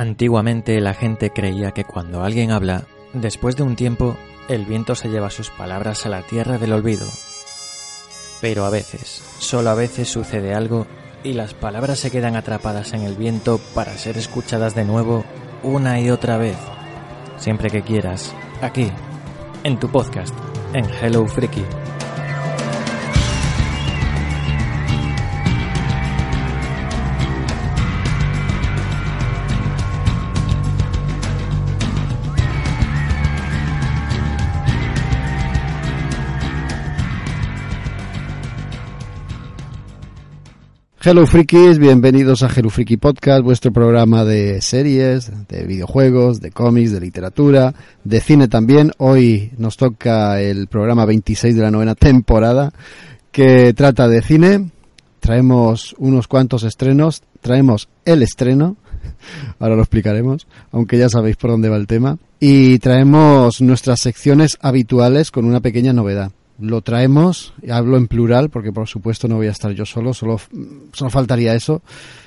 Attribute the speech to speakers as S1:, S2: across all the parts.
S1: Antiguamente la gente creía que cuando alguien habla, después de un tiempo, el viento se lleva sus palabras a la tierra del olvido. Pero a veces, solo a veces sucede algo y las palabras se quedan atrapadas en el viento para ser escuchadas de nuevo una y otra vez. Siempre que quieras, aquí, en tu podcast, en Hello Freaky.
S2: Hello Frikis, bienvenidos a Hello Friki Podcast, vuestro programa de series, de videojuegos, de cómics, de literatura, de cine también. Hoy nos toca el programa 26 de la novena temporada que trata de cine. Traemos unos cuantos estrenos, traemos el estreno, ahora lo explicaremos, aunque ya sabéis por dónde va el tema. Y traemos nuestras secciones habituales con una pequeña novedad lo traemos, hablo en plural porque por supuesto no voy a estar yo solo, solo, solo faltaría eso.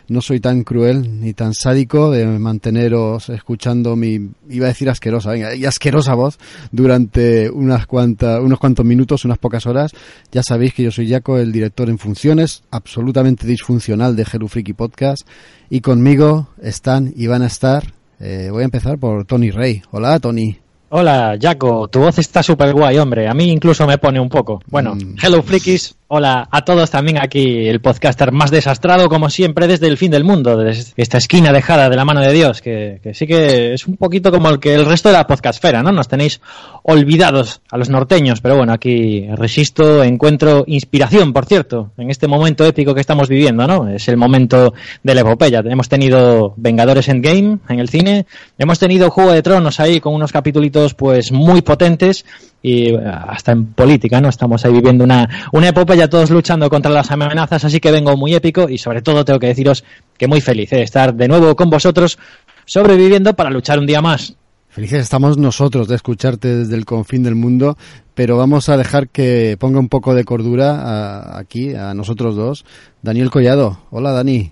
S2: No soy tan cruel ni tan sádico de manteneros escuchando mi, iba a decir asquerosa, venga, y asquerosa voz durante unas cuantas, unos cuantos minutos, unas pocas horas. Ya sabéis que yo soy Jaco, el director en funciones, absolutamente disfuncional de Freaky Podcast, y conmigo están y van a estar, eh, voy a empezar por Tony Rey. Hola Tony.
S3: Hola, Jaco, tu voz está súper guay, hombre. A mí incluso me pone un poco. Bueno, mm. hello, frikis. Hola a todos también aquí, el podcaster más desastrado como siempre desde el fin del mundo, desde esta esquina dejada de la mano de Dios, que, sí que es un poquito como el que el resto de la podcastfera, ¿no? Nos tenéis olvidados a los norteños, pero bueno, aquí resisto, encuentro inspiración, por cierto, en este momento épico que estamos viviendo, ¿no? Es el momento de la epopeya. Hemos tenido Vengadores Endgame en el cine, hemos tenido Juego de Tronos ahí con unos capítulos pues muy potentes y hasta en política, ¿no? Estamos ahí viviendo una, una epopeya todos luchando contra las amenazas, así que vengo muy épico y sobre todo tengo que deciros que muy feliz de estar de nuevo con vosotros sobreviviendo para luchar un día más.
S2: Felices estamos nosotros de escucharte desde el confín del mundo, pero vamos a dejar que ponga un poco de cordura aquí, a nosotros dos. Daniel Collado. Hola, Dani.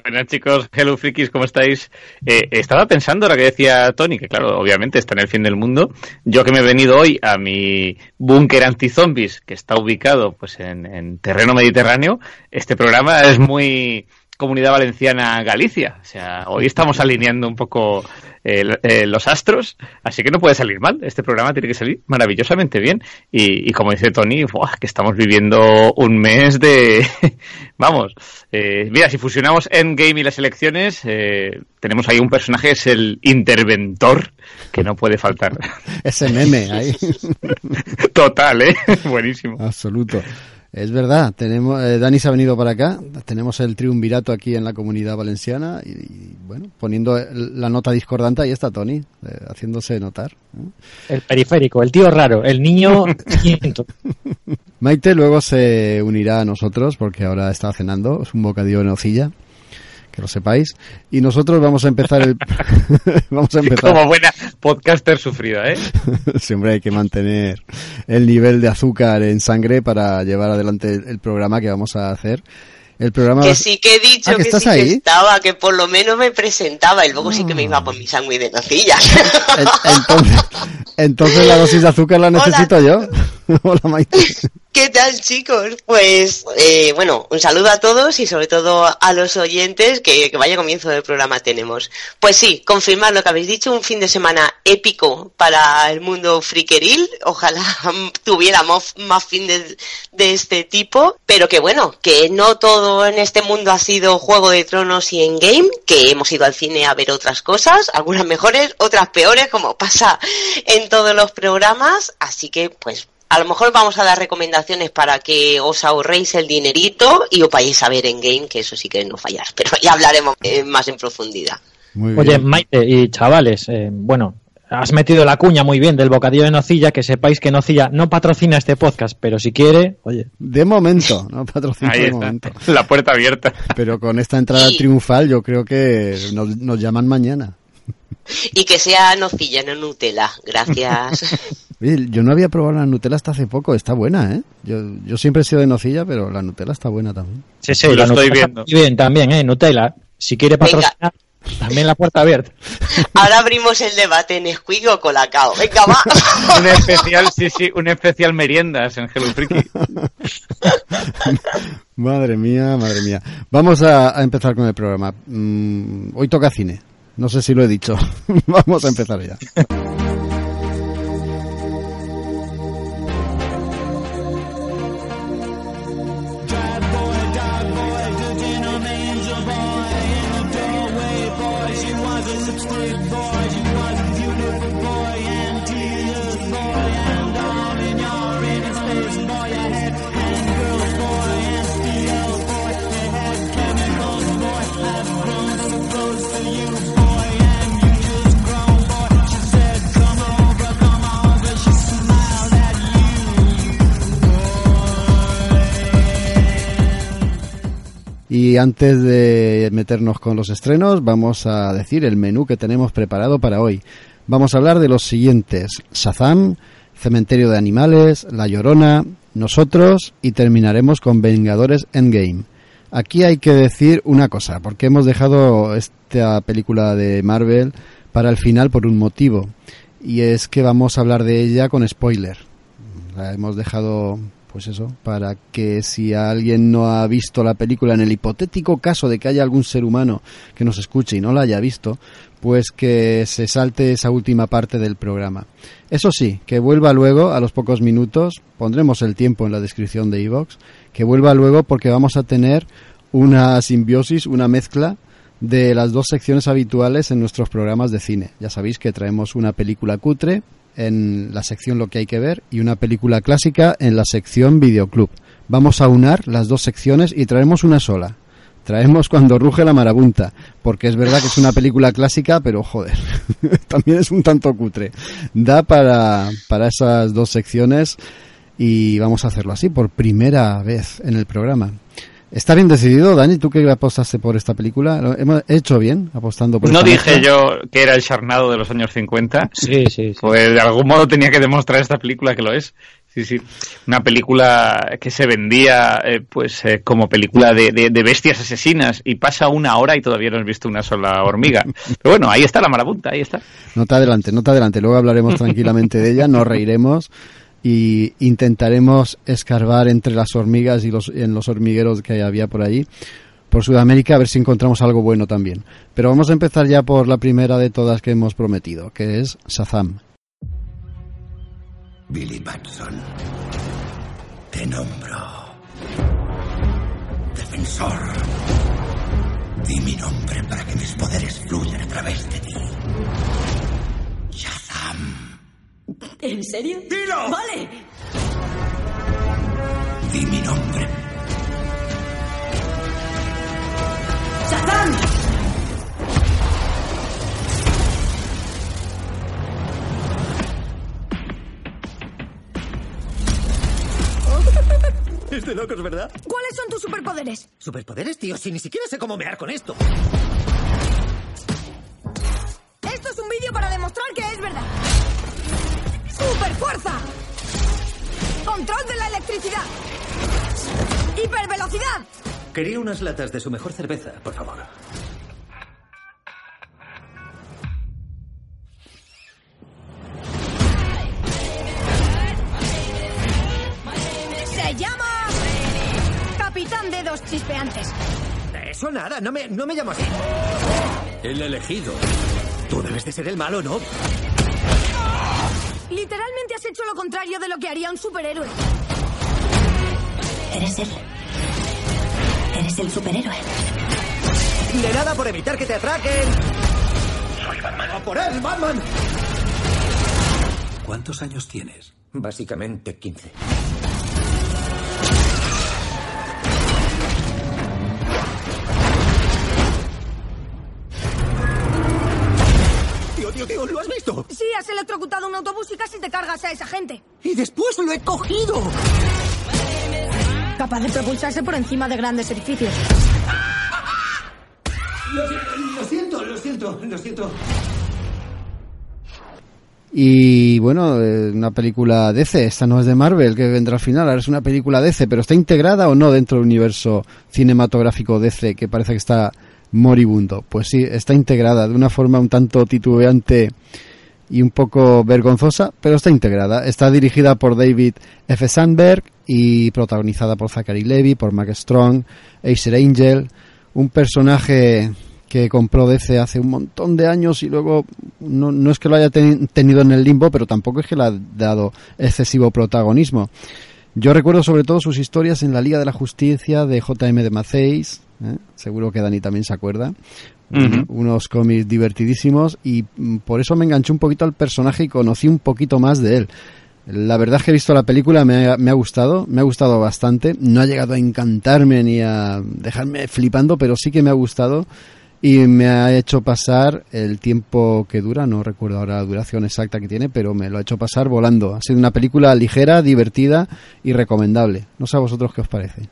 S4: Buenas chicos, hello frikis, ¿cómo estáis? Eh, estaba pensando ahora que decía Tony, que claro, obviamente está en el fin del mundo. Yo que me he venido hoy a mi búnker anti-zombies, que está ubicado pues en, en terreno mediterráneo, este programa es muy comunidad valenciana Galicia. O sea, hoy estamos alineando un poco eh, los astros, así que no puede salir mal. Este programa tiene que salir maravillosamente bien. Y, como dice Tony, que estamos viviendo un mes de... Vamos, eh, mira, si fusionamos Endgame y las elecciones, eh, tenemos ahí un personaje, es el interventor, que no puede faltar.
S2: Ese meme ahí.
S4: Total, ¿eh? Buenísimo.
S2: Absoluto. Es verdad, tenemos, eh, Dani se ha venido para acá, tenemos el triunvirato aquí en la comunidad valenciana y, bueno, poniendo la nota discordante, ahí está Tony, eh, haciéndose notar.
S3: El periférico, el tío raro, el niño
S2: Maite luego se unirá a nosotros porque ahora está cenando, es un bocadillo de nocilla que lo sepáis. Y nosotros vamos a empezar el...
S4: vamos a empezar... Como buena podcaster sufrida, ¿eh?
S2: Siempre hay que mantener el nivel de azúcar en sangre para llevar adelante el programa que vamos a hacer. El programa
S5: que sí que he dicho ah, que, sí que estaba, que por lo menos me presentaba y luego sí que me iba por mi sangre de nocilla.
S2: Entonces, entonces la dosis de azúcar la necesito yo. Hola Maite.
S5: ¿Qué tal chicos? Pues eh, bueno, un saludo a todos y sobre todo a los oyentes que, vaya comienzo del programa tenemos. Pues sí, confirmar lo que habéis dicho, un fin de semana épico para el mundo friqueril. Ojalá tuviéramos más fin de, este tipo, pero que bueno, que no todo en este mundo ha sido Juego de Tronos y Endgame, que hemos ido al cine a ver otras cosas, algunas mejores, otras peores, como pasa en todos los programas. Así que pues a lo mejor vamos a dar recomendaciones para que os ahorréis el dinerito y os vayáis a ver en game, que eso sí que no fallas, pero ya hablaremos eh, más en profundidad.
S3: Oye, Maite y chavales, eh, bueno, has metido la cuña muy bien del bocadillo de Nocilla, que sepáis que Nocilla no patrocina este podcast, pero si quiere, oye.
S2: De momento, no patrocina de momento.
S4: La puerta abierta.
S2: Pero con esta entrada triunfal yo creo que nos llaman mañana.
S5: Y que sea nocilla, no Nutella. Gracias.
S2: yo no había probado la Nutella hasta hace poco. Está buena, ¿eh? Yo, yo siempre he sido de nocilla, pero la Nutella está buena también.
S3: Sí, sí, lo estoy viendo. bien también, ¿eh? Nutella. Si quiere patrocinar, También la puerta abierta.
S5: Ahora abrimos el debate en Squig o Colacao. Venga, va.
S4: un especial, sí, sí, un especial meriendas en Hello Freaky.
S2: madre mía, madre mía. Vamos a, a empezar con el programa. Mm, hoy toca cine. No sé si lo he dicho. Vamos a empezar ya. Y antes de meternos con los estrenos, vamos a decir el menú que tenemos preparado para hoy. Vamos a hablar de los siguientes: Shazam, Cementerio de Animales, La Llorona, Nosotros y terminaremos con Vengadores Endgame. Aquí hay que decir una cosa, porque hemos dejado esta película de Marvel para el final por un motivo, y es que vamos a hablar de ella con spoiler. La hemos dejado pues eso, para que si alguien no ha visto la película, en el hipotético caso de que haya algún ser humano que nos escuche y no la haya visto, pues que se salte esa última parte del programa. Eso sí, que vuelva luego a los pocos minutos, pondremos el tiempo en la descripción de iVox, que vuelva luego porque vamos a tener una simbiosis, una mezcla de las dos secciones habituales en nuestros programas de cine. Ya sabéis que traemos una película cutre en la sección Lo que hay que ver y una película clásica en la sección Videoclub. Vamos a unar las dos secciones y traemos una sola. Traemos cuando ruge la marabunta, porque es verdad que es una película clásica, pero joder, también es un tanto cutre. Da para, para esas dos secciones y vamos a hacerlo así por primera vez en el programa. ¿Está bien decidido, Dani? ¿Tú que apostaste por esta película? ¿Hemos hecho bien apostando por
S4: No dije yo que era el charnado de los años 50.
S3: Sí, sí, sí.
S4: Pues de algún modo tenía que demostrar esta película que lo es. Sí, sí. Una película que se vendía eh, pues eh, como película de, de, de, bestias asesinas y pasa una hora y todavía no has visto una sola hormiga. Pero bueno, ahí está la marabunta, ahí está.
S2: No te adelante, no te adelante. Luego hablaremos tranquilamente de ella, nos reiremos y intentaremos escarbar entre las hormigas y los, en los hormigueros que había por allí por Sudamérica a ver si encontramos algo bueno también. Pero vamos a empezar ya por la primera de todas que hemos prometido, que es Shazam.
S6: Billy Batson, te nombro defensor. Di mi nombre para que mis poderes fluyan a través de ti. Shazam.
S7: ¿En serio?
S6: ¡Dilo!
S7: Vale.
S6: Di mi nombre.
S7: ¡Shazam!
S6: Es de locos, ¿verdad?
S7: ¿Cuáles son tus superpoderes?
S6: ¿Superpoderes, tío? Si ni siquiera sé cómo mear con esto.
S7: Esto es un vídeo para demostrar que es verdad. ¡Super fuerza! Control de la electricidad. Hipervelocidad.
S6: Quería unas latas de su mejor cerveza, por favor.
S7: Se llama Capitán Dedos Chispeantes.
S6: Eso nada, no me, no me llamo así. El elegido. Tú debes de ser el malo, ¿no?
S7: Literalmente has hecho lo contrario de lo que haría un superhéroe.
S8: Eres él. Eres el superhéroe.
S6: De nada por evitar que te atraquen. Soy Batman. ¡A por él, Batman!
S9: ¿Cuántos años tienes?
S6: Básicamente 15. Has
S7: electrocutado un autobús y casi te cargas a esa gente.
S6: Y después lo he cogido.
S7: Capaz de propulsarse por encima de grandes edificios.
S6: Lo, lo siento, lo siento, lo siento.
S2: Y bueno, eh, una película DC, esta no es de Marvel, que vendrá al final, ahora es una película DC, pero ¿está integrada o no dentro del universo cinematográfico DC, que parece que está moribundo. Pues sí, está integrada de una forma un tanto titubeante y un poco vergonzosa, pero está integrada. Está dirigida por David F. Sandberg y protagonizada por Zachary Levy, por Mark Strong, Acer Angel, un personaje que compró DC hace un montón de años y luego no, no es que lo haya tenido en el limbo, pero tampoco es que le ha dado excesivo protagonismo. Yo recuerdo sobre todo sus historias en la Liga de la Justicia de JM de Macéis, ¿eh? seguro que Dani también se acuerda, unos cómics divertidísimos y mm, por eso me enganché un poquito al personaje y conocí un poquito más de él. La verdad es que he visto la película, me ha, me ha, gustado, me ha gustado bastante. No ha llegado a encantarme ni a dejarme flipando, pero sí que me ha gustado y me ha hecho pasar el tiempo que dura, no recuerdo ahora la duración exacta que tiene, pero me lo ha hecho pasar volando. Ha sido una película ligera, divertida y recomendable. No sé a vosotros qué os parece.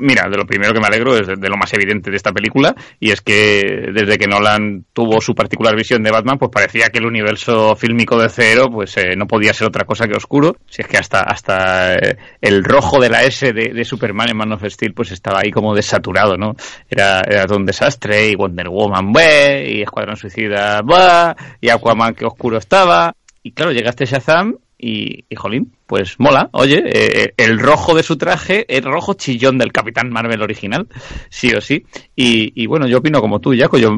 S4: Mira, de lo primero que me alegro es de, lo más evidente de esta película y es que desde que Nolan tuvo su particular visión de Batman, pues parecía que el universo fílmico de Cero pues eh, no podía ser otra cosa que oscuro. Si es que hasta hasta eh, el rojo de la S de, Superman en Man of Steel pues estaba ahí como desaturado, ¿no? Era, era un desastre y Wonder Woman, ¡bueh! y Escuadrón Suicida, ¡buah! y Aquaman que oscuro estaba. Y claro, llegaste Shazam y, y jolín, pues mola. Oye, eh, el rojo de su traje, el rojo chillón del Capitán Marvel original, sí o sí. Y, bueno, yo opino como tú, Jaco, yo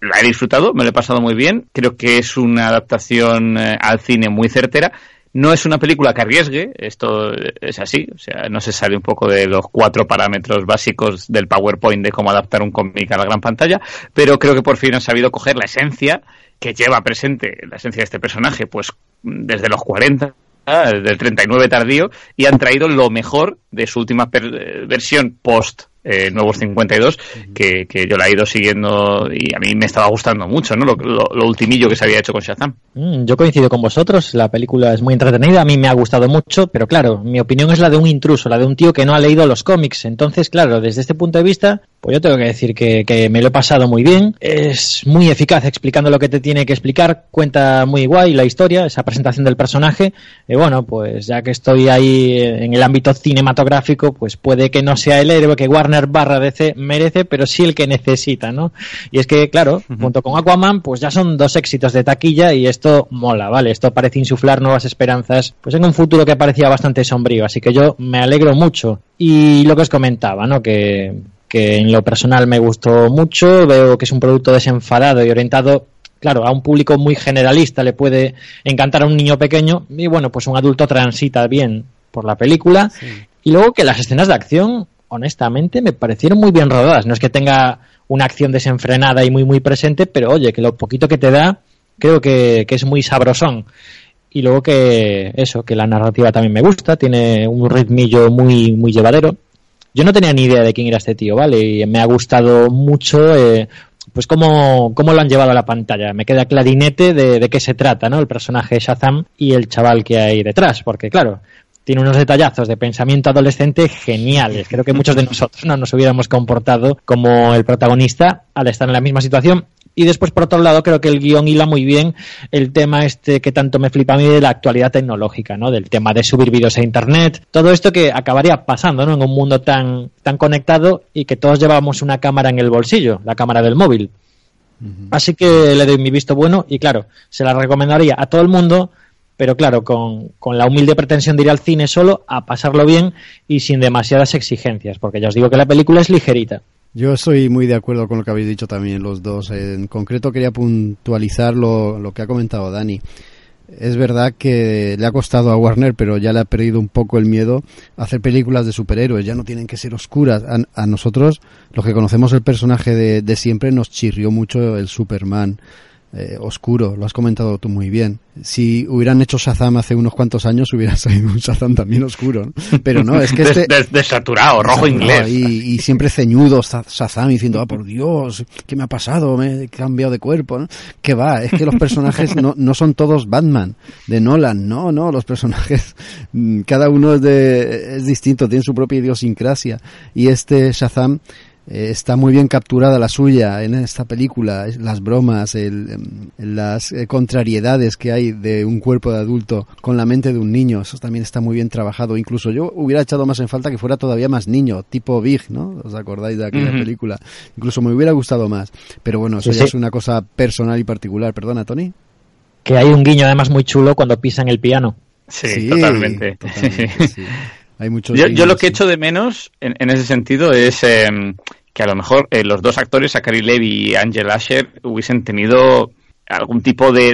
S4: la he disfrutado, me lo he pasado muy bien. Creo que es una adaptación eh, al cine muy certera. No es una película que arriesgue, esto es así, o sea, no se sale un poco de los cuatro parámetros básicos del PowerPoint de cómo adaptar un cómic a la gran pantalla, pero creo que por fin han sabido coger la esencia que lleva presente, la esencia de este personaje, pues desde los 40 del 39 tardío y han traído lo mejor de su última versión post eh, Nuevos 52, que, que yo la he ido siguiendo y a mí me estaba gustando mucho, ¿no? Lo, lo, ultimillo que se había hecho con Shazam.
S3: Mm, yo coincido con vosotros, la película es muy entretenida, a mí me ha gustado mucho, pero claro, mi opinión es la de un intruso, la de un tío que no ha leído los cómics. Entonces, claro, desde este punto de vista, pues yo tengo que decir que, que me lo he pasado muy bien, es muy eficaz explicando lo que te tiene que explicar, cuenta muy guay la historia, esa presentación del personaje. Y bueno, pues ya que estoy ahí en el ámbito cinematográfico, pues puede que no sea el héroe que Warner barra DC merece, pero sí el que necesita, ¿no? Y es que, claro, junto con Aquaman, pues ya son dos éxitos de taquilla y esto mola, ¿vale? Esto parece insuflar nuevas esperanzas, pues en un futuro que parecía bastante sombrío, así que yo me alegro mucho. Y lo que os comentaba, ¿no? Que, que en lo personal me gustó mucho, veo que es un producto desenfadado y orientado claro, a un público muy generalista le puede encantar a un niño pequeño y bueno, pues un adulto transita bien por la película y luego que las escenas de acción honestamente, me parecieron muy bien rodadas. No es que tenga una acción desenfrenada y muy, muy presente, pero oye, que lo poquito que te da, creo que, es muy sabrosón. Y luego que eso, que la narrativa también me gusta, tiene un ritmillo muy, muy llevadero. Yo no tenía ni idea de quién era este tío, ¿vale? Y me ha gustado mucho, eh, pues cómo, cómo lo han llevado a la pantalla. Me queda clarinete de, de qué se trata, ¿no? El personaje Shazam y el chaval que hay detrás, porque claro, tiene unos detallazos de pensamiento adolescente geniales. Creo que muchos de nosotros no nos hubiéramos comportado como el protagonista al estar en la misma situación. Y después, por otro lado, creo que el guion hila muy bien el tema este que tanto me flipa a mí de la actualidad tecnológica, ¿no? Del tema de subir vídeos a internet. Todo esto que acabaría pasando, ¿no? En un mundo tan, tan conectado y que todos llevamos una cámara en el bolsillo, la cámara del móvil. Así que le doy mi visto bueno y claro, se la recomendaría a todo el mundo pero claro, con, con, la humilde pretensión de ir al cine solo a pasarlo bien y sin demasiadas exigencias, porque ya os digo que la película es ligerita.
S2: Yo estoy muy de acuerdo con lo que habéis dicho también los dos. En concreto quería puntualizar lo, lo que ha comentado Dani. Es verdad que le ha costado a Warner, pero ya le ha perdido un poco el miedo a hacer películas de superhéroes. Ya no tienen que ser oscuras. A, nosotros, los que conocemos el personaje de, de siempre, nos chirrió mucho el Superman eh, oscuro, lo has comentado tú muy bien. Si hubieran hecho Shazam hace unos cuantos años, hubiera salido un Shazam también oscuro, Pero no, es que este...
S4: desaturado, rojo inglés.
S2: Y, siempre ceñudo Shazam diciendo, ah, por Dios, ¿qué me ha pasado? Me he cambiado de cuerpo, ¿no? Que va, es que los personajes no, no son todos Batman, de Nolan, no, no, los personajes, mm, cada uno es, de, es distinto, tiene su propia idiosincrasia. Y este Shazam eh, está muy bien capturada la suya en esta película, las bromas, el, las eh, contrariedades que hay de un cuerpo de adulto con la mente de un niño, eso también está muy bien trabajado. Incluso yo hubiera echado más en falta que fuera todavía más niño, tipo Big, ¿no? ¿Os acordáis de aquella película? Incluso me hubiera gustado más. Pero bueno, eso ya es una cosa personal y particular. Perdona, Tony.
S3: Que hay un guiño además muy chulo cuando pisan el piano.
S4: Sí, totalmente. Hay muchos yo, lo que echo de menos en, ese sentido es em, que a lo mejor eh, los dos actores, Zachary Levi y Angel Asher, hubiesen tenido algún tipo de,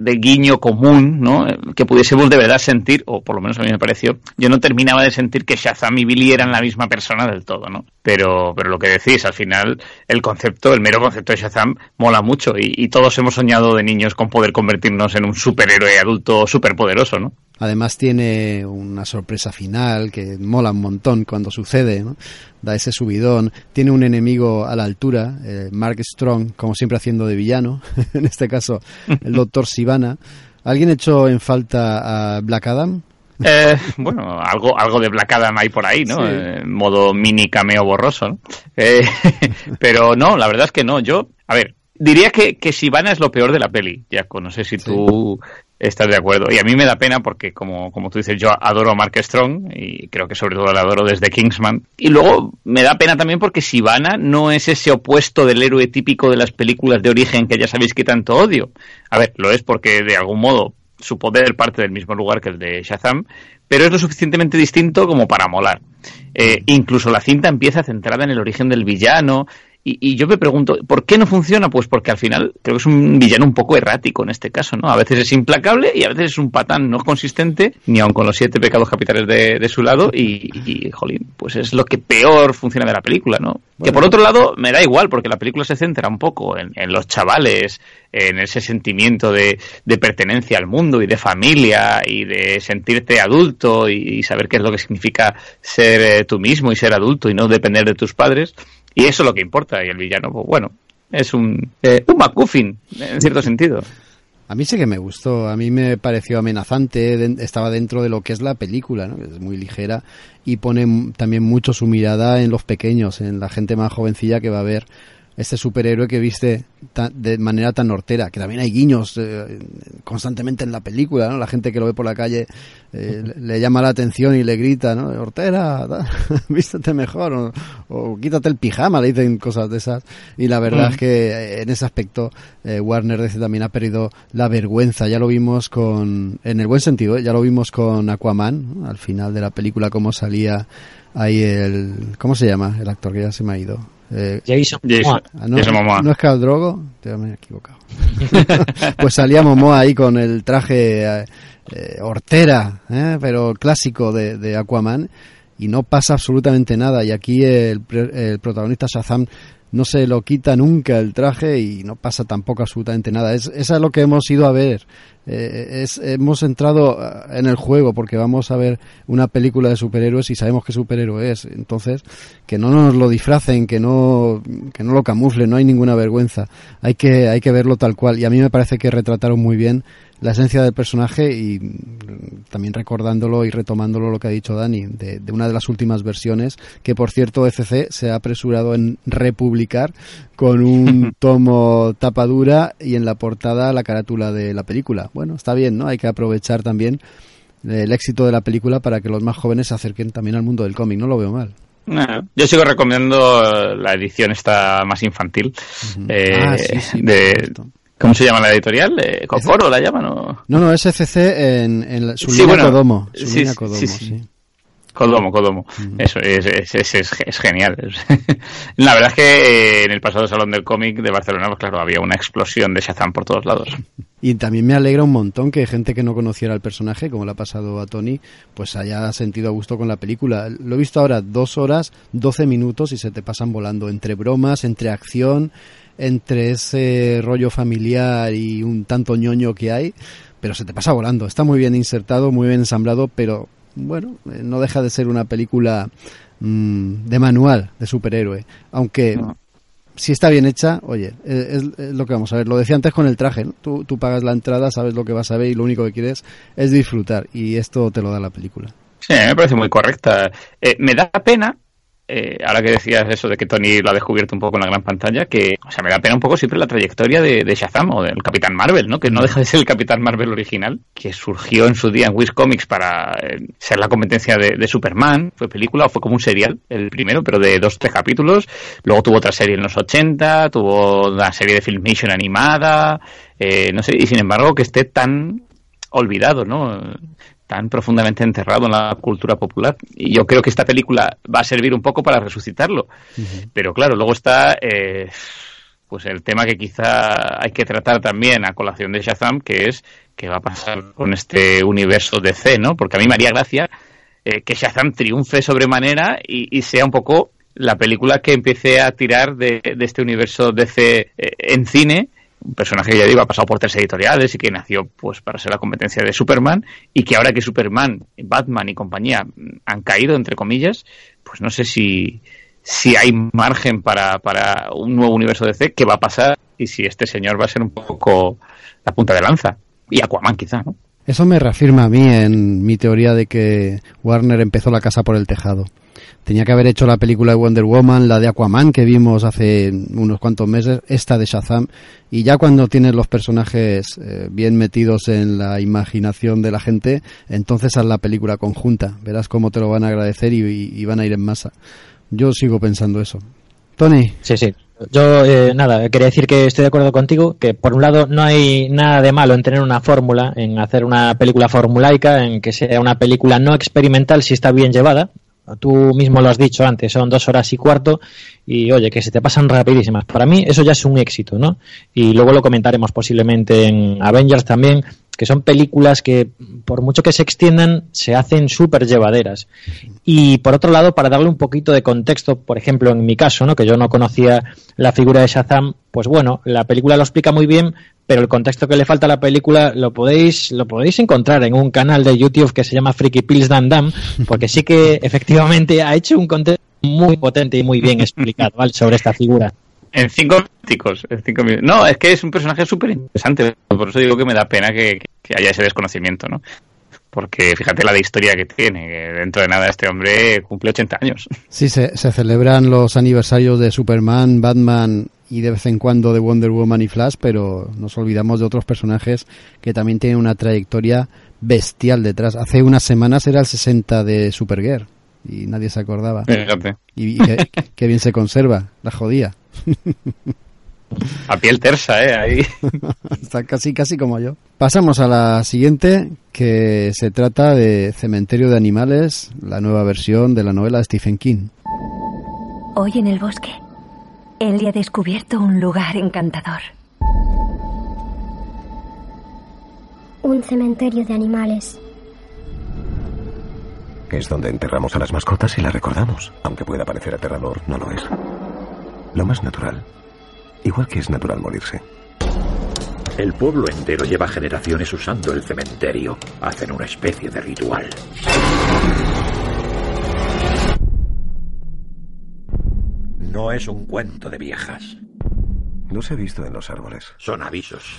S4: de, guiño común, ¿no? Que pudiésemos de verdad sentir, o por lo menos a mí me pareció, yo no terminaba de sentir que Shazam y Billy eran la misma persona del todo, ¿no? Pero, pero lo que decís, al final, el concepto, el mero concepto de Shazam mola mucho y, todos hemos soñado de niños con poder convertirnos en un superhéroe adulto superpoderoso, ¿no?
S2: Además tiene una sorpresa final que mola un montón cuando sucede, ¿no? da ese subidón. Tiene un enemigo a la altura, eh, Mark Strong, como siempre haciendo de villano, en este caso el doctor Sivana. ¿Alguien echó en falta a Black Adam?
S4: Eh, bueno, algo, algo de Black Adam hay por ahí, ¿no? En modo mini cameo borroso, ¿no? Eh, pero no, la verdad es que no. Yo, a ver, diría que, que Sivana es lo peor de la peli, Jaco. No sé si tú estás de acuerdo. Y a mí me da pena porque, como, como tú dices, yo adoro a Mark Strong y creo que sobre todo la adoro desde Kingsman. Y luego me da pena también porque Sivana no es ese opuesto del héroe típico de las películas de origen que ya sabéis que tanto odio. A ver, lo es porque de algún modo su poder parte del mismo lugar que el de Shazam, pero es lo suficientemente distinto como para molar. Eh, incluso la cinta empieza centrada en el origen del villano, y, yo me pregunto, ¿por qué no funciona? Pues porque al final creo que es un villano un poco errático en este caso, ¿no? A veces es implacable y a veces es un patán no consistente, ni aun con los siete pecados capitales de, su lado, y, jolín, pues es lo que peor funciona de la película, ¿no? Que por otro lado, me da igual, porque la película se centra un poco en, los chavales, en ese sentimiento de, pertenencia al mundo y de familia y de sentirte adulto y, saber qué es lo que significa ser eh, tú mismo y ser adulto y no depender de tus padres. Y eso es lo que importa. Y el villano, pues bueno, es un, eh, un MacGuffin, en cierto sentido.
S2: A mí sí que me gustó, a mí me pareció amenazante, estaba dentro de lo que es la película, ¿no? es muy ligera y pone también mucho su mirada en los pequeños, en la gente más jovencilla que va a ver este superhéroe que viste de manera tan hortera, que también hay guiños eh, constantemente en la película, ¿no? La gente que lo ve por la calle eh, le, llama la atención y le grita, ¿no? Hortera, vístete mejor, o, quítate el pijama, le dicen cosas de esas. Y la verdad es que eh, en ese aspecto Warner DC también ha perdido la vergüenza, ya lo vimos con, en el buen sentido, ya lo vimos con Aquaman, al final de la película, cómo salía ahí el, ¿cómo se llama? El actor que ya se me ha ido.
S3: Eh, Jason,
S2: ah, no, ¿No es Caldrogo? Te me he equivocado. pues salía Momoa ahí con el traje eh, eh, hortera, eh, pero clásico de, de, Aquaman, y no pasa absolutamente nada. Y aquí el, el protagonista Shazam no se lo quita nunca el traje y no pasa tampoco absolutamente nada. Es, es lo que hemos ido a ver. Eh, es, hemos entrado eh, en el juego porque vamos a ver una película de superhéroes y sabemos qué superhéroe es. Entonces, que no nos lo disfracen, que no, que no lo camuflen, no hay ninguna vergüenza. Hay que, hay que verlo tal cual. Y a mí me parece que retrataron muy bien la esencia del personaje y también recordándolo y retomándolo lo que ha dicho Dani, de, una de las últimas versiones, que por cierto FC se ha apresurado en republicar con un tomo tapadura y en la portada la carátula de la película. Bueno, está bien, ¿no? Hay que aprovechar también el éxito de la película para que los más jóvenes se acerquen también al mundo del cómic, no lo veo mal.
S4: yo sigo recomendando la edición esta más infantil eh, ah, de, ¿Cómo se llama la editorial? Eh, ¿Cocoro la llaman? O...
S2: No, no, SFC en, en su línea Codomo. Su
S4: sí, Codomo, sí, sí. Codomo, Codomo. Eso es, es, es, genial. la verdad es que eh, en el pasado Salón del Cómic de Barcelona, pues claro, había una explosión de Shazam por todos lados.
S2: Y también me alegra un montón que gente que no conociera el personaje, como le ha pasado a Tony, pues haya sentido a gusto con la película. Lo he visto ahora dos horas, doce minutos y se te pasan volando entre bromas, entre acción entre ese rollo familiar y un tanto ñoño que hay, pero se te pasa volando. Está muy bien insertado, muy bien ensamblado, pero bueno, eh, no deja de ser una película mm, de manual de superhéroe. Aunque si está bien hecha, oye, es, lo que vamos a ver. Lo decía antes con el traje, tú, tú pagas la entrada, sabes lo que vas a ver y lo único que quieres es disfrutar. Y esto te lo da la película.
S4: Sí, me parece muy correcta. Eh, me da pena eh, ahora que decías eso de que Tony lo ha descubierto un poco en la gran pantalla, que, o sea, me da pena un poco siempre la trayectoria de, de Shazam o del Capitán Marvel, ¿no? Que no deja de ser el Capitán Marvel original, que surgió en su día en Wiz Comics para eh, ser la competencia de, de, Superman. Fue película o fue como un serial, el primero, pero de dos, tres capítulos. Luego tuvo otra serie en los 80, tuvo una serie de Filmation animada, eh, no sé, y sin embargo que esté tan olvidado, ¿no? Tan profundamente enterrado en la cultura popular. Y yo creo que esta película va a servir un poco para resucitarlo. Pero claro, luego está eh, pues el tema que quizá hay que tratar también a colación de Shazam, que es qué va a pasar con este universo DC, ¿no? Porque a mí me haría gracia eh, que Shazam triunfe sobremanera y, y, sea un poco la película que empiece a tirar de, de este universo DC eh, en cine un personaje que ya digo ha pasado por tres editoriales y que nació pues para ser la competencia de Superman y que ahora que Superman, Batman y compañía han caído entre comillas, pues no sé si si hay margen para, para un nuevo universo de DC, qué va a pasar y si este señor va a ser un poco la punta de lanza y Aquaman quizá, ¿no?
S2: Eso me reafirma a mí en mi teoría de que Warner empezó la casa por el tejado. Tenía que haber hecho la película de Wonder Woman, la de Aquaman que vimos hace unos cuantos meses, esta de Shazam, y ya cuando tienes los personajes eh, bien metidos en la imaginación de la gente, entonces haz la película conjunta. Verás cómo te lo van a agradecer y, y, van a ir en masa. Yo sigo pensando eso. Tony.
S3: Sí, sí. Yo, eh, nada, quería decir que estoy de acuerdo contigo, que por un lado no hay nada de malo en tener una fórmula, en hacer una película formulaica, en que sea una película no experimental si está bien llevada. Tú mismo lo has dicho antes, son dos horas y cuarto y oye, que se te pasan rapidísimas. Para mí eso ya es un éxito, ¿no? Y luego lo comentaremos posiblemente en Avengers también, que son películas que por mucho que se extiendan se hacen súper llevaderas. Y por otro lado, para darle un poquito de contexto, por ejemplo, en mi caso, ¿no? que yo no conocía la figura de Shazam, pues bueno, la película lo explica muy bien, pero el contexto que le falta a la película lo podéis, lo podéis encontrar en un canal de YouTube que se llama Freaky Pills Dan Dam, porque sí que efectivamente ha hecho un contexto muy potente y muy bien explicado ¿vale? sobre esta figura.
S4: En cinco minutos, en cinco minutos. No, es que es un personaje súper interesante. Por eso digo que me da pena que, que, haya ese desconocimiento, ¿no? Porque fíjate la de historia que tiene. Que dentro de nada este hombre cumple 80 años.
S2: Sí, se, se celebran los aniversarios de Superman, Batman y de vez en cuando de Wonder Woman y Flash, pero nos olvidamos de otros personajes que también tienen una trayectoria bestial detrás. Hace unas semanas era el 60 de Supergirl y nadie se acordaba.
S4: Fíjate.
S2: Y, y que, que bien se conserva, la jodía.
S4: A piel tersa, ¿eh? Ahí.
S2: Está casi, casi como yo. Pasamos a la siguiente, que se trata de Cementerio de Animales, la nueva versión de la novela de Stephen King.
S8: Hoy en el bosque, Ellie ha descubierto un lugar encantador.
S9: Un cementerio de animales.
S10: Es donde enterramos a las mascotas y las recordamos. Aunque pueda parecer aterrador, no lo es. Lo más natural. Igual que es natural morirse.
S11: El pueblo entero lleva generaciones usando el cementerio. Hacen una especie de ritual. No es un cuento de viejas.
S10: Los he visto en los árboles.
S11: Son avisos.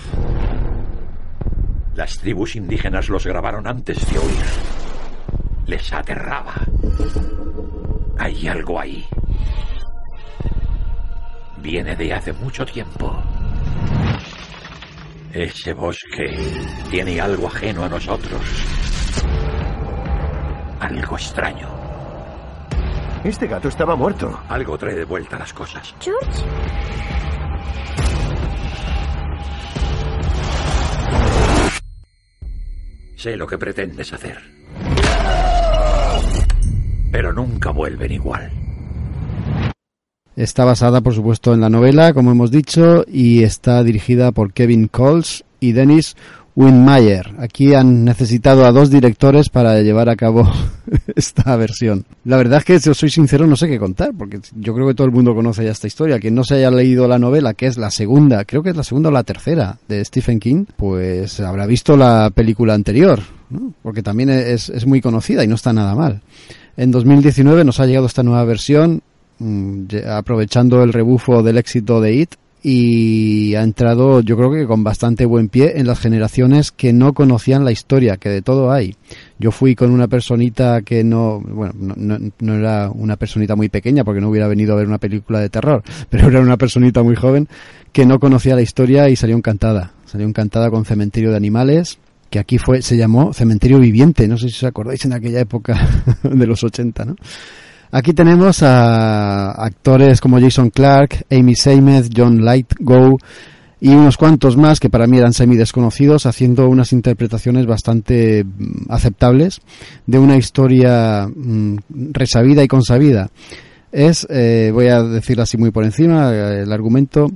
S11: Las tribus indígenas los grabaron antes de oír. Les aterraba. Hay algo ahí. Viene de hace mucho tiempo. Ese bosque tiene algo ajeno a nosotros. Algo extraño.
S10: Este gato estaba muerto.
S11: Algo trae de vuelta las cosas.
S9: George.
S11: Sé lo que pretendes hacer. Pero nunca vuelven igual.
S2: Está basada, por supuesto, en la novela, como hemos dicho, y está dirigida por Kevin Coles y Dennis Winmeyer. Aquí han necesitado a dos directores para llevar a cabo esta versión. La verdad es que, si soy sincero, no sé qué contar, porque yo creo que todo el mundo conoce ya esta historia. Quien no se haya leído la novela, que es la segunda, creo que es la segunda o la tercera de Stephen King, pues habrá visto la película anterior, ¿no? porque también es, es muy conocida y no está nada mal. En 2019 nos ha llegado esta nueva versión, mmm, aprovechando el rebufo del éxito de It, y ha entrado yo creo que con bastante buen pie en las generaciones que no conocían la historia, que de todo hay. Yo fui con una personita que no, bueno, no, no, era una personita muy pequeña porque no hubiera venido a ver una película de terror, pero era una personita muy joven que no conocía la historia y salió encantada. Salió encantada con Cementerio de Animales, que aquí fue, se llamó Cementerio Viviente, no sé si os acordáis en aquella época de los 80, ¿no? Aquí tenemos a actores como Jason Clark, Amy Seymour, John Lightgo y unos cuantos más que para mí eran semi desconocidos haciendo unas interpretaciones bastante mm, aceptables de una historia mm, resabida y consabida. Es, eh, voy a decirlo así muy por encima, el argumento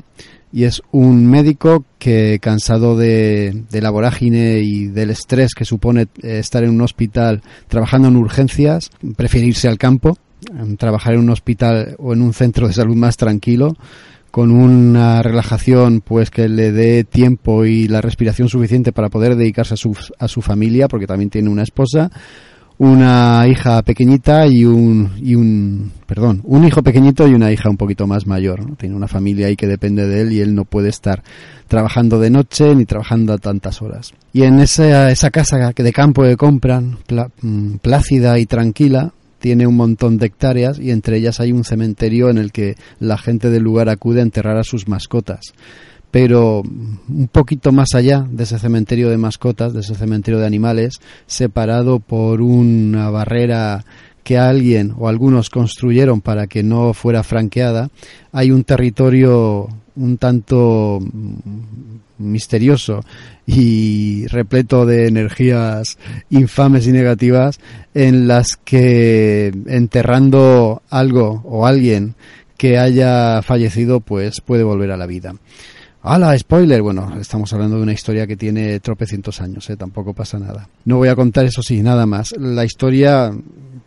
S2: y es un médico que cansado de, de, la vorágine y del estrés que supone eh, estar en un hospital trabajando en urgencias, prefiere irse al campo trabajar en un hospital o en un centro de salud más tranquilo con una relajación pues que le dé tiempo y la respiración suficiente para poder dedicarse a su, a su familia porque también tiene una esposa una hija pequeñita y un, y un, perdón, un hijo pequeñito y una hija un poquito más mayor. Tiene una familia ahí que depende de él y él no puede estar trabajando de noche ni trabajando a tantas horas. Y en esa, esa casa de campo que compran, plácida y tranquila, tiene un montón de hectáreas y entre ellas hay un cementerio en el que la gente del lugar acude a enterrar a sus mascotas. Pero un poquito más allá de ese cementerio de mascotas, de ese cementerio de animales, separado por una barrera que alguien o algunos construyeron para que no fuera franqueada, hay un territorio un tanto misterioso y repleto de energías infames y negativas en las que enterrando algo o alguien que haya fallecido pues puede volver a la vida. ¡Hala! Spoiler. Bueno, estamos hablando de una historia que tiene tropecientos años, ¿eh? tampoco pasa nada. No voy a contar eso sí, nada más. La historia,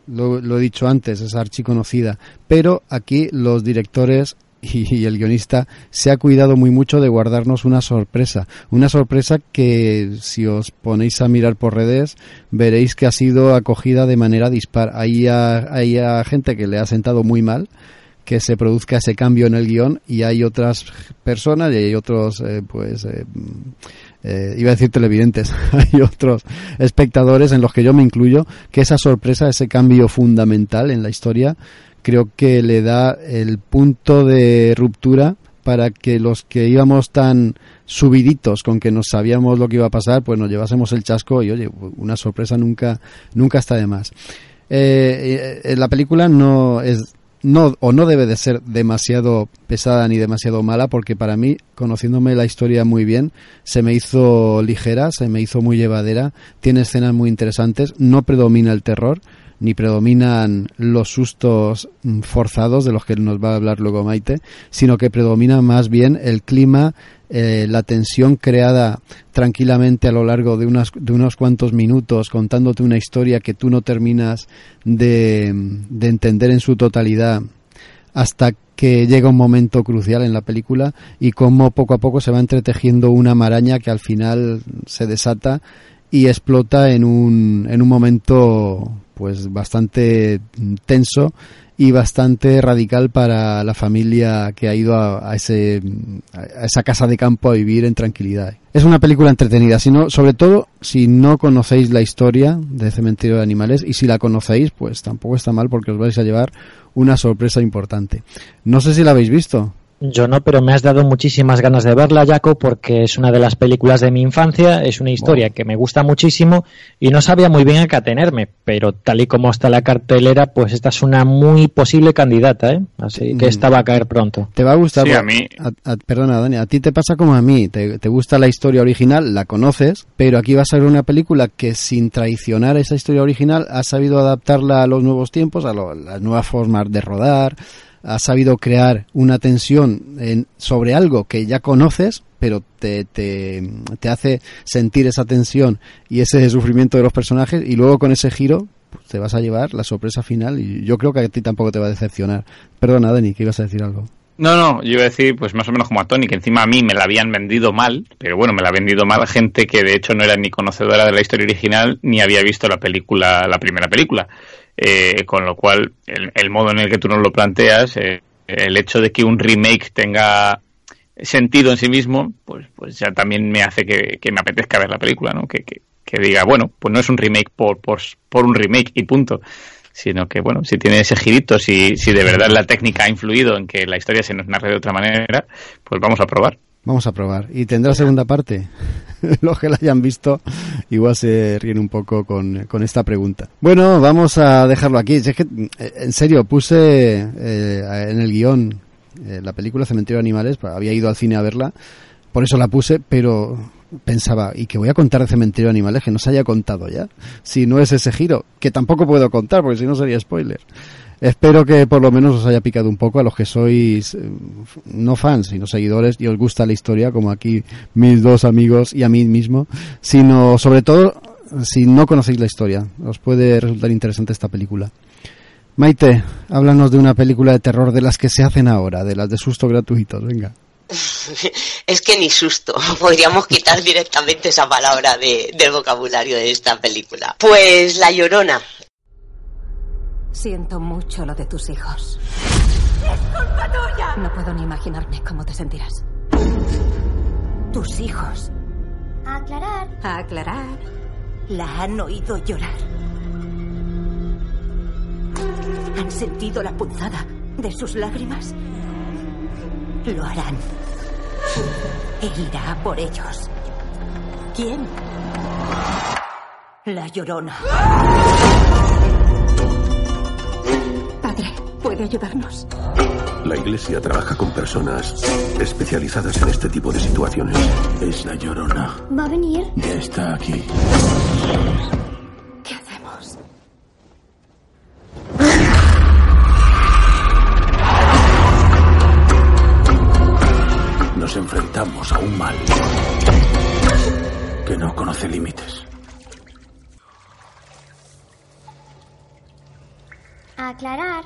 S2: lo, lo he dicho antes, es archiconocida, pero aquí los directores y, el guionista se ha cuidado muy mucho de guardarnos una sorpresa. Una sorpresa que si os ponéis a mirar por redes veréis que ha sido acogida de manera dispar. Hay, hay gente que le ha sentado muy mal que se produzca ese cambio en el guion y hay otras personas y hay otros, eh, pues, eh, eh, iba a decir televidentes, hay otros espectadores en los que yo me incluyo, que esa sorpresa, ese cambio fundamental en la historia, creo que le da el punto de ruptura para que los que íbamos tan subiditos con que no sabíamos lo que iba a pasar, pues nos llevásemos el chasco y oye, una sorpresa nunca, nunca está de más. Eh, eh, la película no es no o no debe de ser demasiado pesada ni demasiado mala porque para mí conociéndome la historia muy bien se me hizo ligera se me hizo muy llevadera tiene escenas muy interesantes no predomina el terror ni predominan los sustos forzados de los que nos va a hablar luego Maite, sino que predomina más bien el clima, eh, la tensión creada tranquilamente a lo largo de, unas, de unos cuantos minutos contándote una historia que tú no terminas de, de entender en su totalidad hasta que llega un momento crucial en la película y cómo poco a poco se va entretejiendo una maraña que al final se desata y explota en un, en un momento pues bastante tenso y bastante radical para la familia que ha ido a, ese, a esa casa de campo a vivir en tranquilidad. Es una película entretenida, sino, sobre todo si no conocéis la historia de Cementerio de Animales y si la conocéis, pues tampoco está mal porque os vais a llevar una sorpresa importante. No sé si la habéis visto.
S3: Yo no, pero me has dado muchísimas ganas de verla, Jaco, porque es una de las películas de mi infancia, es una historia que me gusta muchísimo y no sabía muy bien a qué atenerme, pero tal y como está la cartelera, pues esta es una muy posible candidata, ¿eh? Así que mm. esta va a caer pronto.
S2: Te va a gustar. Sí, a mí. perdona, Dani, a ti te pasa como a mí, te, gusta la historia original, la conoces, pero aquí va a ser una película que sin traicionar esa historia original ha sabido adaptarla a los nuevos tiempos, a las nuevas formas de rodar ha sabido crear una tensión en, sobre algo que ya conoces, pero te, te, te, hace sentir esa tensión y ese sufrimiento de los personajes y luego con ese giro pues, te vas a llevar la sorpresa final y yo creo que a ti tampoco te va a decepcionar. Perdona, Dani, que ibas a decir algo.
S4: No, no, yo iba a decir, pues más o menos como a Tony, que encima a mí me la habían vendido mal, pero bueno, me la ha vendido mal gente que de hecho no era ni conocedora de la historia original ni había visto la película, la primera película. Eh, con lo cual, el, modo en el que tú nos lo planteas, eh, el hecho de que un remake tenga sentido en sí mismo, pues, pues ya también me hace que, me apetezca ver la película, ¿no? Que, que, diga, bueno, pues no es un remake por, por, por un remake y punto sino que bueno, si tiene ese girito, si, si de verdad la técnica ha influido en que la historia se nos narre de otra manera, pues vamos a probar.
S2: Vamos a probar. ¿Y tendrá segunda parte? Los que la hayan visto igual se ríen un poco con, con esta pregunta. Bueno, vamos a dejarlo aquí. Es que, eh, en serio, puse eh, en el guion eh, la película Cementerio de Animales, había ido al cine a verla, por eso la puse, pero pensaba, ¿y que voy a contar de Cementerio de Animales que no se haya contado ya? Si no es ese giro, que tampoco puedo contar porque si no sería spoiler. Espero que por lo menos os haya picado un poco a los que sois eh, no fans, sino seguidores y os gusta la historia, como aquí mis dos amigos y a mí mismo, sino sobre todo si no conocéis la historia. Os puede resultar interesante esta película. Maite, háblanos de una película de terror de las que se hacen ahora, de las de susto gratuitos, venga.
S5: es que ni susto. Podríamos quitar directamente esa palabra del vocabulario de esta película. Pues La Llorona.
S8: Siento mucho lo de tus hijos.
S7: ¡Es culpa tuya!
S8: No puedo ni imaginarme cómo te sentirás. Tus hijos.
S9: A aclarar.
S8: A aclarar. La han oído llorar. ¿Han sentido la punzada de sus lágrimas? Lo harán. E irá por ellos. ¿Quién? La llorona. Padre, ¿puede ayudarnos?
S10: La iglesia trabaja con personas especializadas en este tipo de situaciones.
S12: Es la llorona.
S9: ¿Va a venir?
S12: Ya está aquí.
S8: ¿Qué hacemos?
S12: Nos enfrentamos a un mal que no conoce límites.
S9: Aclarar.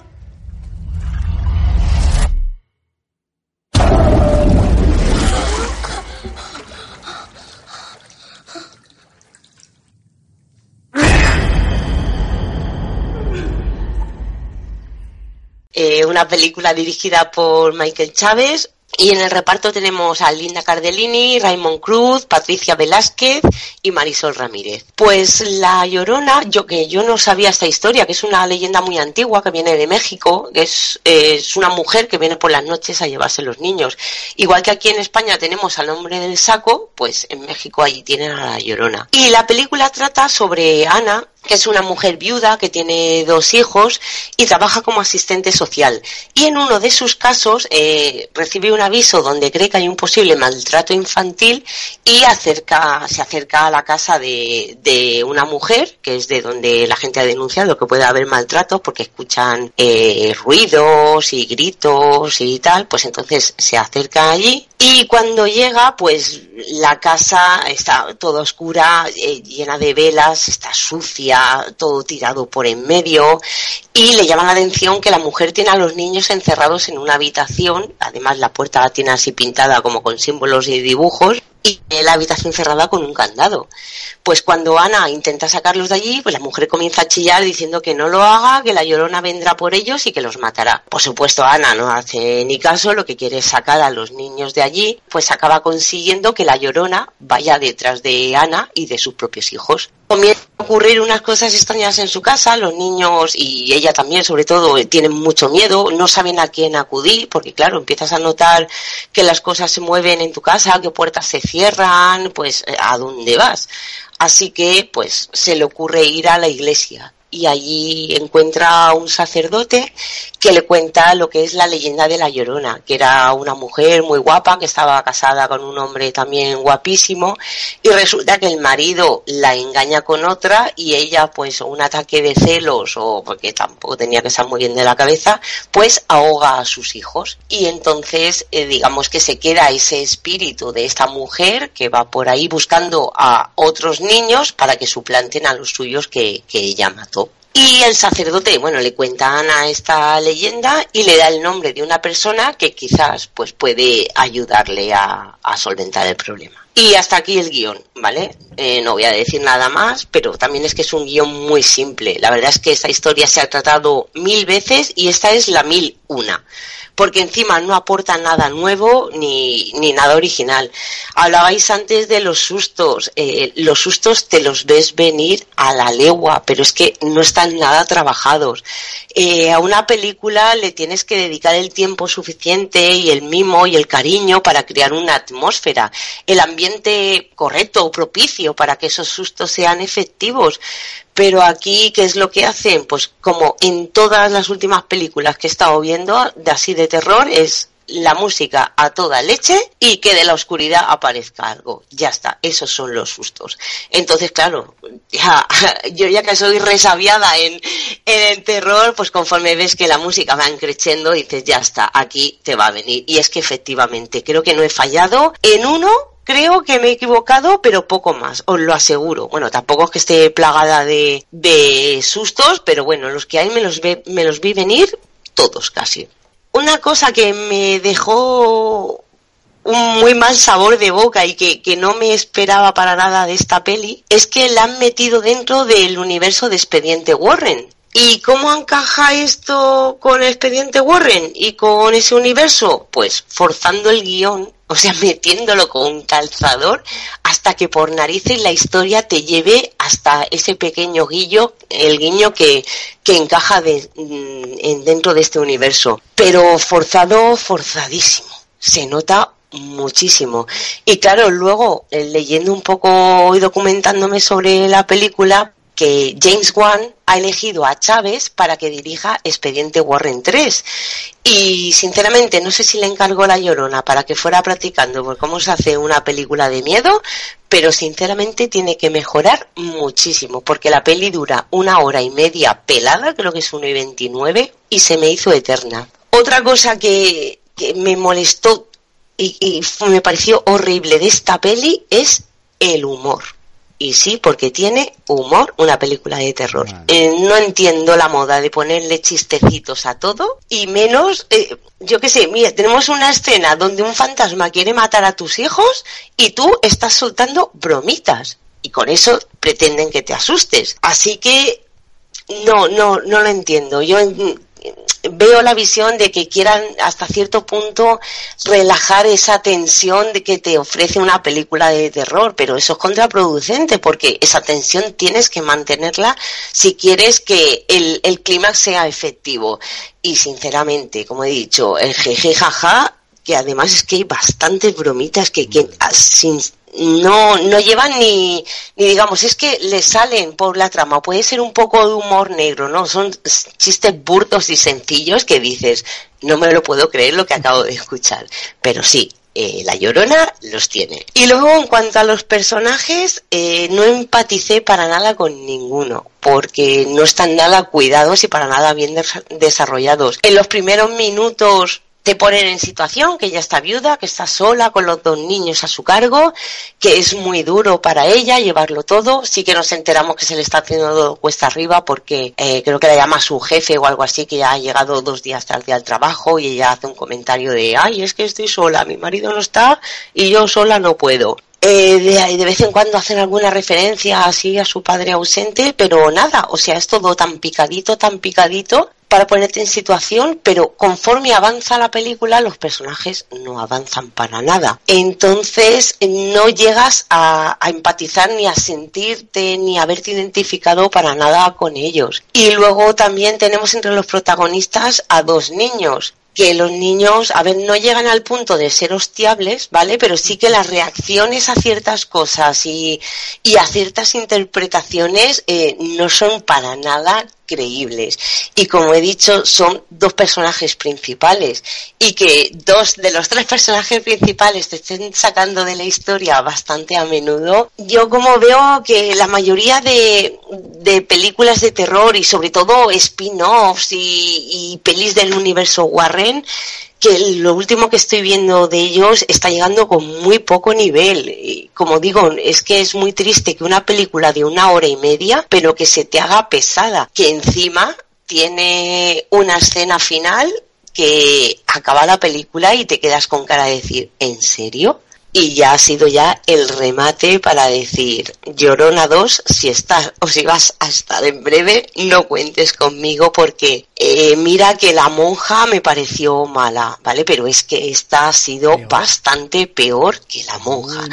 S5: Eh, una película dirigida por Michael Chávez, y en el reparto tenemos a Linda Cardellini, Raymond Cruz, Patricia Velázquez y Marisol Ramírez. Pues La Llorona, yo que yo no sabía esta historia, que es una leyenda muy antigua que viene de México, que es, es una mujer que viene por las noches a llevarse los niños. Igual que aquí en España tenemos al hombre del saco, pues en México allí tienen a La Llorona. Y la película trata sobre Ana, que es una mujer viuda que tiene dos hijos y trabaja como asistente social. Y en uno de sus casos eh, recibe un aviso donde cree que hay un posible maltrato infantil y acerca, se acerca a la casa de, de una mujer, que es de donde la gente ha denunciado que puede haber maltrato porque escuchan eh, ruidos y gritos y tal, pues entonces se acerca allí y cuando llega, pues la casa está toda oscura, eh, llena de velas, está sucia, todo tirado por en medio. Y le llama la atención que la mujer tiene a los niños encerrados en una habitación, además la puerta la tiene así pintada como con símbolos y dibujos y la habitación cerrada con un candado. Pues cuando Ana intenta sacarlos de allí, pues la mujer comienza a chillar diciendo que no lo haga, que la llorona vendrá por ellos y que los matará. Por supuesto, Ana no hace ni caso, lo que quiere es sacar a los niños de allí, pues acaba consiguiendo que la llorona vaya detrás de Ana y de sus propios hijos. Comienzan a ocurrir unas cosas extrañas en su casa, los niños y ella también sobre todo tienen mucho miedo, no saben a quién acudir, porque claro, empiezas a notar que las cosas se mueven en tu casa, que puertas se cierran, pues eh, a dónde vas. Así que pues se le ocurre ir a la iglesia y allí encuentra a un sacerdote que le cuenta lo que es la leyenda de la Llorona, que era una mujer muy guapa que estaba casada con un hombre también guapísimo y resulta que el marido la engaña con otra y ella pues un ataque de celos o porque tampoco tenía que estar muy bien de la cabeza, pues ahoga a sus hijos y entonces eh, digamos que se queda ese espíritu de esta mujer que va por ahí buscando a otros niños para que suplanten a los suyos que, que ella mató. Y el sacerdote, bueno, le cuenta a esta leyenda y le da el nombre de una persona que quizás pues puede ayudarle a, solventar el problema. Y hasta aquí el guion, ¿vale? Eh, no voy a decir nada más, pero también es que es un guion muy simple. La verdad es que esta historia se ha tratado mil veces y esta es la mil una porque encima no aporta nada nuevo ni, ni nada original. Hablabais antes de los sustos. Eh, los sustos te los ves venir a la legua, pero es que no están nada trabajados. Eh, a una película le tienes que dedicar el tiempo suficiente y el mimo y el cariño para crear una atmósfera, el ambiente correcto o propicio para que esos sustos sean efectivos. Pero aquí, ¿qué es lo que hacen? Pues como en todas las últimas películas que he estado viendo, de así de terror, es la música a toda leche y que de la oscuridad aparezca algo. Ya está, esos son los sustos. Entonces, claro, ya, yo ya que soy resabiada en, el terror, pues conforme ves que la música va creciendo, dices, ya está, aquí te va a venir. Y es que efectivamente, creo que no he fallado en uno Creo que me he equivocado, pero poco más, os lo aseguro. Bueno, tampoco es que esté plagada de, de sustos, pero bueno, los que hay me los, me los vi venir todos casi. Una cosa que me dejó un muy mal sabor de boca y que, que, no me esperaba para nada de esta peli es que la han metido dentro del universo de Expediente Warren. ¿Y cómo encaja esto con el expediente Warren y con ese universo? Pues forzando el guion, o sea, metiéndolo con un calzador hasta que por narices la historia te lleve hasta ese pequeño guillo, el guiño que, que encaja mm, dentro de este universo. Pero forzado, forzadísimo. Se nota muchísimo. Y claro, luego, eh, leyendo un poco y documentándome sobre la película, que James Wan ha elegido a Chávez para que dirija Expediente Warren 3. Y sinceramente no sé si le encargó la Llorona para que fuera practicando por cómo se hace una película de miedo, pero sinceramente tiene que mejorar muchísimo, porque la peli dura una hora y media pelada, creo que es 1 y 29, y se me hizo eterna. Otra cosa que, me molestó y, y me pareció horrible de esta peli es el humor y sí, porque tiene humor una película de terror. Eh, no entiendo la moda de ponerle chistecitos a todo y menos, eh, yo qué sé, mira, tenemos una escena donde un fantasma quiere matar a tus hijos y tú estás soltando bromitas y con eso pretenden que te asustes. Así que no, no, no lo entiendo. Yo veo la visión de que quieran hasta cierto punto relajar esa tensión de que te ofrece una película de terror, pero eso es contraproducente porque esa tensión tienes que mantenerla si quieres que el, el clímax sea efectivo. Y sinceramente, como he dicho, el jeje jaja, que además es que hay bastantes bromitas que, que sin no, no llevan ni, ni digamos, es que le salen por la trama, puede ser un poco de humor negro, ¿no? Son chistes burdos y sencillos que dices, no me lo puedo creer lo que acabo de escuchar, pero sí, eh, la llorona los tiene. Y luego en cuanto a los personajes, eh, no empaticé para nada con ninguno, porque no están nada cuidados y para nada bien desarrollados. En los primeros minutos te ponen en situación que ella está viuda, que está sola con los dos niños a su cargo, que es muy duro para ella llevarlo todo. Sí que nos enteramos que se le está haciendo cuesta arriba porque eh, creo que la llama su jefe o algo así, que ya ha llegado dos días tarde al trabajo y ella hace un comentario de, ay, es que estoy sola, mi marido no está y yo sola no puedo. Eh, de, de, vez en cuando hacen alguna referencia así a su padre ausente, pero nada, o sea, es todo tan picadito, tan picadito, para ponerte en situación, pero conforme avanza la película los personajes no avanzan para nada. Entonces no llegas a, empatizar ni a sentirte ni a haberte identificado para nada con ellos. Y luego también tenemos entre los protagonistas a dos niños que los niños, a ver, no llegan al punto de ser hostiables, ¿vale? Pero sí que las reacciones a ciertas cosas y, y a ciertas interpretaciones eh, no son para nada creíbles. Y como he dicho, son dos personajes principales. Y que dos de los tres personajes principales te estén sacando de la historia bastante a menudo. Yo como veo que la mayoría de, de películas de terror y sobre todo spin-offs y, y pelis del universo Warren que lo último que estoy viendo de ellos está llegando con muy poco nivel. Y como digo, es que es muy triste que una película de una hora y media, pero que se te haga pesada, que encima tiene una escena final que acaba la película y te quedas con cara de decir, ¿en serio? Y ya ha sido ya el remate para decir, Llorona 2, si estás o si vas a estar en breve, no cuentes conmigo porque eh, mira que la monja me pareció mala, ¿vale? Pero es que esta ha sido bastante peor que la monja.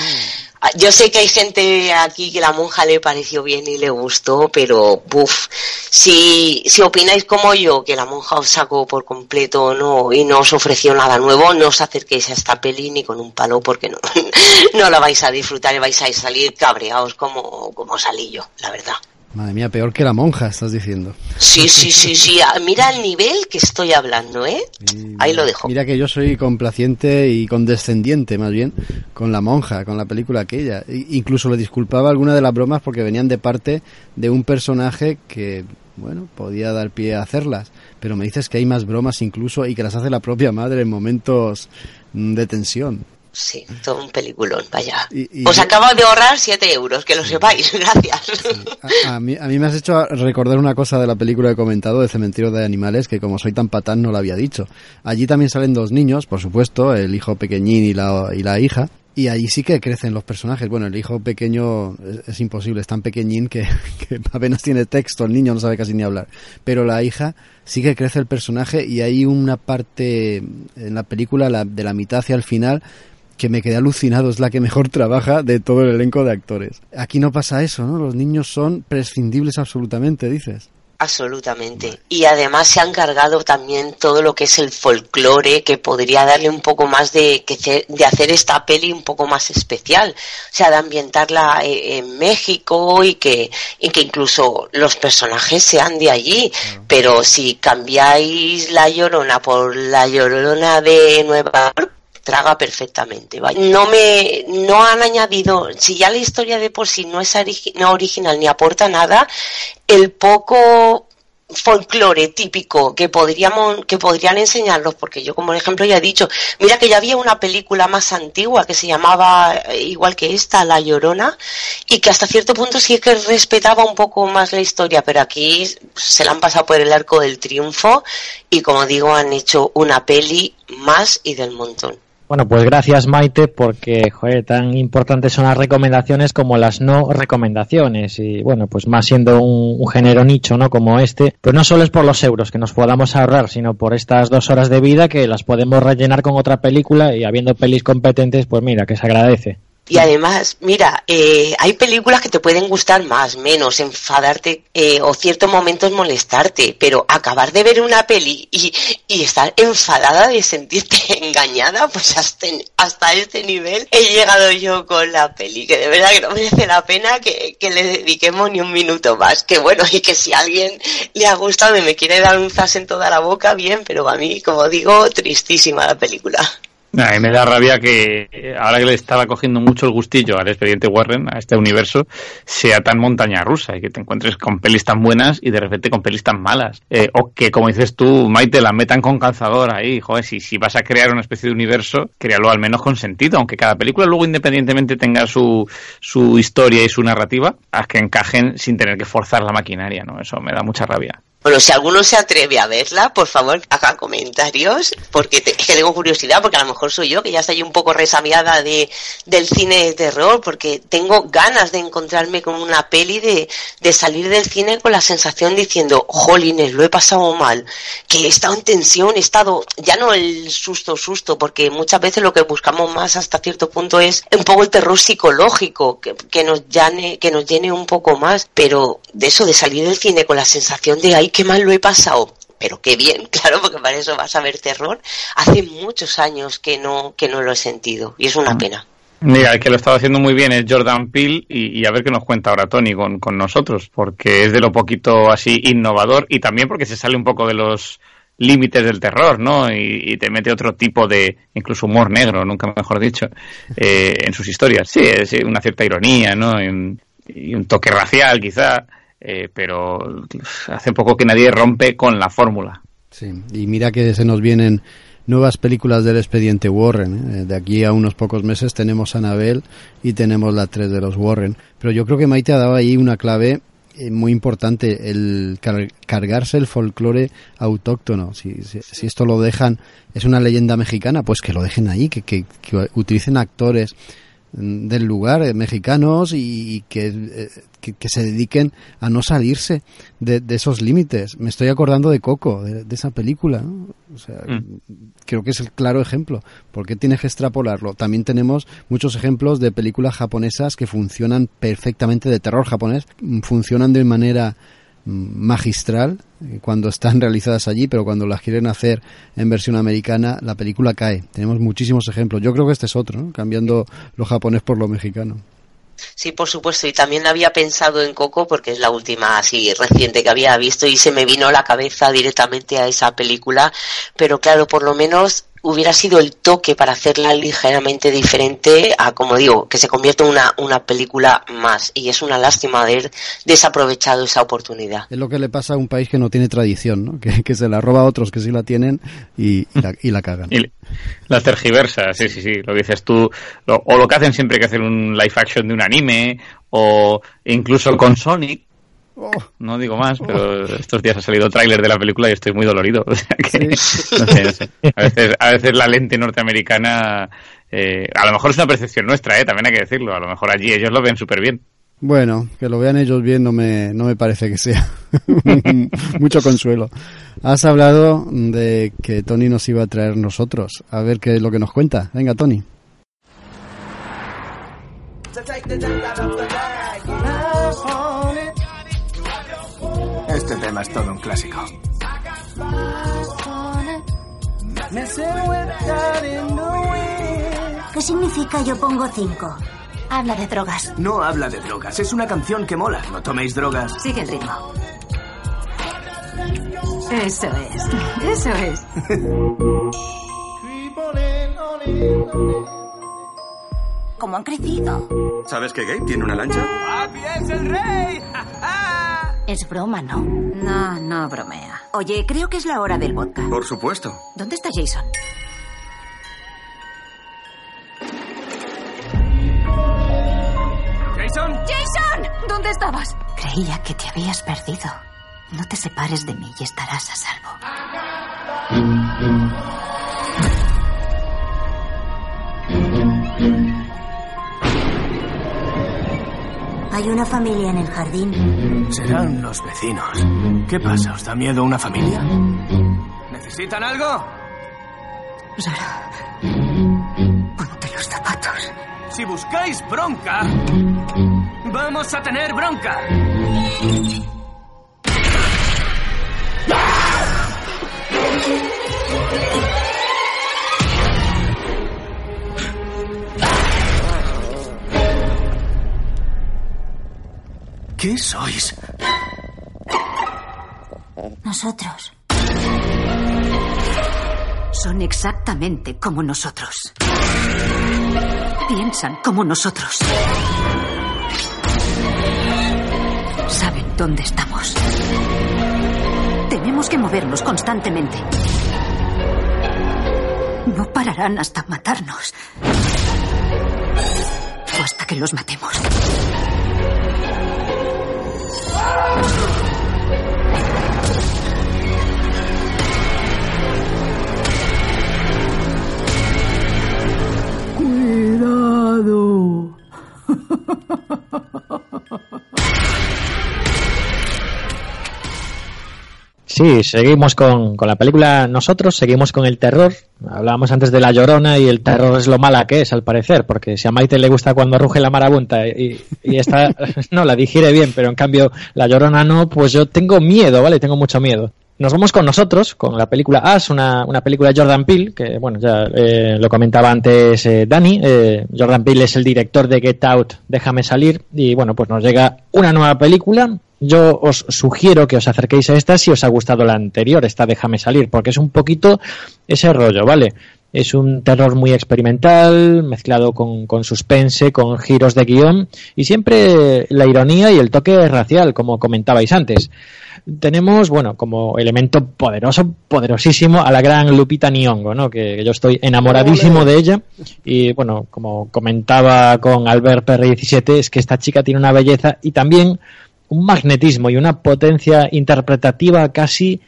S5: Yo sé que hay gente aquí que la monja le pareció bien y le gustó, pero buf, si, si opináis como yo, que la monja os sacó por completo no, y no os ofreció nada nuevo, no os acerquéis a esta peli ni con un palo porque no, no la vais a disfrutar y vais a salir cabreados como, como salí yo, la verdad.
S2: Madre mía, peor que la monja, estás diciendo.
S5: Sí, sí, sí, sí. Ah, Mira el nivel que estoy hablando, ¿eh? Ahí lo dejo.
S2: Mira que yo soy complaciente y condescendiente, más bien, con la monja, con la película aquella. Incluso le disculpaba alguna de las bromas porque venían de parte de un personaje que, bueno, podía dar pie a hacerlas. Pero me dices que hay más bromas incluso y que las hace la propia madre en momentos mm, de tensión.
S5: Sí, todo un peliculón, vaya.
S2: Y- y-
S5: Os acabo de ahorrar 7 euros, que lo sepáis, gracias.
S2: A, a mí, a mí me has hecho recordar una cosa de la película que he comentado, de Cementerio de Animales, que como soy tan patán no la había dicho. Allí también salen dos niños, por supuesto, el hijo pequeñín y la, y la hija. Y allí sí que crecen los personajes. Bueno, el hijo pequeño es, es imposible, es tan pequeñín que, que apenas tiene texto, el niño no sabe casi ni hablar. Pero la hija sí que crece el personaje y hay una parte en la película, la- de la mitad hacia el final, que me quedé alucinado, es la que mejor trabaja de todo el elenco de actores. Aquí no pasa eso, ¿no? Los niños son prescindibles absolutamente, dices.
S5: Absolutamente. Y además se han cargado también todo lo que es el folclore, que podría darle un poco más de, de hacer esta peli un poco más especial. O sea, de ambientarla eh, en México y que, y que incluso los personajes sean de allí. Pero si cambiáis la llorona por la llorona de Nueva York, traga perfectamente. No me, no han añadido, si ya la historia de por sí no es no original ni aporta nada, el poco folclore típico que podríamos que podrían enseñarlos porque yo como ejemplo ya he dicho mira que ya había una película más antigua que se llamaba eh, igual que esta La Llorona y que hasta cierto punto sí que respetaba un poco más la historia pero aquí se la han pasado por el arco del triunfo y como digo han hecho una peli más y del montón
S3: Bueno, pues gracias Maite, porque tan importantes son las recomendaciones como las no recomendaciones. Y bueno, pues más siendo un, género nicho, ¿no? Como este, pues no solo es por los euros que nos podamos ahorrar, sino por estas dos horas de vida que las podemos rellenar con otra película y habiendo pelis competentes, pues mira, que se agradece.
S5: Y además, mira, eh, hay películas que te pueden gustar más, menos, enfadarte eh, o ciertos momentos molestarte, pero acabar de ver una peli y, y estar enfadada de sentirte engañada, pues hasta, hasta este nivel he llegado yo con la peli, que de verdad que no merece la pena que, que le dediquemos ni un minuto más. Que bueno, y que si alguien le ha gustado y me quiere dar un zas en toda la boca, bien, pero a mí, como digo, tristísima la película.
S4: A mí me da rabia que eh, ahora que le estaba cogiendo mucho el gustillo al expediente Warren, a este universo, sea tan montaña rusa y que te encuentres con pelis tan buenas y de repente con pelis tan malas. Eh, o que, como dices tú, Maite, la metan con calzador ahí. Joder, si, si vas a crear una especie de universo, créalo al menos con sentido, aunque cada película luego independientemente tenga su, su historia y su narrativa, haz que encajen sin tener que forzar la maquinaria, ¿no? Eso me da mucha rabia.
S5: Bueno, si alguno se atreve a verla, por favor, haga comentarios, porque te- es que tengo curiosidad, porque a lo mejor soy yo, que ya estoy un poco resabiada de, del cine de terror, porque tengo ganas de encontrarme con una peli, de, de salir del cine con la sensación diciendo, jolines, lo he pasado mal, que he estado en tensión, he estado, ya no el susto, susto, porque muchas veces lo que buscamos más hasta cierto punto es un poco el terror psicológico, que, que nos llane, que nos llene un poco más, pero de eso, de salir del cine con la sensación de, ay, qué mal lo he pasado, pero qué bien, claro, porque para eso vas a ver terror. Hace muchos años que no, que no lo he sentido y es una pena.
S4: Mira, el que lo estaba haciendo muy bien es Jordan Peele y, y a ver qué nos cuenta ahora Tony con, con nosotros, porque es de lo poquito así innovador y también porque se sale un poco de los límites del terror, ¿no? Y, y te mete otro tipo de, incluso humor negro, nunca mejor dicho, eh, en sus historias. Sí, es una cierta ironía, ¿no? Y un, y un toque racial quizá, eh, pero hace poco que nadie rompe con la fórmula.
S2: Sí, y mira que se nos vienen nuevas películas del expediente Warren. ¿eh? De aquí a unos pocos meses tenemos Anabel y tenemos la 3 de los Warren. Pero yo creo que Maite ha dado ahí una clave eh, muy importante el cargarse el folclore autóctono. Si, si, esto lo dejan, es una leyenda mexicana, pues que lo dejen ahí, que utilicen actores del lugar, eh, mexicanos, y, eh, que, que, se dediquen a no salirse de, esos límites. Me estoy acordando de Coco, de, esa película. O sea, mm. creo que es el claro ejemplo. porque tienes que extrapolarlo? También tenemos muchos ejemplos de películas japonesas que funcionan perfectamente, de terror japonés, funcionan de manera magistral eh, cuando están realizadas allí, pero cuando las quieren hacer en versión americana, la película cae. Tenemos muchísimos ejemplos. Yo creo que este es otro, cambiando lo japonés por lo mexicano.
S5: Sí, por supuesto, y también había pensado en Coco porque es la última así reciente que había visto y se me vino a la cabeza directamente a esa película, pero claro, por lo menos hubiera sido el toque para hacerla ligeramente diferente a, como digo, que se convierta en una, una película más. Y es una lástima haber desaprovechado esa oportunidad.
S2: Es lo que le pasa a un país que no tiene tradición, ¿no? que, que se la roba a otros que sí la tienen y, la, y la cagan.
S4: Y las tergiversas, sí, sí, sí, lo dices tú. o lo que hacen siempre que hacer un live action de un anime, o incluso con Sonic. No digo más, pero estos días ha salido tráiler de la película y estoy muy dolorido. A, veces, la lente norteamericana, eh, a lo mejor es una percepción nuestra, eh, también hay que decirlo. A lo mejor allí ellos lo ven súper bien.
S2: Bueno, que lo vean ellos bien no me, no me parece que sea mucho consuelo. Has hablado de que Tony nos iba a traer nosotros. A ver qué es lo que nos cuenta. Venga, Tony.
S13: Este tema es todo un clásico.
S14: ¿Qué significa yo pongo cinco? Habla de drogas.
S13: No habla de drogas, es una canción que mola. No toméis drogas.
S14: Sigue el ritmo. Eso es, eso es. ¿Cómo han crecido?
S13: ¿Sabes que Gabe tiene una lancha?
S6: ¡Papi es el rey!
S14: Es broma, ¿no? No, no bromea. Oye, creo que es la hora del vodka.
S13: Por supuesto.
S14: ¿Dónde está Jason?
S6: ¿Jason?
S14: ¡Jason! ¿Dónde estabas? Creía que te habías perdido. No te separes de mí y estarás a salvo. ¿Hay una familia en el jardín?
S13: Serán los vecinos. ¿Qué pasa? ¿Os da miedo una familia?
S6: ¿Necesitan algo?
S14: Sara, ponte los zapatos.
S6: Si buscáis bronca, vamos a tener bronca.
S13: ¿Qué sois?
S14: Nosotros. Son exactamente como nosotros. Piensan como nosotros. Saben dónde estamos. Tenemos que movernos constantemente. No pararán hasta matarnos. O hasta que los matemos.
S3: Sí, seguimos con, con, la película Nosotros, seguimos con el terror. Hablábamos antes de La Llorona y el terror es lo mala que es, al parecer, porque si a Maite le gusta cuando ruge la marabunta y, y esta no la digiere bien, pero en cambio La Llorona no, pues yo tengo miedo, ¿vale? Tengo mucho miedo. Nos vamos con nosotros, con la película As, una, una película de Jordan Peele, que bueno, ya eh, lo comentaba antes eh, Dani. Eh, Jordan Peele es el director de Get Out, Déjame salir, y bueno, pues nos llega una nueva película. Yo os sugiero que os acerquéis a esta si os ha gustado la anterior, esta Déjame salir, porque es un poquito ese rollo, ¿vale? Es un terror muy experimental, mezclado con, con, suspense, con giros de guion y siempre la ironía y el toque racial, como comentabais antes. Tenemos, bueno, como elemento poderoso, poderosísimo, a la gran Lupita Nyong'o, ¿no? Que, yo estoy enamoradísimo de ella y, bueno, como comentaba con Albert PR17, es que esta chica tiene una belleza y también un magnetismo y una potencia interpretativa casi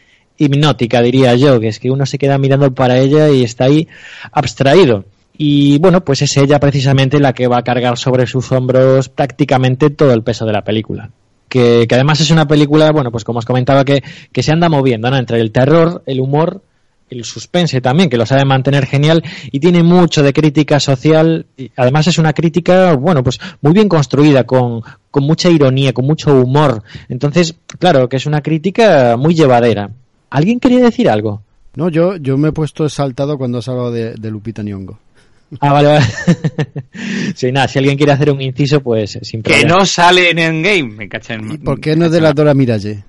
S3: hipnótica, diría yo, que es que uno se queda mirando para ella y está ahí abstraído. Y bueno, pues es ella precisamente la que va a cargar sobre sus hombros prácticamente todo el peso de la película. Que, además es una película, bueno, pues como os comentaba, que, que se anda moviendo. Entre el terror, el humor el suspense también, que lo sabe mantener genial y tiene mucho de crítica social. Y además es una crítica, bueno, pues muy bien construida, con, con mucha ironía, con mucho humor. Entonces, claro, que es una crítica muy llevadera. ¿Alguien quería decir algo?
S2: No, yo, yo me he puesto saltado cuando has hablado de, de Lupita Nyong'o.
S3: Ah, vale, vale. sí, nada, si alguien quiere hacer un inciso, pues sin
S4: Que no sale en Endgame, me cachen.
S2: ¿Y por qué no es de la Dora Miraje?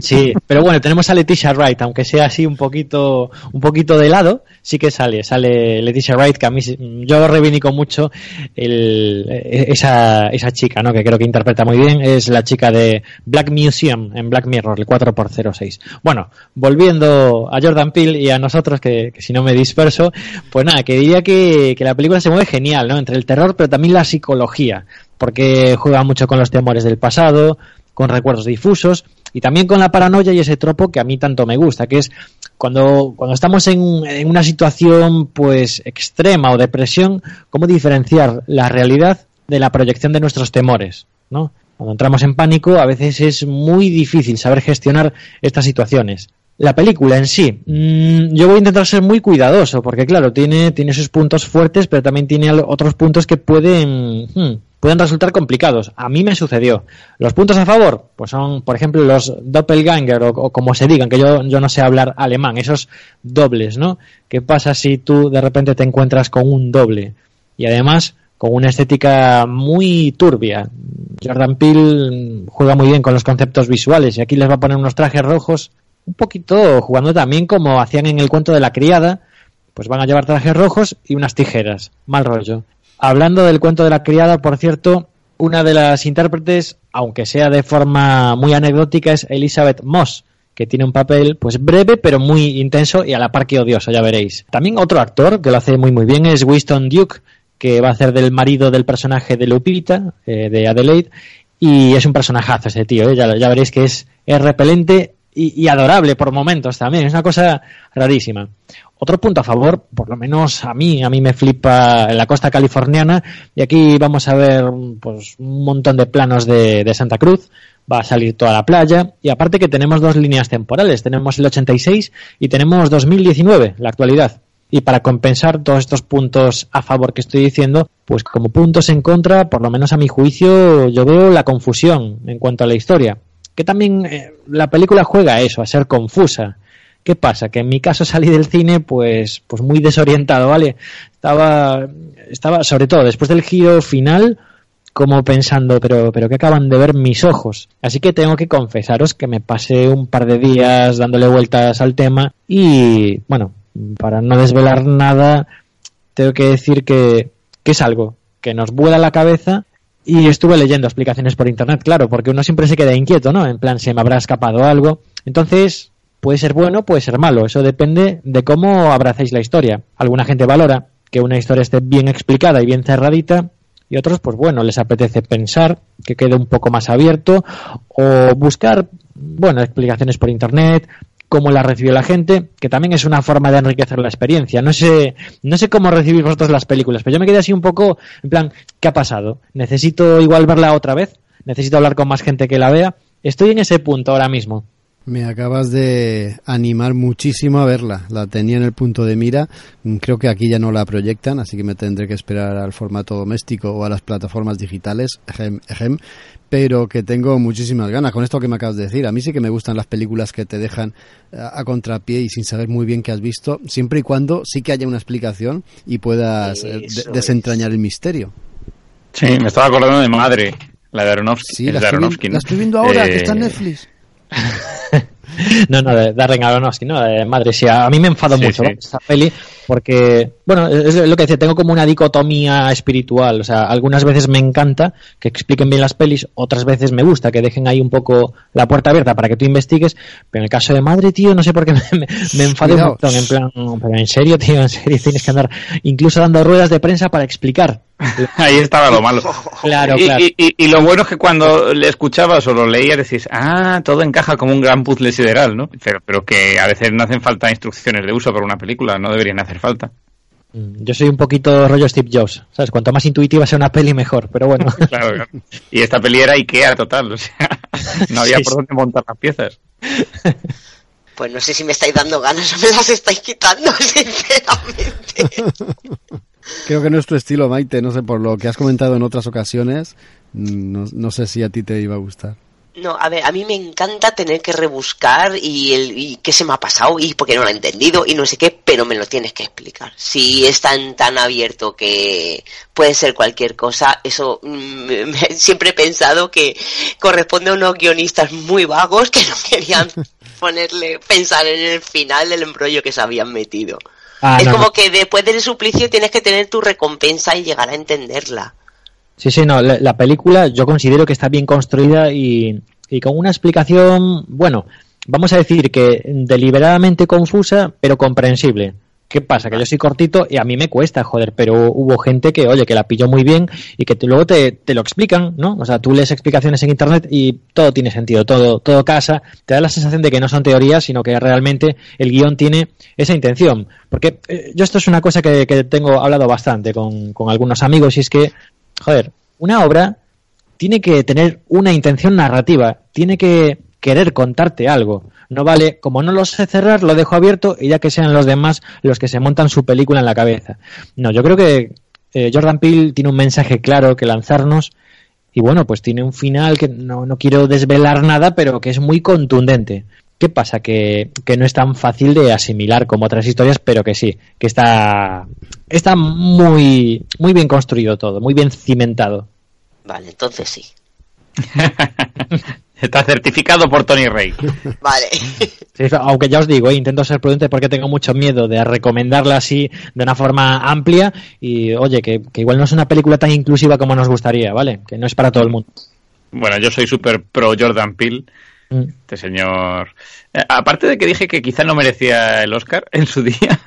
S3: Sí, pero bueno, tenemos a Leticia Wright, aunque sea así un poquito, un poquito de lado, sí que sale, sale Leticia Wright, que a mí yo reivindico mucho esa, esa chica, ¿no? Que creo que interpreta muy bien, es la chica de Black Museum en Black Mirror, el 4x06. Bueno, volviendo a Jordan Peele y a nosotros, que, si no me disperso, pues nada, que diría que, que la película se mueve genial, ¿no? Entre el terror, pero también la psicología, porque juega mucho con los temores del pasado, con recuerdos difusos y también con la paranoia y ese tropo que a mí tanto me gusta, que es cuando, cuando estamos en, en una situación pues extrema o depresión, cómo diferenciar la realidad de la proyección de nuestros temores, ¿no? Cuando entramos en pánico, a veces es muy difícil saber gestionar estas situaciones. La película en sí, mmm, yo voy a intentar ser muy cuidadoso, porque claro, tiene, tiene sus puntos fuertes, pero también tiene otros puntos que pueden, hmm, pueden resultar complicados. A mí me sucedió. Los puntos a favor, pues son, por ejemplo, los doppelganger o, como se digan, que yo, yo no sé hablar alemán, esos dobles, ¿no? ¿Qué pasa si tú de repente te encuentras con un doble? Y además con una estética muy turbia. Jordan Peele juega muy bien con los conceptos visuales y aquí les va a poner unos trajes rojos, un poquito jugando también como hacían en el cuento de la criada, pues van a llevar trajes rojos y unas tijeras, mal rollo. Hablando del cuento de la criada, por cierto, una de las intérpretes, aunque sea de forma muy anecdótica, es Elizabeth Moss, que tiene un papel pues breve pero muy intenso y a la par que odioso, ya veréis. También otro actor que lo hace muy muy bien es Winston Duke, que va a hacer del marido del personaje de Lupita, eh, de Adelaide, y es un personajazo ese tío, ¿eh? ya, ya, veréis que es, es repelente y, adorable por momentos también, es una cosa rarísima. Otro punto a favor, por lo menos a mí, a mí me flipa la costa californiana y aquí vamos a ver pues un montón de planos de, de Santa Cruz, va a salir toda la playa y aparte que tenemos dos líneas temporales, tenemos el 86 y tenemos 2019, la actualidad. Y para compensar todos estos puntos a favor que estoy diciendo, pues como puntos en contra, por lo menos a mi juicio, yo veo la confusión en cuanto a la historia. Que también eh, la película juega a eso, a ser confusa. ¿Qué pasa? Que en mi caso salí del cine pues, pues muy desorientado, ¿vale? Estaba, estaba, sobre todo después del giro final, como pensando, pero, pero que acaban de ver mis ojos. Así que tengo que confesaros que me pasé un par de días dándole vueltas al tema y, bueno, para no desvelar nada, tengo que decir que, que es algo que nos vuela la cabeza y estuve leyendo explicaciones por internet, claro, porque uno siempre se queda inquieto, ¿no? En plan, se me habrá escapado algo. Entonces, Puede ser bueno, puede ser malo. Eso depende de cómo abracéis la historia. Alguna gente valora que una historia esté bien explicada y bien cerradita y otros, pues bueno, les apetece pensar que quede un poco más abierto o buscar, bueno, explicaciones por internet, cómo la recibió la gente, que también es una forma de enriquecer la experiencia. No sé, no sé cómo recibir vosotros las películas, pero yo me quedé así un poco, en plan, ¿qué ha pasado? ¿Necesito igual verla otra vez? ¿Necesito hablar con más gente que la vea? Estoy en ese punto ahora mismo.
S2: Me acabas de animar muchísimo a verla. La tenía en el punto de mira. Creo que aquí ya no la proyectan, así que me tendré que esperar al formato doméstico o a las plataformas digitales, ejem, pero que tengo muchísimas ganas. Con esto que me acabas de decir, a mí sí que me gustan las películas que te dejan a contrapié y sin saber muy bien qué has visto, siempre y cuando sí que haya una explicación y puedas eh, de desentrañar el misterio.
S4: Sí, me estaba acordando de Madre, la de Aronofsky.
S2: Sí, la,
S4: de
S2: estoy,
S4: Aronofsky,
S2: la estoy viendo ahora, eh... que está en Netflix.
S3: no, no, de Darren Aronofsky, no, de madre, sí, a mí me enfado
S4: Sí,
S3: mucho
S4: sí.
S3: esta peli porque, bueno, es lo que decía, tengo como una dicotomía espiritual, o sea, algunas veces me encanta que expliquen bien las pelis, otras veces me gusta que dejen ahí un poco la puerta abierta para que tú investigues, pero en el caso de madre, tío, no sé por qué me, me, me enfado un montón, en plan, pero en serio, tío, en serio, tienes que andar incluso dando ruedas de prensa para explicar.
S4: Ahí estaba lo malo.
S3: Claro,
S4: y,
S3: claro.
S4: y- y- y lo bueno es que cuando le escuchabas o lo leías decís, ah, todo encaja como un gran puzzle Pero, pero que a veces no hacen falta instrucciones de uso para una película, no deberían hacer falta.
S3: Mm, Yo soy un poquito rollo Steve Jobs, ¿sabes? Cuanto más intuitiva sea una peli, mejor, pero bueno.
S4: Claro, claro. Y esta peli era Ikea total, o sea, no había
S3: Sí,
S4: por
S3: sí.
S4: dónde montar las piezas.
S5: Pues no sé si me estáis dando ganas o me las estáis quitando, sinceramente.
S2: Creo que no es tu estilo, Maite, no sé, por lo que has comentado en otras ocasiones, no, no sé si a ti te iba a gustar.
S5: No, a ver, a mí me encanta tener que rebuscar y, el, y qué se me ha pasado y porque no lo he entendido y no sé qué, pero me lo tienes que explicar. Si es tan, tan abierto que puede ser cualquier cosa, eso mm, me- siempre he pensado que corresponde a unos guionistas muy vagos que no querían ponerle, pensar en el final del embrollo que se habían metido.
S3: Ah,
S5: es
S3: no,
S5: como
S3: no.
S5: que después del suplicio tienes que tener tu recompensa y llegar a entenderla.
S3: Sí, sí, no, la, la película yo considero que está bien construida y, con una explicación, bueno, vamos a decir que deliberadamente confusa, pero comprensible. ¿Qué pasa? Que yo soy cortito y a mí me cuesta, joder, pero hubo gente que, oye, que la pilló muy bien y que te- luego te, te lo explican, ¿no? O sea, tú lees explicaciones en internet y todo tiene sentido, todo, todo casa, te da la sensación de que no son teorías, sino que realmente el guion tiene esa intención. Porque eh, yo esto es una cosa que, que tengo hablado bastante con, con algunos amigos y es que, joder, una obra tiene que tener una intención narrativa, tiene que querer contarte algo. No vale, como no lo sé cerrar, lo dejo abierto y ya que sean los demás los que se montan su película en la cabeza. No, yo creo que eh, Jordan Peele tiene un mensaje claro que lanzarnos y bueno, pues tiene un final que no, no quiero desvelar nada, pero que es muy contundente. ¿Qué pasa? Que, que no es tan fácil de asimilar como otras historias, pero que sí, que está, está muy, muy bien construido todo, muy bien cimentado.
S5: Vale, entonces sí.
S4: Está certificado por Tony Rey.
S5: Vale.
S3: Sí, aunque ya os digo, eh, intento ser prudente porque tengo mucho miedo de recomendarla así de una forma amplia y oye, que, que igual no es una película tan inclusiva como nos gustaría, ¿vale? Que no es para todo el mundo.
S4: Bueno, yo soy súper pro Jordan Peele.
S3: Mm.
S4: Este señor. Eh, aparte de que dije que quizá no merecía el Oscar en su día,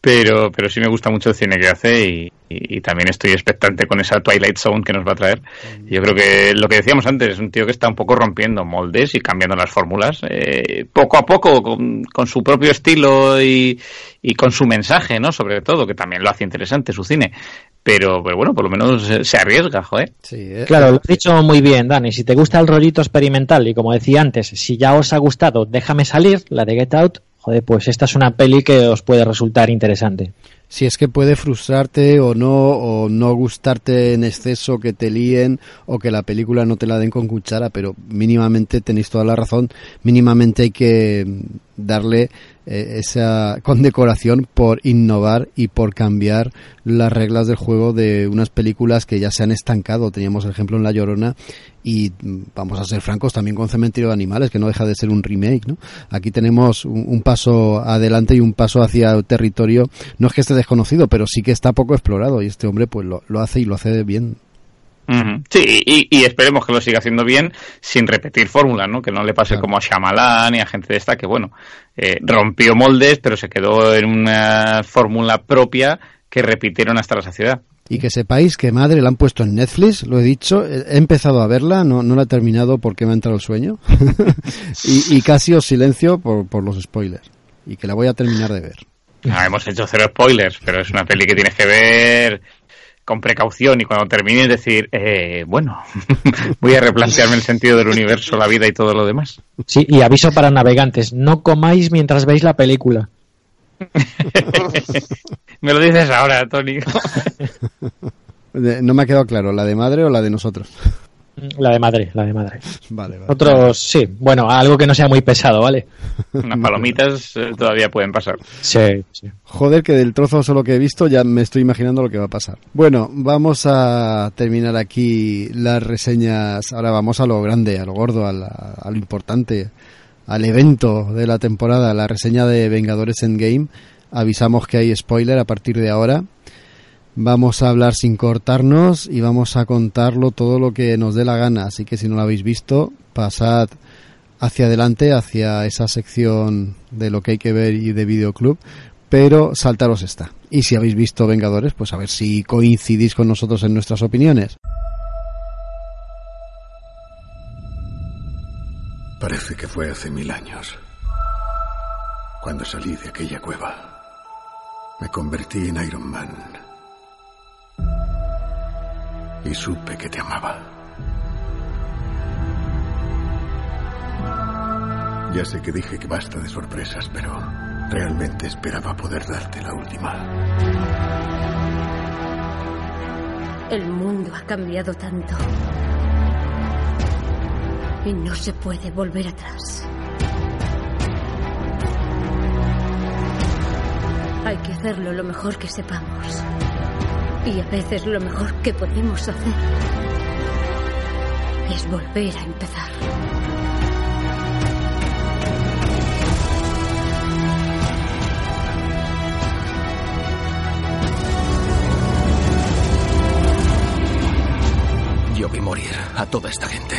S4: pero, pero sí me gusta mucho el cine que hace y, y- y también estoy expectante con esa Twilight Zone que nos va a traer. Yo creo que lo que decíamos antes es un tío que está un poco rompiendo moldes y cambiando las fórmulas, eh, poco a poco, con, con su propio estilo y, y con su mensaje, ¿no? Sobre todo, que también lo hace interesante su cine. Pero, pero bueno, por lo menos eh, se arriesga, joder.
S3: Claro, lo has dicho muy bien, Dani. Si te gusta el rollito experimental y como decía antes, si ya os ha gustado, déjame salir, la de Get Out, joder, pues esta es una peli que os puede resultar interesante.
S2: Si es que puede frustrarte o no, o no gustarte en exceso, que te líen o que la película no te la den con cuchara, pero mínimamente tenéis toda la razón, mínimamente hay que darle eh, esa condecoración por innovar y por cambiar las reglas del juego de unas películas que ya se han estancado. Teníamos el ejemplo en La Llorona y mm, vamos a ser francos también con Cementerio de Animales, que no deja de ser un remake, ¿no? Aquí tenemos un, un paso adelante y un paso hacia el territorio, no es que esté desconocido, pero sí que está poco explorado y este hombre pues lo, lo hace y lo hace bien.
S4: Sí, y, y esperemos que lo siga haciendo bien sin repetir fórmulas, ¿no? Que no le pase como a Shyamalan y a gente de esta que, bueno, eh, rompió moldes, pero se quedó en una fórmula propia que repitieron hasta la saciedad.
S2: Y que sepáis que Madre la han puesto en Netflix, lo he dicho, he he empezado a verla, no, no la he terminado porque me ha entrado el sueño. y, y casi os silencio por, por los spoilers. Y que la voy a terminar de ver.
S4: No, hemos hecho cero spoilers, pero es una peli que tienes que ver con precaución y cuando termines decir, eh, bueno, voy a replantearme el sentido del universo, la vida y todo lo demás.
S3: Sí, y aviso para navegantes, no comáis mientras veis la película.
S4: Me lo dices ahora, Tony.
S2: No me ha quedado claro, ¿la de Madre o la de nosotros?
S3: La de madre, la de madre.
S2: Vale, vale.
S3: Otros, sí, bueno, algo que no sea muy pesado, ¿vale?
S4: Unas palomitas eh, todavía pueden pasar.
S3: Sí, sí.
S2: Joder, que del trozo solo que he visto ya me estoy imaginando lo que va a pasar. Bueno, vamos a terminar aquí las reseñas. Ahora vamos a lo grande, a lo gordo, a, la- a lo importante, al evento de la temporada, la reseña de Vengadores Endgame, avisamos que hay spoiler a partir de ahora. Vamos a hablar sin cortarnos y vamos a contarlo todo lo que nos dé la gana. Así que si no lo habéis visto, pasad hacia adelante, hacia esa sección de lo que hay que ver y de videoclub, pero saltaros esta. Y si habéis visto Vengadores, pues a ver si coincidís con nosotros en nuestras opiniones.
S12: Parece que fue hace mil años, cuando salí de aquella cueva. Me convertí en Iron Man. Y supe que te amaba. Ya sé que dije que basta de sorpresas, pero realmente esperaba poder darte la última.
S15: El mundo ha cambiado tanto. Y no se puede volver atrás. Hay que hacerlo lo mejor que sepamos. Y a veces lo mejor que podemos hacer es volver a empezar.
S6: Yo vi morir a toda esta gente.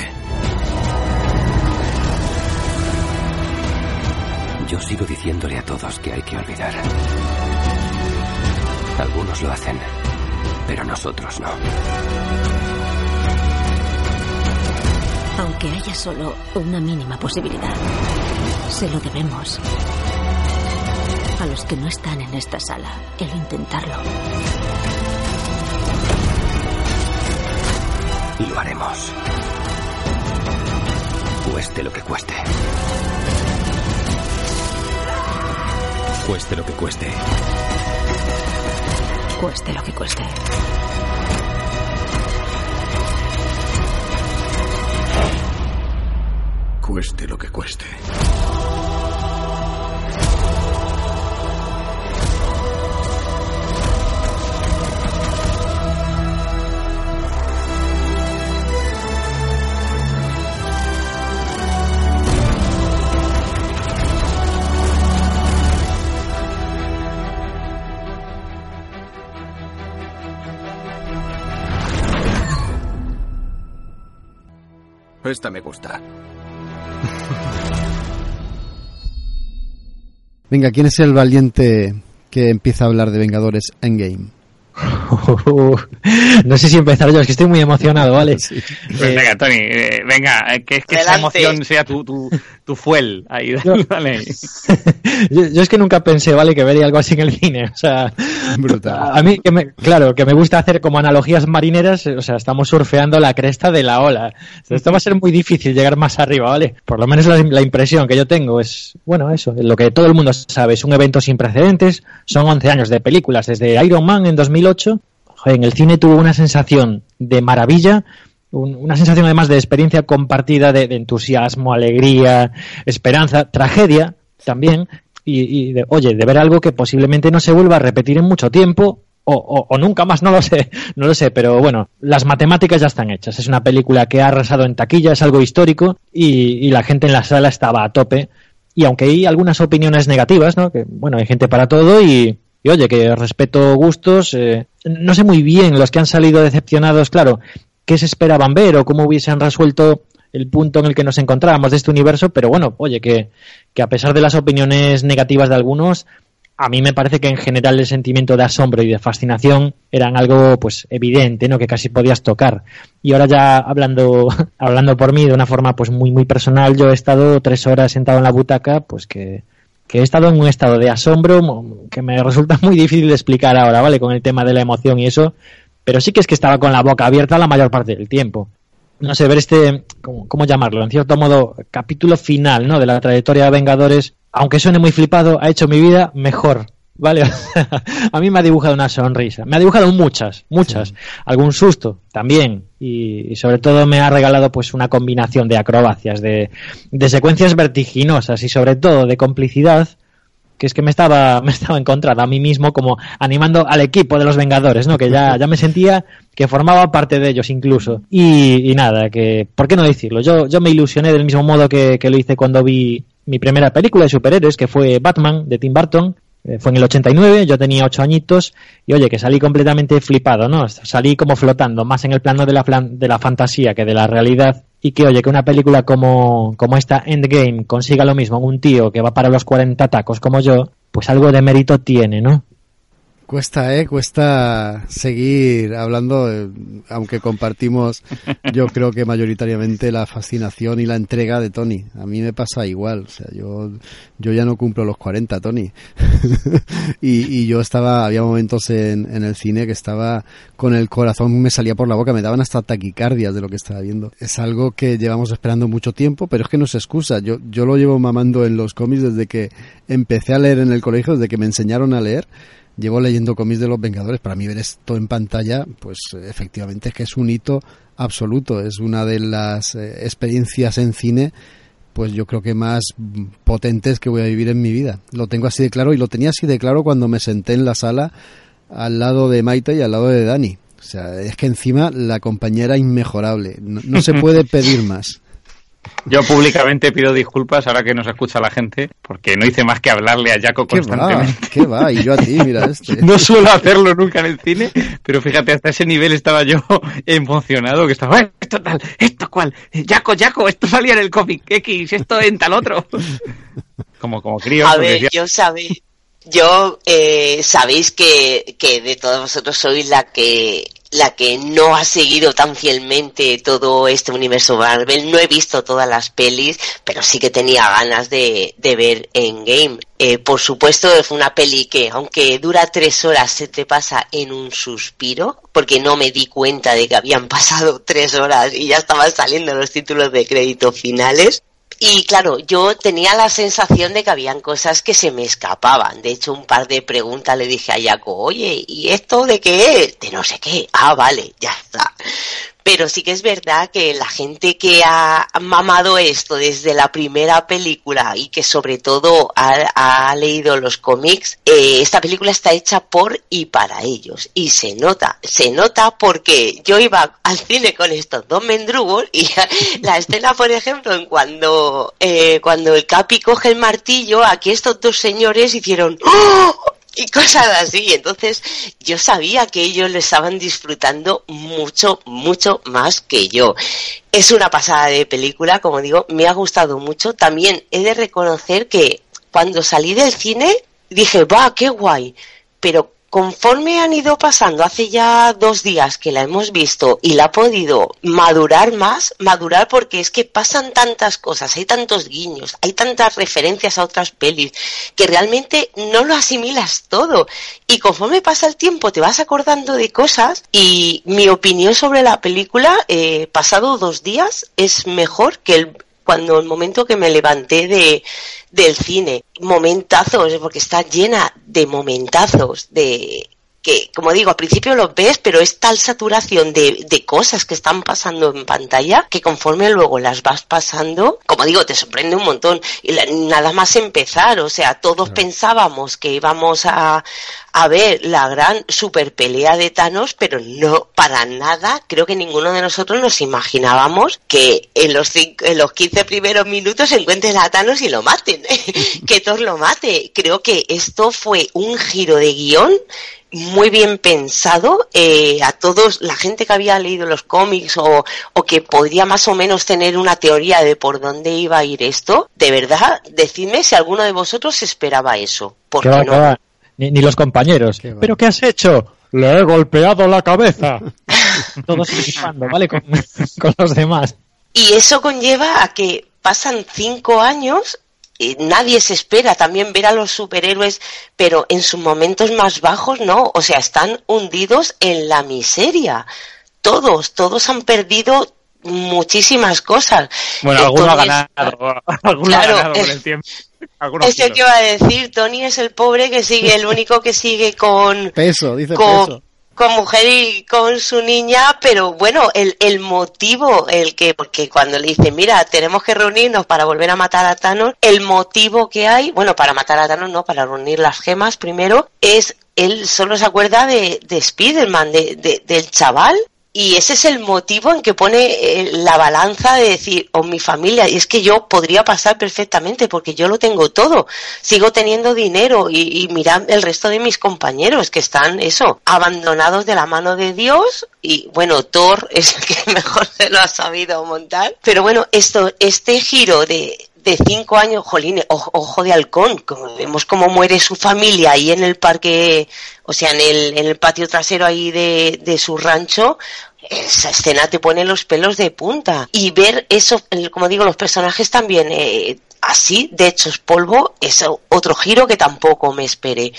S16: Yo sigo diciéndole a todos que hay que olvidar. Algunos lo hacen, pero nosotros no.
S15: Aunque haya solo una mínima posibilidad, se lo debemos a los que no están en esta sala el intentarlo.
S16: Y lo haremos. Cueste lo que cueste.
S6: Cueste lo que cueste.
S15: Cueste lo que cueste.
S12: Cueste lo que cueste.
S6: Esta me gusta.
S2: Venga, ¿quién es el valiente que empieza a hablar de Vengadores Endgame?
S3: no sé si empezar yo, es que estoy muy emocionado, ¿vale?
S4: Pues venga, Tony, eh, venga, eh, que, que esa emoción sea tu, tu, tu fuel. Ahí, dale.
S3: yo, yo, es que nunca pensé, ¿vale? Que vería algo así en el cine. O sea,
S2: Brutal.
S3: a mí, que me, claro, que me gusta hacer como analogías marineras, o sea, estamos surfeando la cresta de la ola. Esto va a ser muy difícil llegar más arriba, ¿vale? Por lo menos la, la impresión que yo tengo es, bueno, eso, lo que todo el mundo sabe, es un evento sin precedentes, son 11 años de películas, desde Iron Man en 2008 en el cine tuvo una sensación de maravilla, un, una sensación además de experiencia compartida, de, entusiasmo, alegría, esperanza, tragedia también, y, de, oye, de ver algo que posiblemente no se vuelva a repetir en mucho tiempo. O, o, o, nunca más, no lo sé, no lo sé, pero bueno, las matemáticas ya están hechas. Es una película que ha arrasado en taquilla, es algo histórico y, y la gente en la sala estaba a tope. Y aunque hay algunas opiniones negativas, ¿no? Que bueno, hay gente para todo y, y oye, que respeto gustos, eh, no sé muy bien los que han salido decepcionados, claro, qué se esperaban ver o cómo hubiesen resuelto el punto en el que nos encontrábamos de este universo, pero bueno, oye, que, que a pesar de las opiniones negativas de algunos, a mí me parece que en general el sentimiento de asombro y de fascinación eran algo pues evidente, ¿no? que casi podías tocar. Y ahora ya hablando hablando por mí de una forma pues muy muy personal, yo he estado tres horas sentado en la butaca, pues que que he estado en un estado de asombro que me resulta muy difícil de explicar ahora, ¿vale? Con el tema de la emoción y eso, pero sí que es que estaba con la boca abierta la mayor parte del tiempo. No sé, ver este, ¿cómo, cómo llamarlo? En cierto modo, capítulo final, ¿no? De la trayectoria de Vengadores, aunque suene muy flipado, ha hecho mi vida mejor, ¿vale? a mí me ha dibujado una sonrisa. Me ha dibujado muchas, muchas. Sí. Algún susto también. Y, y, sobre todo me ha regalado pues una combinación de acrobacias, de, de secuencias vertiginosas y sobre todo de complicidad que es que me estaba, me estaba encontrando a mí mismo como animando al equipo de los Vengadores, ¿no? Que ya, ya me sentía que formaba parte de ellos incluso. Y, y nada, que, ¿por qué no decirlo? Yo, yo me ilusioné del mismo modo que, que lo hice cuando vi mi primera película de superhéroes, que fue Batman, de Tim Burton, fue en el 89, yo tenía 8 añitos y oye, que salí completamente flipado, ¿no? Salí como flotando, más en el plano de la, de la fantasía que de la realidad y que oye, que una película como, como esta Endgame consiga lo mismo un tío que va para los 40 tacos como yo, pues algo de mérito tiene, ¿no?
S2: Cuesta, ¿eh? Cuesta seguir hablando, eh, aunque compartimos, yo creo que mayoritariamente la fascinación y la entrega de Tony. A mí me pasa igual, o sea, yo, yo ya no cumplo los 40, Tony. y, y yo estaba, había momentos en, en el cine que estaba con el corazón, me salía por la boca, me daban hasta taquicardias de lo que estaba viendo. Es algo que llevamos esperando mucho tiempo, pero es que no se excusa. Yo, yo lo llevo mamando en los cómics desde que empecé a leer en el colegio, desde que me enseñaron a leer llevo leyendo cómics de los Vengadores. Para mí ver esto en pantalla, pues efectivamente es que es un hito absoluto. Es una de las eh, experiencias en cine, pues yo creo que más potentes que voy a vivir en mi vida. Lo tengo así de claro y lo tenía así de claro cuando me senté en la sala al lado de Maite y al lado de Dani. O sea, es que encima la compañera inmejorable. no se puede pedir más.
S4: Yo públicamente pido disculpas ahora que nos escucha la gente, porque no hice más que hablarle a Jaco constantemente.
S2: ¿Qué va? Y yo a ti, mira este.
S4: No suelo hacerlo nunca en el cine, pero fíjate, hasta ese nivel estaba yo emocionado, que estaba, eh, esto tal, esto cual, Jaco, Jaco, esto salía en el cómic X, esto en tal otro. Como, como crío.
S5: A ver, yo sabéis, yo eh, sabéis que, que de todos vosotros sois la que la que no ha seguido tan fielmente todo este universo Marvel. No he visto todas las pelis, pero sí que tenía ganas de, de ver Endgame. Eh, por supuesto, fue una peli que, aunque dura tres horas, se te pasa en un suspiro, porque no me di cuenta de que habían pasado tres horas y ya estaban saliendo los títulos de crédito finales. Y claro, yo tenía la sensación de que habían cosas que se me escapaban. De hecho, un par de preguntas le dije a Jaco, oye, ¿y esto de qué es? De no sé qué. Ah, vale, ya está pero sí que es verdad que la gente que ha mamado esto desde la primera película y que sobre todo ha, leído los cómics, eh, esta película está hecha por y para ellos. Y se nota, se nota porque yo iba al cine con estos dos mendrugos y la escena, por ejemplo, en cuando, eh, cuando el Capi coge el martillo, aquí estos dos señores hicieron ¡Oh! Y cosas así. Entonces yo sabía que ellos lo estaban disfrutando mucho, mucho más que yo. Es una pasada de película, como digo, me ha gustado mucho. También he de reconocer que cuando salí del cine dije, va, qué guay. Pero conforme han ido pasando, hace ya dos días que la hemos visto y la ha podido madurar más, madurar porque es que pasan tantas cosas, hay tantos guiños, hay tantas referencias a otras pelis, que realmente no lo asimilas todo. Y conforme pasa el tiempo te vas acordando de cosas y mi opinión sobre la película, eh, pasado dos días, es mejor que el, cuando el momento que me levanté de, del cine. Momentazos, porque está llena de momentazos, de que, como digo, al principio los ves, pero es tal saturación de, de, cosas que están pasando en pantalla que conforme luego las vas pasando, como digo, te sorprende un montón. Y nada más empezar, o sea, todos pensábamos que íbamos a, a ver la gran super pelea de Thanos, pero no para nada, creo que ninguno de nosotros nos imaginábamos que en los, en los 15 primeros minutos se encuentren a Thanos y lo maten, que Thor lo mate. Creo que esto fue un giro de guion muy bien pensado eh, a todos la gente que había leído los cómics o, o, que podría más o menos tener una teoría de por dónde iba a ir esto de verdad decidme si alguno de vosotros esperaba eso porque no
S3: ni, ni los compañeros. ¿Pero qué has hecho? Le he golpeado la cabeza. Todos participando, ¿vale? Con, con los demás.
S5: Y eso conlleva a que pasan cinco años nadie se espera también ver a los superhéroes, pero en sus momentos más bajos no, o sea, están hundidos en la miseria. Todos, todos han perdido muchísimas cosas.
S4: Bueno, alguno ha ganado, alguno ha ganado con el tiempo.
S5: Ese que iba a decir, Tony es el pobre que sigue, el único que sigue con...
S2: Peso, dice peso.
S5: Con mujer y con su niña, pero bueno, el, el motivo, el que, porque cuando le dice, mira, tenemos que reunirnos para volver a matar a Thanos, el motivo que hay, bueno, para matar a Thanos no, para reunir las gemas primero, es él solo se acuerda de, de Spider-Man, de, de, del chaval y ese es el motivo en que pone eh, la balanza de decir, o mi familia, y es que yo podría pasar perfectamente porque yo lo tengo todo, sigo teniendo dinero y, y mirad el resto de mis compañeros que están, eso, abandonados de la mano de Dios. Y bueno, Thor es el que mejor se lo ha sabido montar, pero bueno, esto, este giro de, de cinco años, jolín, ojo, de halcón, como vemos cómo muere su familia ahí en el parque, o sea, en el, patio trasero ahí de, de su rancho, esa escena te pone los pelos de punta. Y ver eso, como digo, los personajes también eh, así, de hechos polvo, es otro giro que tampoco me esperé.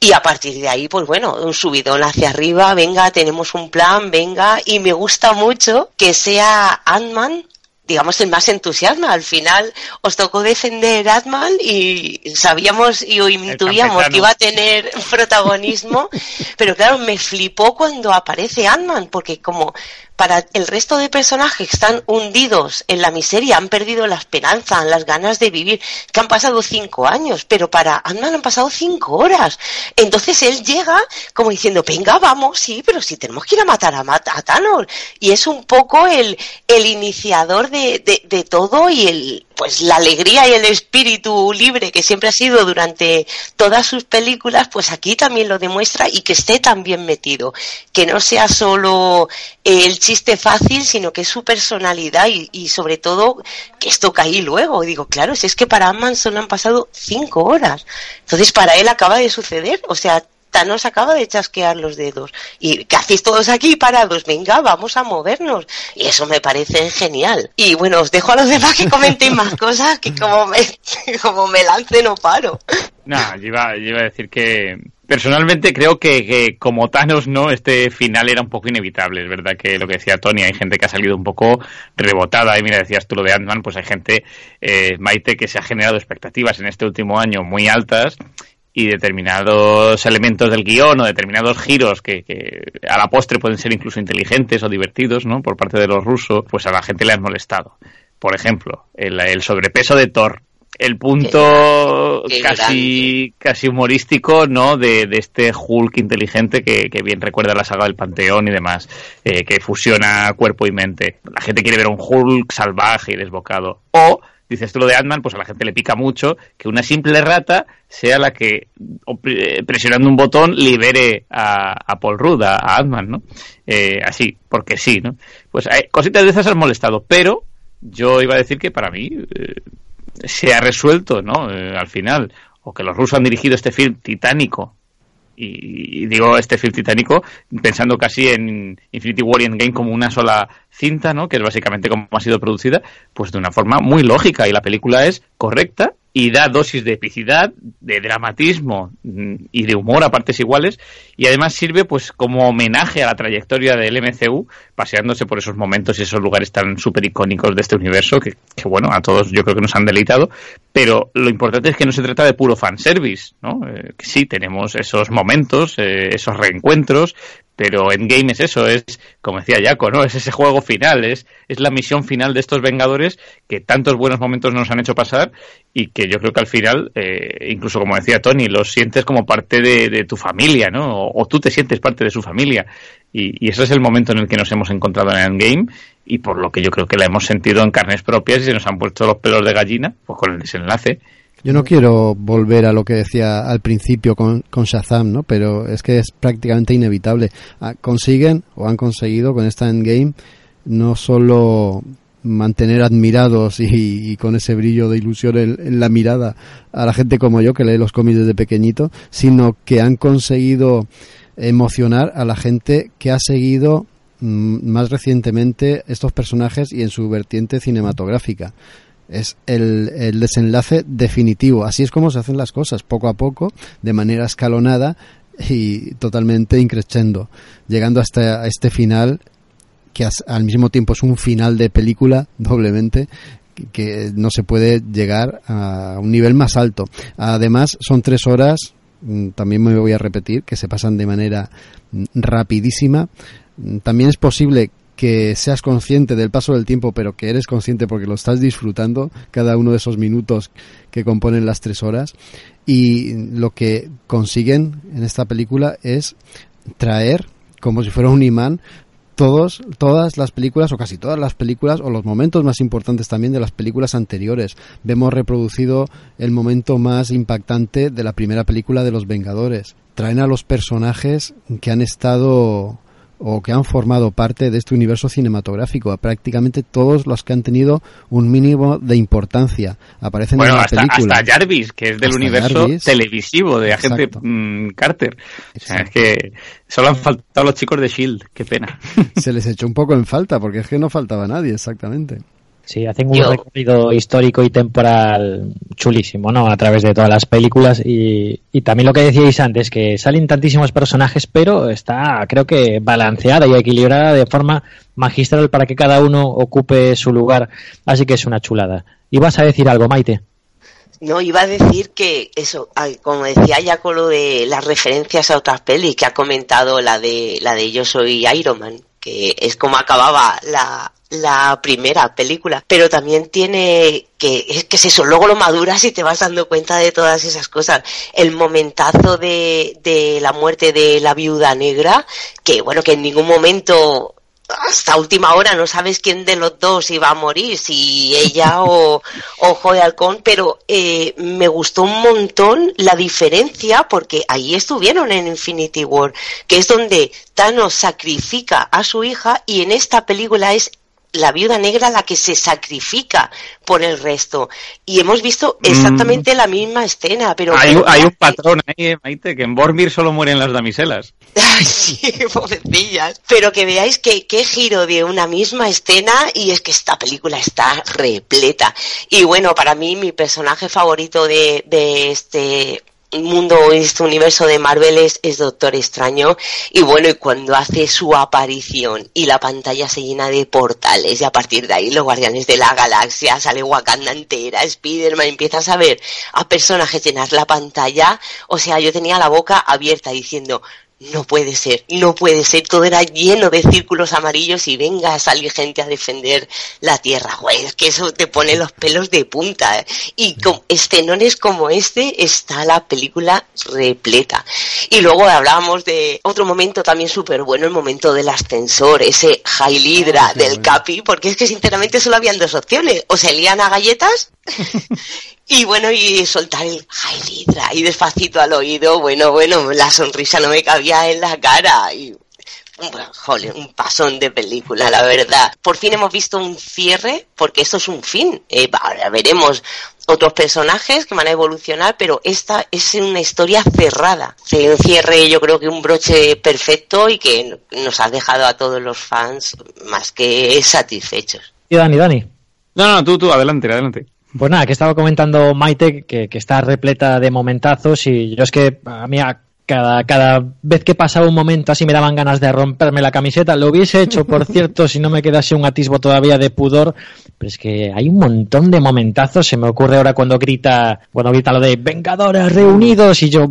S5: Y a partir de ahí, pues bueno, un subidón hacia arriba, venga, tenemos un plan, venga, y me gusta mucho que sea Ant-Man digamos, el más entusiasma. Al final os tocó defender Atman y sabíamos y intuíamos que iba a tener protagonismo, pero claro, me flipó cuando aparece Ant-Man, porque como para el resto de personajes que están hundidos en la miseria, han perdido la esperanza, las ganas de vivir, que han pasado cinco años, pero para Ant-Man han pasado cinco horas. Entonces él llega como diciendo, venga, vamos, sí, pero si tenemos que ir a matar a, a Thanos. Y es un poco el, el iniciador de, de, de todo y el, pues la alegría y el espíritu libre que siempre ha sido durante todas sus películas, pues aquí también lo demuestra y que esté tan bien metido, que no sea solo el chiste fácil, sino que es su personalidad y, y sobre todo que esto caí luego. Y digo, claro, si es que para Amman solo han pasado cinco horas. Entonces para él acaba de suceder, o sea, Thanos acaba de chasquear los dedos. ¿Y qué hacéis todos aquí parados? Venga, vamos a movernos. Y eso me parece genial. Y bueno, os dejo a los demás que comenten más cosas que como me, como me lance no paro.
S4: No, yo iba, yo iba a decir que personalmente creo que, que, como Thanos, ¿no? Este final era un poco inevitable. Es verdad que lo que decía Tony, hay gente que ha salido un poco rebotada. Y mira, decías tú lo de Ant-Man, pues hay gente, eh, Maite, que se ha generado expectativas en este último año muy altas y determinados elementos del guion o determinados giros que, que, a la postre pueden ser incluso inteligentes o divertidos, ¿no? Por parte de los rusos, pues a la gente le han molestado. Por ejemplo, el, el sobrepeso de Thor, el punto
S5: Qué
S4: casi casi humorístico no de, de este Hulk inteligente que, que, bien recuerda la saga del Panteón y demás eh, que fusiona cuerpo y mente la gente quiere ver un Hulk salvaje y desbocado o dices tú lo de Ant-Man, pues a la gente le pica mucho que una simple rata sea la que, presionando un botón, libere a, a Paul Rudd, a, a ¿no? Eh, así, porque sí, ¿no? Pues hay cositas de esas han molestado, pero yo iba a decir que para mí eh, se ha resuelto, ¿no? Eh, al final, o que los rusos han dirigido este film titánico y, digo este film titánico pensando casi en Infinity War y Endgame como una sola cinta, ¿no? Que es básicamente como ha sido producida, pues de una forma muy lógica y la película es correcta y da dosis de epicidad, de dramatismo mm, y de humor a partes iguales y además sirve pues como homenaje a la trayectoria del MCU paseándose por esos momentos y esos lugares tan súper icónicos de este universo que, bueno, a todos yo creo que nos han deleitado pero lo importante es que no se trata de puro fanservice, ¿no? Eh, sí, tenemos esos momentos, eh, esos reencuentros pero Endgame es eso, es, como decía Jaco, ¿no? Es ese juego final, es, es la misión final de estos Vengadores que tantos buenos momentos nos han hecho pasar y que yo creo que al final, eh, incluso como decía Tony, los sientes como parte de, tu familia, ¿no? O, o, tú te sientes parte de su familia. Y, y, ese es el momento en el que nos hemos encontrado en Endgame y por lo que yo creo que la hemos sentido en carnes propias y se nos han puesto los pelos de gallina, pues con el desenlace.
S2: Yo no quiero volver a lo que decía al principio con, Shazam, ¿no? Pero es que es prácticamente inevitable. Ah, consiguen o han conseguido con esta endgame no solo mantener admirados y, con ese brillo de ilusión en, la mirada a la gente como yo que lee los cómics desde pequeñito, sino que han conseguido emocionar a la gente que ha seguido mmm, más recientemente estos personajes y en su vertiente cinematográfica es el, el, desenlace definitivo. Así es como se hacen las cosas, poco a poco, de manera escalonada y totalmente increciendo, llegando hasta este final que al mismo tiempo es un final de película doblemente que no se puede llegar a un nivel más alto. Además, son tres horas mm, también me voy a repetir, que se pasan de manera mm, rapidísima. Mm, También es posible que seas consciente del paso del tiempo, pero que eres consciente porque lo estás disfrutando cada uno de esos minutos que componen las tres horas. Y lo que consiguen en esta película es traer, como si fuera un imán, todos, todas las películas, o casi todas las películas, o los momentos más importantes también de las películas anteriores. Vemos reproducido el momento más impactante de la primera película de Los Vengadores. Traen a los personajes que han estado o que han formado parte de este universo cinematográfico, a prácticamente todos los que han tenido un mínimo de importancia. Aparecen
S4: Bueno,
S2: en la
S4: hasta,
S2: película.
S4: hasta Jarvis, que es del
S2: Hasta
S4: universo
S2: Jarvis.
S4: televisivo de agente
S2: Exacto.
S4: mm, Carter. O sea, es que solo han faltado los chicos de Shield, qué pena.
S2: Se les echó un poco en falta, porque es que no faltaba nadie, exactamente.
S3: Sí, hacen un recorrido histórico y temporal chulísimo, ¿no? A través de todas las películas y, y también lo que decíais antes, que salen tantísimos personajes, pero está, creo que, balanceada y equilibrada de forma magistral para que cada uno ocupe su lugar. Así que es una chulada. ¿Y vas a decir algo, Maite?
S5: No, iba a decir que eso, como decía ya con lo de las referencias a otras pelis que ha comentado la de la de Yo soy Iron Man, que es como acababa la, la primera película, pero también tiene que es que es eso, luego lo maduras y te vas dando cuenta de todas esas cosas. El momentazo de, de la muerte de la viuda negra, que bueno, que en ningún momento hasta última hora no sabes quién de los dos iba a morir, si ella o, o Joe Halcón, pero eh, me gustó un montón la diferencia porque ahí estuvieron en Infinity War, que es donde Thanos sacrifica a su hija y en esta película es la viuda negra la que se sacrifica por el resto. Y hemos visto exactamente la misma escena, pero...
S4: hay, hay un patrón ahí, eh, Maite, que en Bormir solo mueren las damiselas.
S5: Ay, sí, pobrecillas. Pero que veáis que qué giro de una misma escena y es que esta película está repleta. Y bueno, para mí mi personaje favorito de, de este mundo, este universo de Marvel es, es Doctor Extraño. Y bueno, y cuando hace su aparición y la pantalla se llena de portales y a partir de ahí los Guardianes de la Galaxia, sale Wakanda entera, Spiderman, empiezas a ver a personajes llenar la pantalla, o sea, yo tenía la boca abierta diciendo, no puede ser, no puede ser, todo era lleno de círculos amarillos y venga a salir gente a defender la tierra, güey, es que eso te pone los pelos de punta. ¿eh? Y con escenones como este está la película repleta. Y luego hablábamos de otro momento también súper bueno, el momento del ascensor, ese High Hydra del Capi, porque es que sinceramente solo habían dos opciones, o se lían a galletas y bueno, y soltar el High Hydra y despacito al oído, bueno, bueno, la sonrisa no me cabía en la cara y bueno, jole, un pasón de película, la verdad. Por fin hemos visto un cierre, porque esto es un fin. Eh, ahora veremos otros personajes que van a evolucionar, pero esta es una historia cerrada. Se un cierre, yo creo que un broche perfecto y que nos ha dejado a todos los fans más que satisfechos.
S3: Y Dani, Dani.
S4: No, no, tú, tú, adelante, adelante.
S3: Pues nada, que estaba comentando Maite que, que está repleta de momentazos y yo es que a mí a cada, cada vez que pasaba un momento así me daban ganas de romperme la camiseta. Lo hubiese hecho, por cierto, si no me quedase un atisbo todavía de pudor. Pero es que hay un montón de momentazos. Se me ocurre ahora cuando grita, cuando grita lo de Vengadores reunidos y yo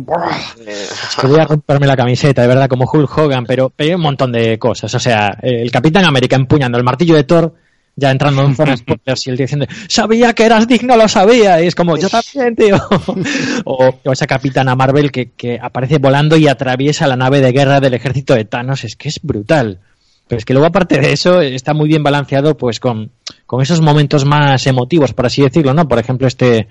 S3: es que voy a romperme la camiseta, de verdad, como Hulk Hogan, pero, pero hay un montón de cosas. O sea, el Capitán América empuñando el martillo de Thor ya entrando en zona spoilers y él diciendo, sabía que eras digno, lo sabía, y es como, yo también, tío. o, o, esa capitana Marvel que, que, aparece volando y atraviesa la nave de guerra del ejército de Thanos, es que es brutal. Pero es que luego, aparte de eso, está muy bien balanceado, pues, con, con esos momentos más emotivos, por así decirlo, ¿no? Por ejemplo, este,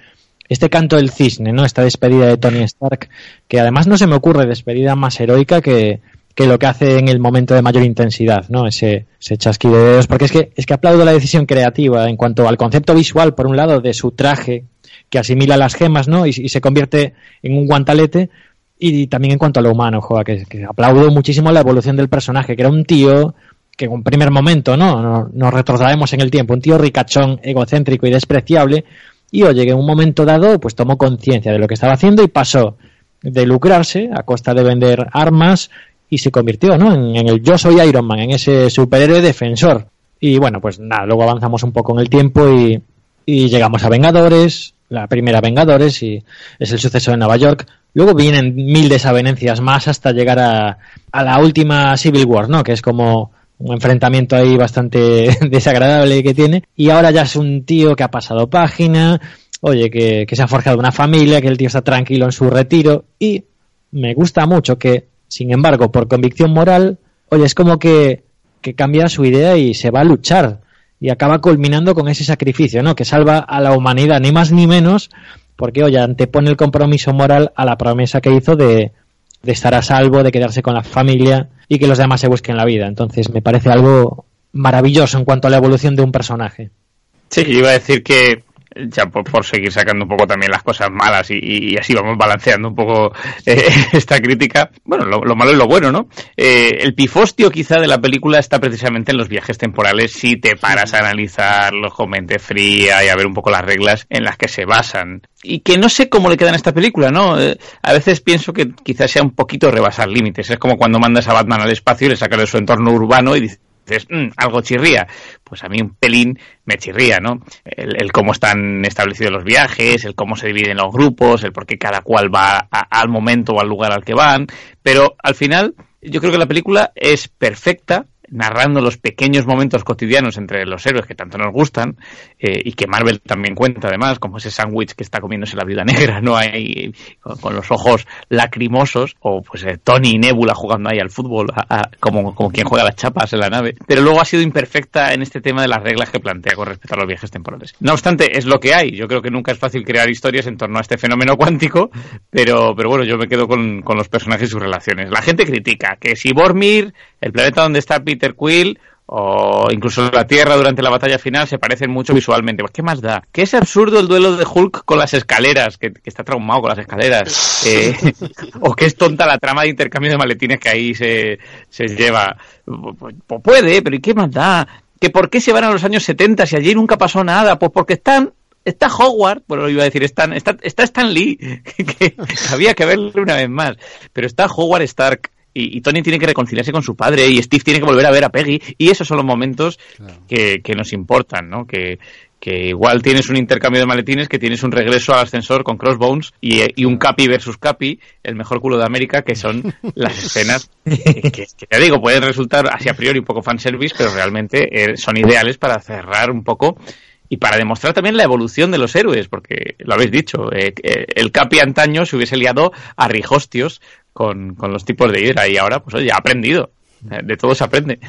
S3: este canto del cisne, ¿no? Esta despedida de Tony Stark, que además no se me ocurre despedida más heroica que, que lo que hace en el momento de mayor intensidad, ¿no? Ese, ese chasquido de dedos, porque es que, es que aplaudo la decisión creativa en cuanto al concepto visual, por un lado, de su traje, que asimila las gemas, ¿no? Y, se convierte en un guantalete, y, también en cuanto a lo humano, joder, que, aplaudo muchísimo la evolución del personaje, que era un tío que en un primer momento, ¿no? Nos, nos en el tiempo, un tío ricachón, egocéntrico y despreciable, y oye, que en un momento dado, pues tomó conciencia de lo que estaba haciendo y pasó de lucrarse a costa de vender armas y se convirtió ¿no? en, el yo soy Iron Man, en ese superhéroe defensor. Y bueno, pues nada, luego avanzamos un poco en el tiempo y, y llegamos a Vengadores, la primera Vengadores y es el suceso de Nueva York. Luego vienen mil desavenencias más hasta llegar a, a la última Civil War, ¿no? Que es como un enfrentamiento ahí bastante desagradable que tiene. Y ahora ya es un tío que ha pasado página, oye, que se ha forjado una familia, que el tío está tranquilo en su retiro. Y me gusta mucho que, sin embargo, por convicción moral, oye, es como que, cambia su idea y se va a luchar. Y acaba culminando con ese sacrificio, ¿no? Que salva a la humanidad, ni más ni menos, porque, oye, antepone el compromiso moral a la promesa que hizo de, de estar a salvo, de quedarse con la familia y que los demás se busquen la vida. Entonces me parece algo maravilloso en cuanto a la evolución de un personaje.
S4: Sí, yo iba a decir que ya por, seguir sacando un poco también las cosas malas y, así vamos balanceando un poco eh, esta crítica. Bueno, lo, malo es lo bueno, ¿no? Eh, el pifostio quizá de la película está precisamente en los viajes temporales si te paras a analizarlos con mente fría y a ver un poco las reglas en las que se basan. Y que no sé cómo le queda en esta película, ¿no? Eh, a veces pienso que quizás sea un poquito rebasar límites. Es como cuando mandas a Batman al espacio y le sacas de su entorno urbano y dices, dices, mm, algo chirría. Pues a mí un pelín me chirría, ¿no? El, cómo están establecidos los viajes, el cómo se dividen los grupos, el por qué cada cual va al momento o al lugar al que van. Pero al final, yo creo que la película es perfecta narrando los pequeños momentos cotidianos entre los héroes que tanto nos gustan eh, y que Marvel también cuenta además, como ese sándwich que está comiéndose la viuda negra, ¿no? hay con, los ojos lacrimosos o pues eh, Tony y Nebula jugando ahí al fútbol como, como quien juega las chapas en la nave, pero luego ha sido imperfecta en este tema de las reglas que plantea con respecto a los viajes temporales. No obstante, es lo que hay. Yo creo que nunca es fácil crear historias en torno a este fenómeno cuántico, pero, pero bueno, yo me quedo con, con los personajes y sus relaciones. La gente critica que si Bormir, el planeta donde está Peter Quill o incluso la Tierra durante la batalla final se parecen mucho visualmente. Pues, ¿Qué más da? Que es absurdo el duelo de Hulk con las escaleras, que, está traumado con las escaleras. Eh, o que es tonta la trama de intercambio de maletines que ahí se, se lleva. Pues, pues puede, pero ¿y qué más da? ¿Que por qué se van a los años 70 si allí nunca pasó nada? Pues porque están está Howard, bueno, lo iba a decir, está, está, está Stan Lee, que había que verlo una vez más, pero está Howard Stark, y, Tony tiene que reconciliarse con su padre y Steve tiene que volver a ver a Peggy y esos son los momentos que, nos importan, ¿no? Que, igual tienes un intercambio de maletines, que tienes un regreso al ascensor con Crossbones y, un Capi versus Capi, el mejor culo de América, que son las escenas que, que, te digo, pueden resultar así a priori un poco fanservice, pero realmente eh, son ideales para cerrar un poco y para demostrar también la evolución de los héroes, porque lo habéis dicho, eh, eh, el Capi antaño se hubiese liado a rijostios con, con los tipos de hidra y ahora, pues oye, ha aprendido. De todo se aprende.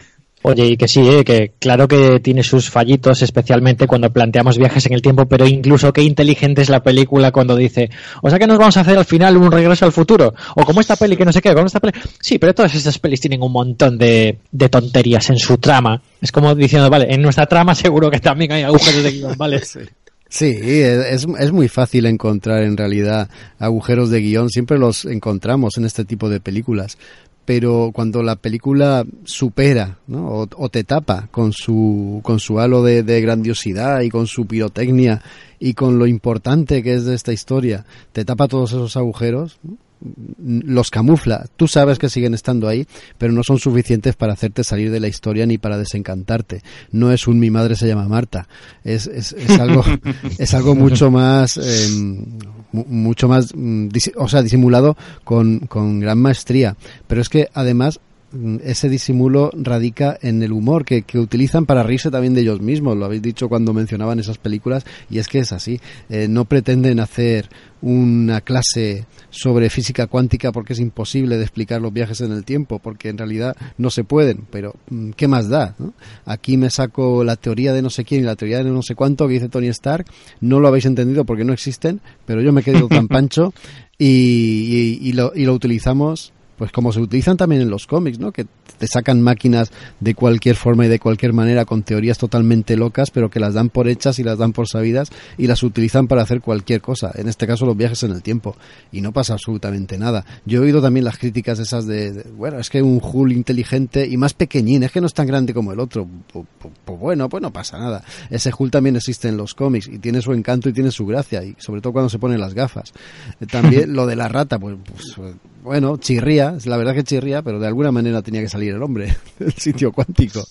S3: Oye, y que sí, eh, que claro que tiene sus fallitos, especialmente cuando planteamos viajes en el tiempo, pero incluso qué inteligente es la película cuando dice, o sea que nos vamos a hacer al final un regreso al futuro, o como esta peli que no sé qué, como esta peli. Sí, pero todas estas pelis tienen un montón de, de tonterías en su trama. Es como diciendo, vale, en nuestra trama seguro que también hay agujeros de guion, ¿vale?
S2: Sí, es, es muy fácil encontrar en realidad agujeros de guion, siempre los encontramos en este tipo de películas, pero cuando la película supera ¿no? o, te tapa con su, con su halo de, grandiosidad y con su pirotecnia y con lo importante que es de esta historia, te tapa todos esos agujeros, los camufla. Tú sabes que siguen estando ahí, pero no son suficientes para hacerte salir de la historia ni para desencantarte. No es un mi madre se llama Marta. Es, es, es algo, es algo mucho más, em, mucho más, mm, o sea, disimulado con, con gran maestría. Pero es que además ese disimulo radica en el humor que, que, utilizan para reírse también de ellos mismos. Lo habéis dicho cuando mencionaban esas películas y es que es así. Eh, no pretenden hacer una clase sobre física cuántica porque es imposible de explicar los viajes en el tiempo, porque en realidad no se pueden, pero mm, ¿qué más da? Aquí me saco la teoría de no sé quién y la teoría de no sé cuánto que dice Tony Stark, no lo habéis entendido porque no existen, pero yo me he quedado tan pancho y, y, lo, y lo utilizamos pues como se utilizan también en los cómics, ¿no? Que te sacan máquinas de cualquier forma y de cualquier manera con teorías totalmente locas, pero que las dan por hechas y las dan por sabidas y las utilizan para hacer cualquier cosa. En este caso los viajes en el tiempo y no pasa absolutamente nada. Yo he oído también las críticas esas de, bueno, es que un Hulk inteligente y más pequeñín, es que no es tan grande como el otro. Pues, bueno, pues no pasa nada. Ese Hulk también existe en los cómics y tiene su encanto y tiene su gracia y sobre todo cuando se ponen las gafas. También lo de la rata, pues, pues bueno, chirría, la verdad que chirría, pero de alguna manera tenía que salir el hombre del sitio cuántico.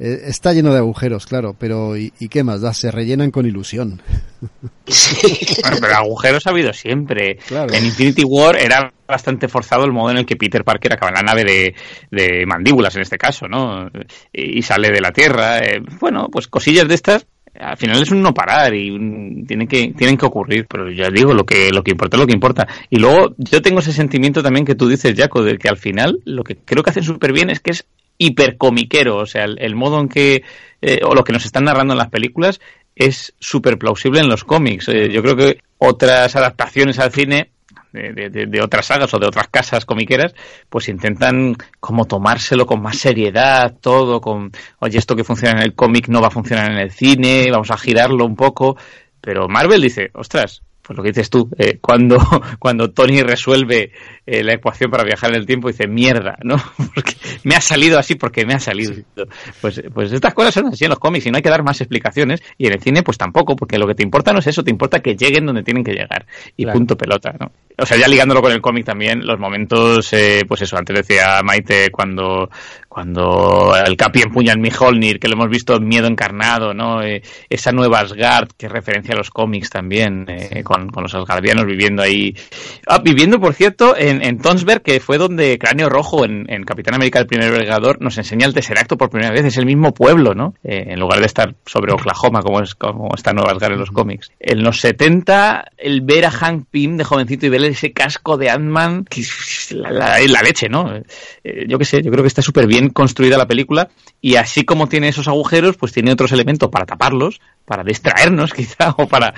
S2: Eh, está lleno de agujeros, claro, pero ¿y, qué más da? Se rellenan con ilusión.
S4: bueno, pero agujeros ha habido siempre. En Infinity War era bastante forzado el modo en el que Peter Parker acaba en la nave de, de mandíbulas, en este caso, ¿no? Y, sale de la Tierra. Eh, bueno, pues cosillas de estas al final es un no parar y tiene que, tienen que ocurrir, pero ya digo, lo que, lo que importa es lo que importa. Y luego yo tengo ese sentimiento también que tú dices, Jaco, de que al final lo que creo que hacen súper bien es que es hipercomiquero, o sea, el, modo en que, eh, o lo que nos están narrando en las películas es súper plausible en los cómics. Eh, yo creo que otras adaptaciones al cine de, otras sagas o de otras casas comiqueras, pues intentan como tomárselo con más seriedad, todo, con, oye, esto que funciona en el cómic no va a funcionar en el cine, vamos a girarlo un poco, pero Marvel dice, ostras, pues lo que dices tú, eh, cuando, cuando Tony resuelve eh, la ecuación para viajar en el tiempo, dice mierda, ¿no? Porque me ha salido así porque me ha salido. Pues, pues estas cosas son así en los cómics y no hay que dar más explicaciones. Y en el cine, pues tampoco, porque lo que te importa no es eso, te importa que lleguen donde tienen que llegar. Y punto pelota, ¿no? O sea, ya ligándolo con el cómic también, los momentos, eh, pues eso, antes decía Maite cuando, cuando el Capi empuña el Mjolnir, que lo hemos visto Miedo Encarnado, ¿no? Eh, esa nueva Asgard que referencia a los cómics también, eh, con, los asgardianos viviendo ahí. Ah, viviendo, por cierto, en, en Tonsberg, que fue donde Cráneo Rojo, en, Capitán América, el primer Vengador, nos enseña el Tesseracto por primera vez. Es el mismo pueblo, ¿no? Eh, en lugar de estar sobre Oklahoma, como es como esta nueva Asgard en los cómics. En los 70, el ver a Hank Pym de jovencito y ver ese casco de Ant-Man, la, la, la, leche, ¿no? yo qué sé, yo creo que está súper bien construida la película y así como tiene esos agujeros, pues tiene otros elementos para taparlos, para distraernos quizá o para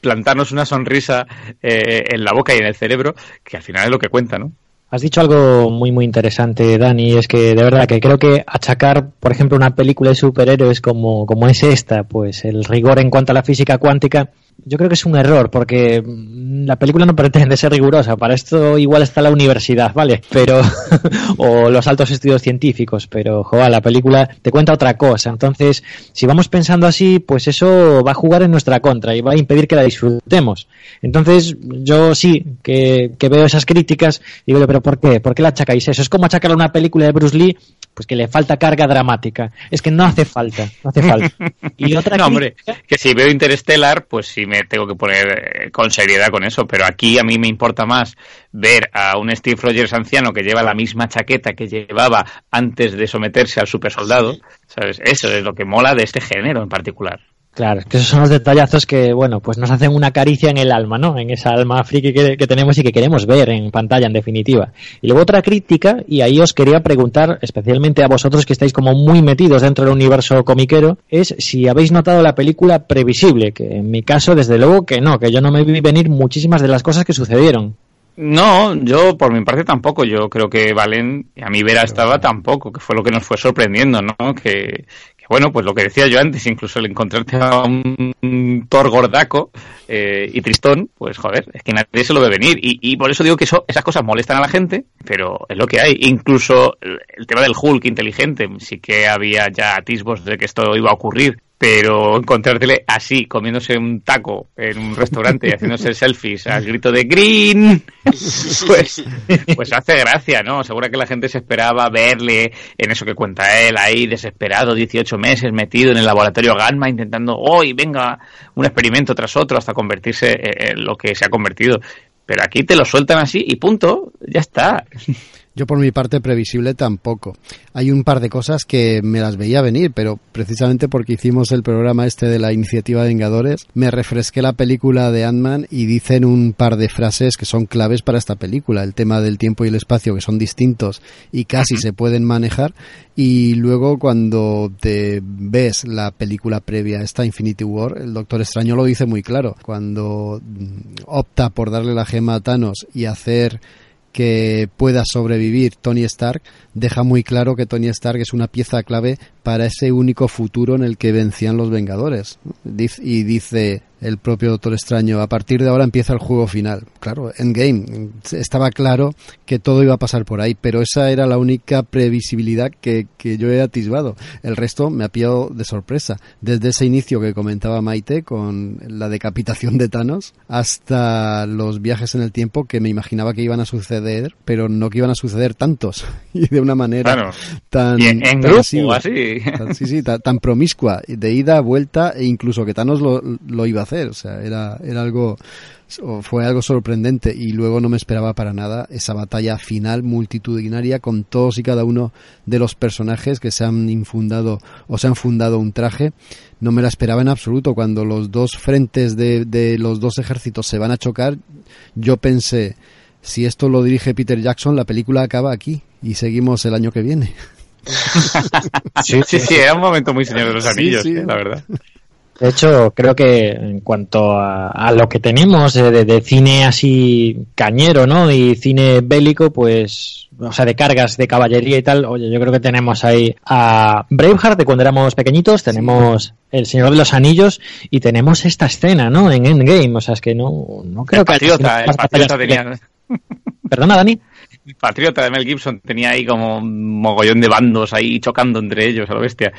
S4: plantarnos una sonrisa eh, en la boca y en el cerebro, que al final es lo que cuenta, ¿no?
S3: Has dicho algo muy muy interesante, Dani, es que de verdad que creo que achacar, por ejemplo, una película de superhéroes como, como es esta, pues el rigor en cuanto a la física cuántica, yo creo que es un error, porque mm, la película no pretende ser rigurosa. Para esto igual está la universidad, ¿vale? Pero, o los altos estudios científicos, pero, joder, la película te cuenta otra cosa. Entonces, si vamos pensando así, pues eso va a jugar en nuestra contra y va a impedir que la disfrutemos. Entonces, yo sí, que, que veo esas críticas digo, pero ¿por qué? ¿Por qué la achacáis eso? Es como achacar una película de Bruce Lee pues que le falta carga dramática. Es que no hace falta, no hace falta.
S4: Y otra no, hombre, que si veo Interstellar, pues sí me tengo que poner eh, con seriedad con eso, pero aquí a mí me importa más ver a un Steve Rogers anciano que lleva la misma chaqueta que llevaba antes de someterse al supersoldado, ¿sabes? Eso es lo que mola de este género en particular.
S3: Claro, que esos son los detallazos que, bueno, pues nos hacen una caricia en el alma, ¿no? En esa alma friki que, tenemos y que queremos ver en pantalla, en definitiva. Y luego otra crítica, y ahí os quería preguntar, especialmente a vosotros que estáis como muy metidos dentro del universo comiquero, es si habéis notado la película previsible, que en mi caso, desde luego que no, que yo no me vi venir muchísimas de las cosas que sucedieron.
S4: No, yo por mi parte tampoco. Yo creo que Valen, a mi vera estaba tampoco, que fue lo que nos fue sorprendiendo, ¿no? Que, bueno, pues lo que decía yo antes, incluso el encontrarte a un Thor gordaco eh, y tristón, pues joder, es que nadie se lo ve venir. Y, por eso digo que eso, esas cosas molestan a la gente, pero es lo que hay. Incluso el tema del Hulk inteligente, sí que había ya atisbos de que esto iba a ocurrir pero encontrártele así, comiéndose un taco en un restaurante y haciéndose selfies al grito de Green, pues, pues hace gracia, ¿no? Seguro que la gente se esperaba verle en eso que cuenta él, ahí desesperado, 18 meses metido en el laboratorio Gamma, intentando, hoy venga, un experimento tras otro hasta convertirse en lo que se ha convertido. Pero aquí te lo sueltan así y punto, ya está.
S2: Yo por mi parte previsible tampoco. Hay un par de cosas que me las veía venir, pero precisamente porque hicimos el programa este de la iniciativa Vengadores, me refresqué la película de Ant-Man y dicen un par de frases que son claves para esta película. El tema del tiempo y el espacio que son distintos y casi se pueden manejar. Y luego cuando te ves la película previa esta Infinity War, el Doctor Extraño lo dice muy claro. Cuando opta por darle la gema a Thanos y hacer que pueda sobrevivir Tony Stark, deja muy claro que Tony Stark es una pieza clave para ese único futuro en el que vencían los Vengadores. Y dice el propio Doctor Extraño, a partir de ahora empieza el juego final. Claro, Endgame, estaba claro que todo iba a pasar por ahí, pero esa era la única previsibilidad que, que yo he atisbado. El resto me ha pillado de sorpresa. Desde ese inicio que comentaba Maite con la decapitación de Thanos hasta los viajes en el tiempo que me imaginaba que iban a suceder, pero no que iban a suceder tantos y de una manera tan
S4: en, grupo, así sí.
S2: Sí, sí, tan, tan promiscua, de ida, vuelta, e incluso que Thanos lo, iba a hacer. O sea, era, era algo, fue algo sorprendente. Y luego no me esperaba para nada esa batalla final multitudinaria con todos y cada uno de los personajes que se han infundado o se han fundado un traje. No me la esperaba en absoluto. Cuando los dos frentes de los dos ejércitos se van a chocar, yo pensé, si esto lo dirige Peter Jackson, la película acaba aquí y seguimos el año que viene.
S4: sí, sí, sí, era un momento muy señor de los anillos, sí, sí. Eh, la verdad.
S3: De hecho, creo que en cuanto a, a lo que tenemos de, de, cine así cañero, ¿no? Y cine bélico, pues, o sea, de cargas de caballería y tal, oye, yo creo que tenemos ahí a Braveheart de cuando éramos pequeñitos, tenemos sí. El Señor de los Anillos y tenemos esta escena, ¿no? En Endgame, o sea, es que no, no creo
S4: el patriota, que... El patriota tenía...
S3: Perdona, Dani.
S4: Patriota de Mel Gibson tenía ahí como un mogollón de bandos ahí chocando entre ellos a la bestia.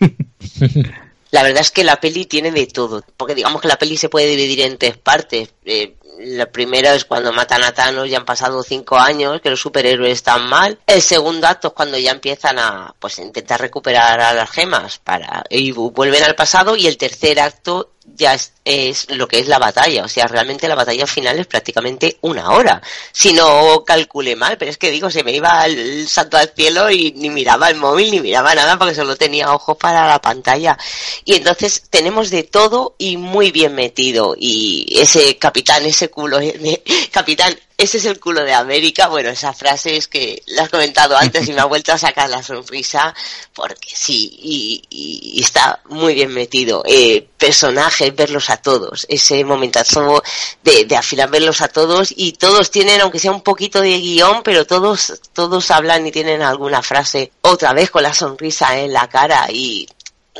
S5: La verdad es que la peli tiene de todo, porque digamos que la peli se puede dividir en tres partes. Eh, la primera es cuando matan a Thanos, ya han pasado cinco años, que los superhéroes están mal. El segundo acto es cuando ya empiezan a pues intentar recuperar a las gemas para y vuelven al pasado. Y el tercer acto ya es, lo que es la batalla. O sea, realmente la batalla final es prácticamente una hora. Si no calculé mal, pero es que digo, se me iba el santo al cielo y ni miraba el móvil ni miraba nada porque solo tenía ojos para la pantalla. Y entonces tenemos de todo y muy bien metido. Y ese capitán, ese culo, capitán, ese es el culo de América. Bueno, esa frase es que la has comentado antes y me ha vuelto a sacar la sonrisa porque sí, y, y, y está muy bien metido. Eh, personajes, verlos a todos. Ese momentazo de, de afilar verlos a todos y todos tienen, aunque sea un poquito de guion, pero todos, todos hablan y tienen alguna frase otra vez con la sonrisa en la cara y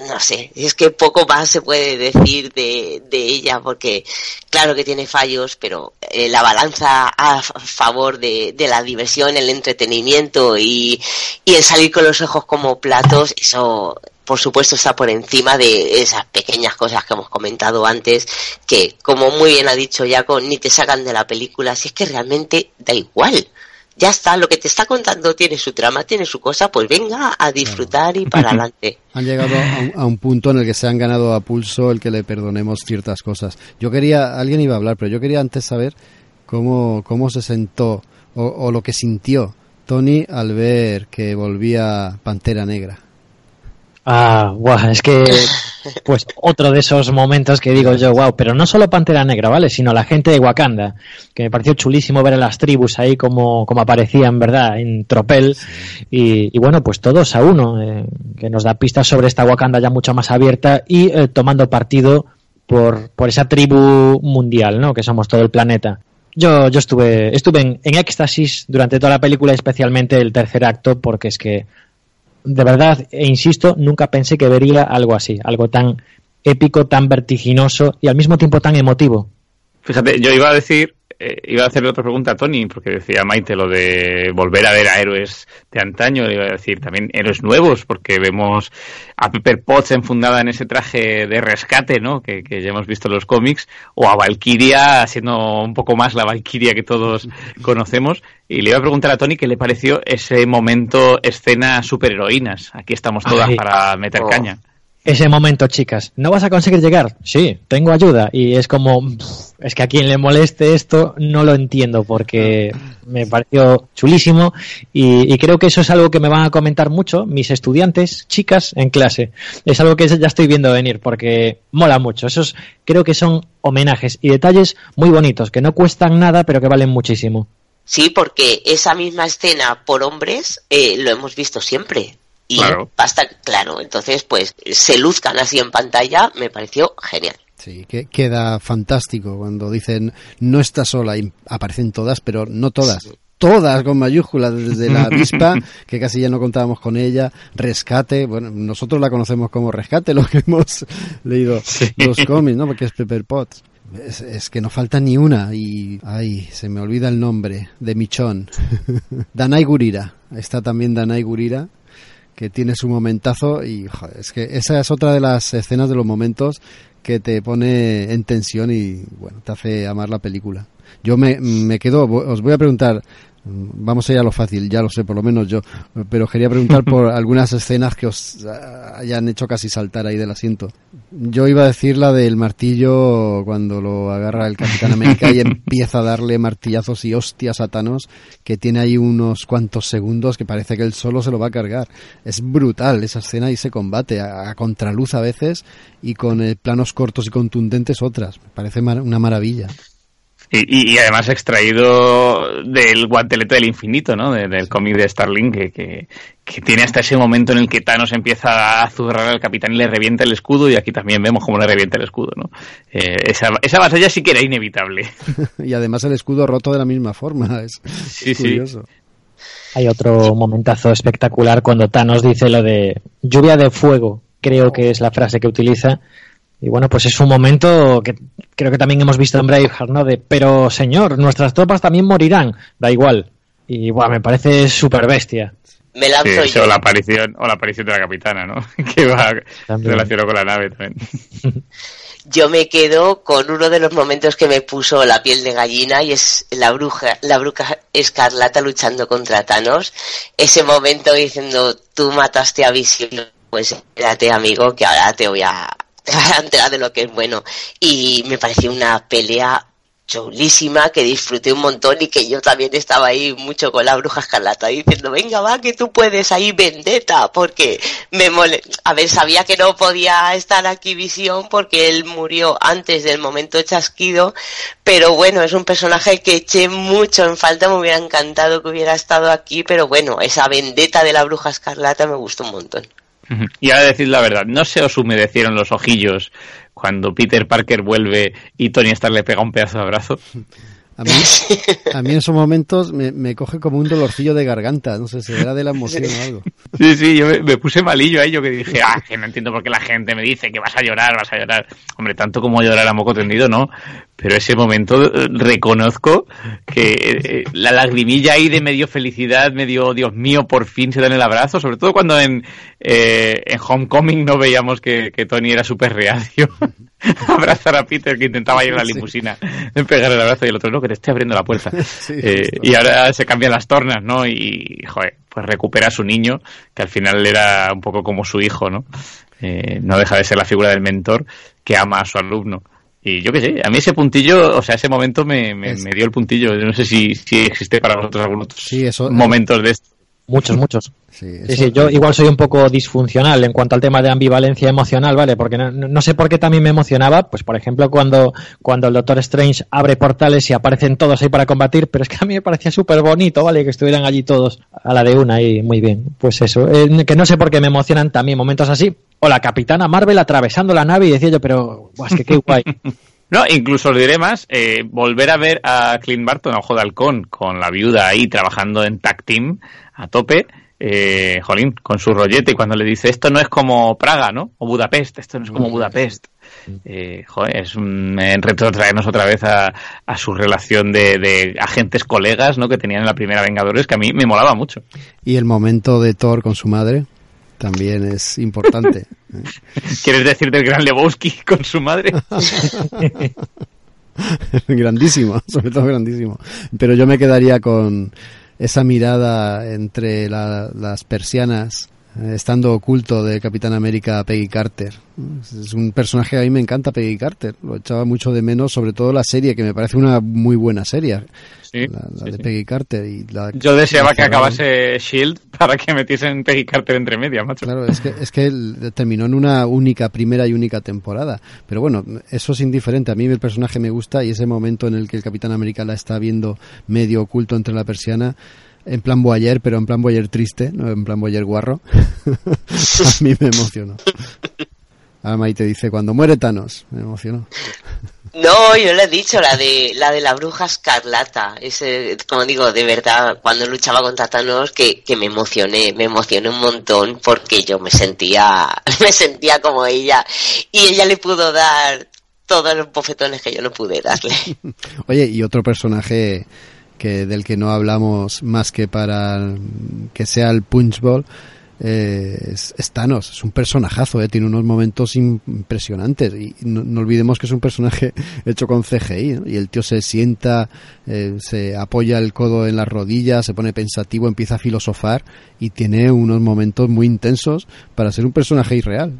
S5: no sé, es que poco más se puede decir de, de ella porque claro que tiene fallos, pero eh, la balanza a favor de, de, la diversión, el entretenimiento y, y el salir con los ojos como platos, eso por supuesto está por encima de esas pequeñas cosas que hemos comentado antes que como muy bien ha dicho Jaco ni te sacan de la película si es que realmente da igual ya está, lo que te está contando tiene su trama, tiene su cosa, pues venga a disfrutar y para adelante.
S2: Han llegado a un, a un, punto en el que se han ganado a pulso el que le perdonemos ciertas cosas. Yo quería, alguien iba a hablar, pero yo quería antes saber cómo, cómo se sentó o, o lo que sintió Tony al ver que volvía Pantera Negra.
S3: Ah, wow, es que pues otro de esos momentos que digo yo, wow, pero no solo Pantera Negra, ¿vale? Sino la gente de Wakanda, que me pareció chulísimo ver a las tribus ahí como, como aparecían, ¿verdad? En tropel. Sí. Y, y, bueno, pues todos a uno, eh, que nos da pistas sobre esta Wakanda ya mucho más abierta y eh, tomando partido por, por esa tribu mundial, ¿no? Que somos todo el planeta. Yo, yo estuve, estuve en, en éxtasis durante toda la película, especialmente el tercer acto, porque es que de verdad, e insisto, nunca pensé que vería algo así, algo tan épico, tan vertiginoso y al mismo tiempo tan emotivo.
S4: Fíjate, yo iba a decir, eh, iba a hacerle otra pregunta a Tony, porque decía Maite lo de volver a ver a héroes de antaño, le iba a decir también héroes nuevos, porque vemos a Pepper Potts enfundada en ese traje de rescate, ¿no? Que, que ya hemos visto en los cómics, o a Valkyria siendo un poco más la Valkyria que todos conocemos. Y le iba a preguntar a Tony qué le pareció ese momento, escena superheroínas. Aquí estamos todas Ay, para meter oh. caña
S3: ese momento, chicas, ¿no vas a conseguir llegar? Sí, tengo ayuda. Y es como, es que a quien le moleste esto no lo entiendo porque me pareció chulísimo y, y, creo que eso es algo que me van a comentar mucho mis estudiantes, chicas, en clase. Es algo que ya estoy viendo venir porque mola mucho. Esos creo que son homenajes y detalles muy bonitos que no cuestan nada pero que valen muchísimo.
S5: Sí, porque esa misma escena por hombres eh, lo hemos visto siempre y
S4: claro.
S5: basta claro. Entonces, pues se luzcan así en pantalla, me pareció genial.
S2: Sí, que queda fantástico cuando dicen no está sola y aparecen todas, pero no todas. Sí. Todas con mayúsculas, desde la avispa, que casi ya no contábamos con ella, rescate, bueno, nosotros la conocemos como rescate, lo que hemos leído sí. los cómics, ¿no? Porque es Pepper Potts. Es, es, que no falta ni una y ay, se me olvida el nombre de Michón. Danai Gurira. Está también Danai Gurira que tiene su momentazo y joder, es que esa es otra de las escenas de los momentos que te pone en tensión y bueno, te hace amar la película. Yo me, me quedo, os voy a preguntar Vamos a ir a lo fácil, ya lo sé, por lo menos yo. Pero quería preguntar por algunas escenas que os hayan hecho casi saltar ahí del asiento. Yo iba a decir la del martillo cuando lo agarra el Capitán América y empieza a darle martillazos y hostias a Thanos, que tiene ahí unos cuantos segundos que parece que él solo se lo va a cargar. Es brutal esa escena y ese combate, a, contraluz a veces y con eh, planos cortos y contundentes otras. Me parece una maravilla.
S4: Y, además extraído del guantelete del infinito, ¿no? del cómic de Starling, que, que, tiene hasta ese momento en el que Thanos empieza a zurrar al capitán y le revienta el escudo, y aquí también vemos cómo le revienta el escudo, ¿no? Eh, esa, esa batalla sí que era inevitable.
S2: y además el escudo roto de la misma forma, es, sí, curioso.
S3: Hay otro momentazo espectacular cuando Thanos dice lo de lluvia de fuego, creo que es la frase que utiliza, y bueno, pues es un momento que creo que también hemos visto en Braveheart, ¿no? De, pero señor, nuestras tropas también morirán. Da igual. Y bueno, me parece súper bestia.
S5: Me lanzo
S4: yo. O la, aparición, o la aparición de la capitana, ¿no? que va relacionado con la nave también.
S5: yo me quedo con uno de los momentos que me puso la piel de gallina y es la bruja, la bruja escarlata luchando contra Thanos. Ese momento diciendo, tú mataste a Visión, pues espérate amigo que ahora te voy a, te de lo que es bueno. Y me pareció una pelea chulísima que disfruté un montón y que yo también estaba ahí mucho con la bruja escarlata diciendo venga va que tú puedes ahí vendetta porque me mole a ver sabía que no podía estar aquí visión porque él murió antes del momento chasquido pero bueno es un personaje que eché mucho en falta me hubiera encantado que hubiera estado aquí pero bueno esa vendetta de la bruja escarlata me gustó un montón
S4: y ahora decir la verdad, ¿no se os humedecieron los ojillos cuando Peter Parker vuelve y Tony Stark le pega un pedazo de abrazo?
S2: A mí, a mí en esos momentos me, me, coge como un dolorcillo de garganta, no sé, será de la emoción o algo.
S4: Sí, sí, yo me, puse malillo a ello que dije, ah, que no entiendo por qué la gente me dice que vas a llorar, vas a llorar. Hombre, tanto como llorar a moco tendido, no. Pero ese momento eh, reconozco que eh, la lagrimilla ahí de medio felicidad, medio, Dios mío, por fin se dan el abrazo, sobre todo cuando en, eh, en Homecoming no veíamos que, que Tony era súper reacio. abrazar a Peter que intentaba ir a la limusina, sí. pegar el abrazo y el otro no, que te esté abriendo la puerta. eh, y ahora se cambian las tornas, ¿no? Y, joder, pues recupera a su niño, que al final era un poco como su hijo, ¿no? Eh, no deja de ser la figura del mentor que ama a su alumno. Y yo qué sé, a mí ese puntillo, o sea, ese momento me, me, me dio el puntillo. Yo no sé si, si existe para vosotros algunos sí, eso, momentos de esto.
S3: Muchos, muchos. Sí, sí, yo igual soy un poco disfuncional en cuanto al tema de ambivalencia emocional, ¿vale? Porque no, sé por qué también me emocionaba, pues por ejemplo cuando, cuando el Doctor Strange abre portales y aparecen todos ahí para combatir, pero es que a mí me parecía súper bonito, ¿vale? Que estuvieran allí todos a la de una y muy bien. Pues eso, eh, que no sé por qué me emocionan también momentos así. O la Capitana Marvel atravesando la nave y decía yo, pero, es que qué guay.
S4: No, incluso os diré más, eh, volver a ver a Clint Barton, a Ojo de Halcón, con la viuda ahí trabajando en tag team a tope, eh, Jolín, con su rollete, y cuando le dice, esto no es como Praga, ¿no? O Budapest, esto no es como Budapest. Eh, es un, retrotraernos otra vez a, a su relación de, de, agentes colegas, ¿no? Que tenían en la primera Vengadores, que a mí me molaba mucho.
S2: Y el momento de Thor con su madre también es importante.
S4: ¿Quieres decir del gran Lebowski con su madre?
S2: grandísimo, sobre todo grandísimo. Pero yo me quedaría con esa mirada entre las persianas eh, estando oculto de Capitán América Peggy Carter. Es un personaje que a mí me encanta Peggy Carter, lo echaba mucho de menos, sobre todo la serie, que me parece una muy buena serie la, de Peggy Carter. Y la,
S4: Yo deseaba que acabase Shield para que metiesen Peggy Carter entre medias, macho.
S2: Claro, es que, es que terminó en una única, primera y única temporada. Pero bueno, eso es indiferente. A mí el personaje me gusta y ese momento en el que el Capitán América la está viendo medio oculto entre la persiana en plan boyer, pero en plan boyer triste, no en plan boyer guarro. a mí me emocionó. Ahora te dice, cuando muere Thanos, me emocionó.
S5: No, yo le he dicho, la de la de la bruja escarlata. Ese, como digo, de verdad, cuando luchaba contra Thanos, que, que me emocioné, me emocioné un montón porque yo me sentía, me sentía como ella. Y ella le pudo dar todos los bofetones que yo no pude darle.
S2: Oye, y otro personaje que del que no hablamos más que para que sea el punchball eh, es, Thanos, es un personajazo, eh, tiene unos momentos impresionantes y no, olvidemos que es un personaje hecho con CGI y el tío se sienta, eh, se apoya el codo en las rodillas, se pone pensativo, empieza a filosofar y tiene unos momentos muy intensos para ser un personaje irreal.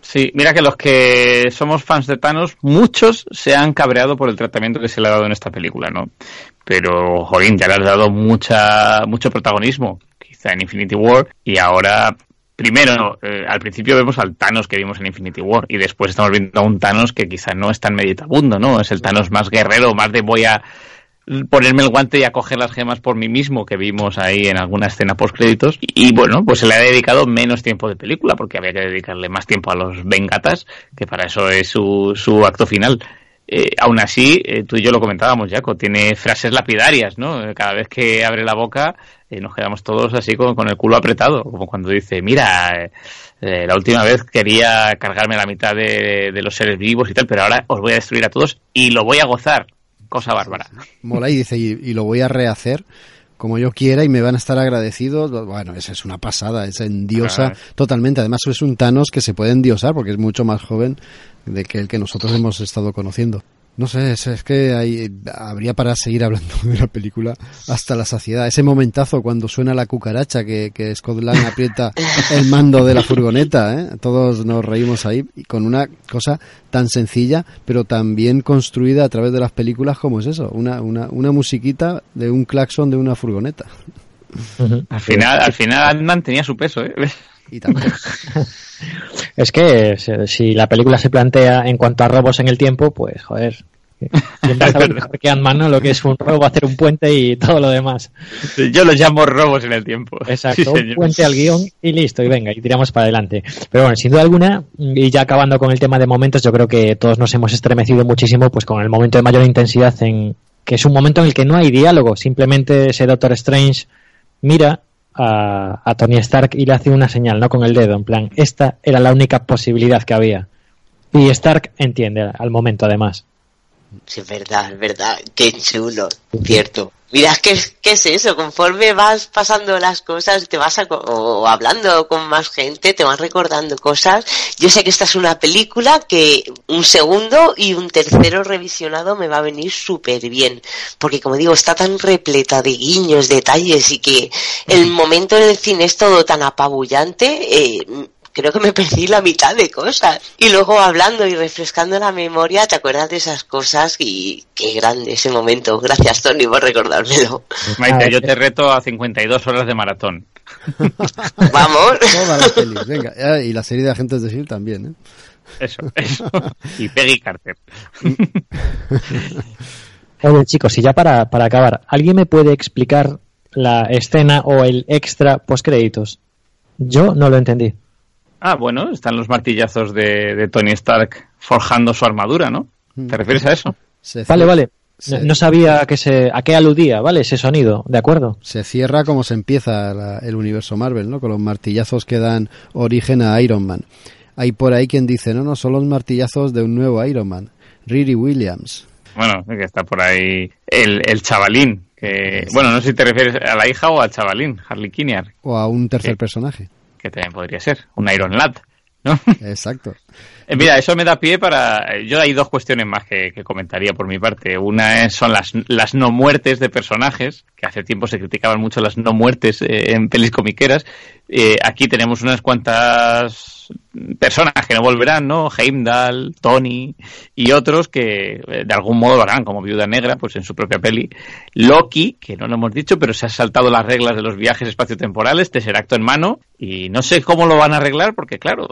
S4: Sí, mira que los que somos fans de Thanos, muchos se han cabreado por el tratamiento que se le ha dado en esta película, ¿no? Pero, jolín, ya le has dado mucha, mucho protagonismo, quizá en Infinity War, y ahora, primero, eh, al principio vemos al Thanos que vimos en Infinity War, y después estamos viendo a un Thanos que quizá no es tan meditabundo, ¿no? Es el Thanos más guerrero, más de voy a ponerme el guante y a coger las gemas por mí mismo que vimos ahí en alguna escena post créditos y bueno pues se le ha dedicado menos tiempo de película porque había que dedicarle más tiempo a los Vengatas que para eso es su, su acto final eh, aún así eh, tú y yo lo comentábamos Jaco tiene frases lapidarias no cada vez que abre la boca eh, nos quedamos todos así con, con, el culo apretado como cuando dice mira eh, la última vez quería cargarme la mitad de, de los seres vivos y tal pero ahora os voy a destruir a todos y lo voy a gozar cosa bárbara.
S2: Mola y dice, y, y, lo voy a rehacer como yo quiera y me van a estar agradecidos. Bueno, esa es una pasada, es endiosa totalmente. Además es un Thanos que se puede endiosar porque es mucho más joven de que el que nosotros hemos estado conociendo. No sé, es, es que hay, habría para seguir hablando de la película hasta la saciedad. Ese momentazo cuando suena la cucaracha que, que Scott Lang aprieta el mando de la furgoneta, ¿eh? todos nos reímos ahí y con una cosa tan sencilla, pero tan bien construida a través de las películas como es eso, una, una, una musiquita de un claxon de una furgoneta.
S4: Uh -huh. Al final, al final Ant-Man tenía su peso, ¿eh?
S2: Y también.
S3: es que si la película se plantea en cuanto a robos en el tiempo, pues joder. ¿Quién va a saber mejor que Ant-Man, ¿no? Lo que es un robo, hacer un puente y todo lo demás.
S4: Yo los llamo robos en el tiempo.
S3: Exacto, sí, un puente al guion y listo, y venga, y tiramos para adelante. Pero bueno, sin duda alguna, y ya acabando con el tema de momentos, yo creo que todos nos hemos estremecido muchísimo pues con el momento de mayor intensidad en que es un momento en el que no hay diálogo, simplemente ese Doctor Strange mira a, a, Tony Stark y le hace una señal, ¿no? Con el dedo, en plan, esta era la única posibilidad que había. Y Stark entiende al momento, además.
S5: Sí, es verdad, es verdad. Qué chulo, cierto. Mira, ¿qué, ¿qué es eso? Conforme vas pasando las cosas, te vas a, o hablando con más gente, te vas recordando cosas. Yo sé que esta es una película que un segundo y un tercero revisionado me va a venir súper bien. Porque como digo, está tan repleta de guiños, detalles y que el momento en el cine es todo tan apabullante. Eh, creo que me perdí la mitad de cosas. Y luego hablando y refrescando la memoria, te acuerdas de esas cosas y qué grande ese momento. Gracias, Tony, por recordármelo.
S4: Maite, yo te reto a 52 horas de maratón.
S5: Vamos.
S2: Todas las pelis, venga. Y la serie de Agentes de S.H.I.E.L.D. también, ¿eh?
S4: Eso, eso. Y Peggy Carter.
S3: Oye, chicos, y ya para, para acabar, ¿alguien me puede explicar la escena o el extra post créditos? Yo no lo entendí.
S4: Ah, bueno, están los martillazos de, de, Tony Stark forjando su armadura, ¿no? ¿Te refieres a eso?
S3: Se vale, vale. Se... No sabía que se, a qué aludía, ¿vale? Ese sonido, ¿de acuerdo?
S2: Se cierra como se empieza la, el universo Marvel, ¿no? Con los martillazos que dan origen a Iron Man. Hay por ahí quien dice, no, no, son los martillazos de un nuevo Iron Man, Riri Williams.
S4: Bueno, que está por ahí el, el chavalín, que, bueno, no sé si te refieres a la hija o al chavalín, Harley Kinnear.
S2: O a un tercer personaje.
S4: Que también podría ser, un Iron Lad, ¿no?
S2: Exacto.
S4: Eh, mira, eso me da pie para. Yo hay dos cuestiones más que, que comentaría por mi parte. Una es, son las, las no muertes de personajes, que hace tiempo se criticaban mucho las no muertes eh, en pelis comiqueras. Eh, aquí tenemos unas cuantas personas que no volverán, ¿no? Heimdall, Tony y otros que de algún modo lo harán, como Viuda Negra, pues en su propia peli. Loki, que no lo hemos dicho, pero se ha saltado las reglas de los viajes espaciotemporales, acto en mano, y no sé cómo lo van a arreglar, porque claro,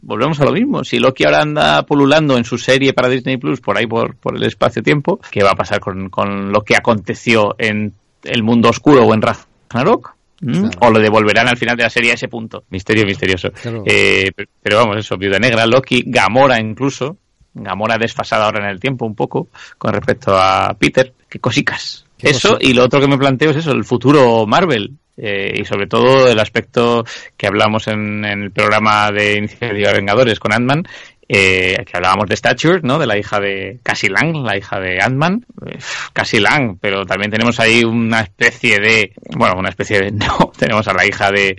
S4: volvemos a lo mismo. Si Loki ahora anda pululando en su serie para Disney Plus por ahí por, por el espacio-tiempo, ¿qué va a pasar con, con lo que aconteció en el mundo oscuro o en Ragnarok? Claro. O lo devolverán al final de la serie a ese punto. Misterio misterioso. Claro. Eh, pero vamos, eso, Viuda Negra, Loki, Gamora incluso. Gamora desfasada ahora en el tiempo un poco con respecto a Peter. Qué cosicas. ¿Qué eso, y lo otro que me planteo es eso, el futuro Marvel. Eh, y sobre todo el aspecto que hablamos en, en el programa de Iniciativa Vengadores con Ant-Man, eh, que hablábamos de Stature, ¿no? De la hija de Cassie Lang, la hija de Ant-Man. Eh, Cassie Lang, pero también tenemos ahí una especie de... Bueno, una especie de... No, tenemos a la hija de,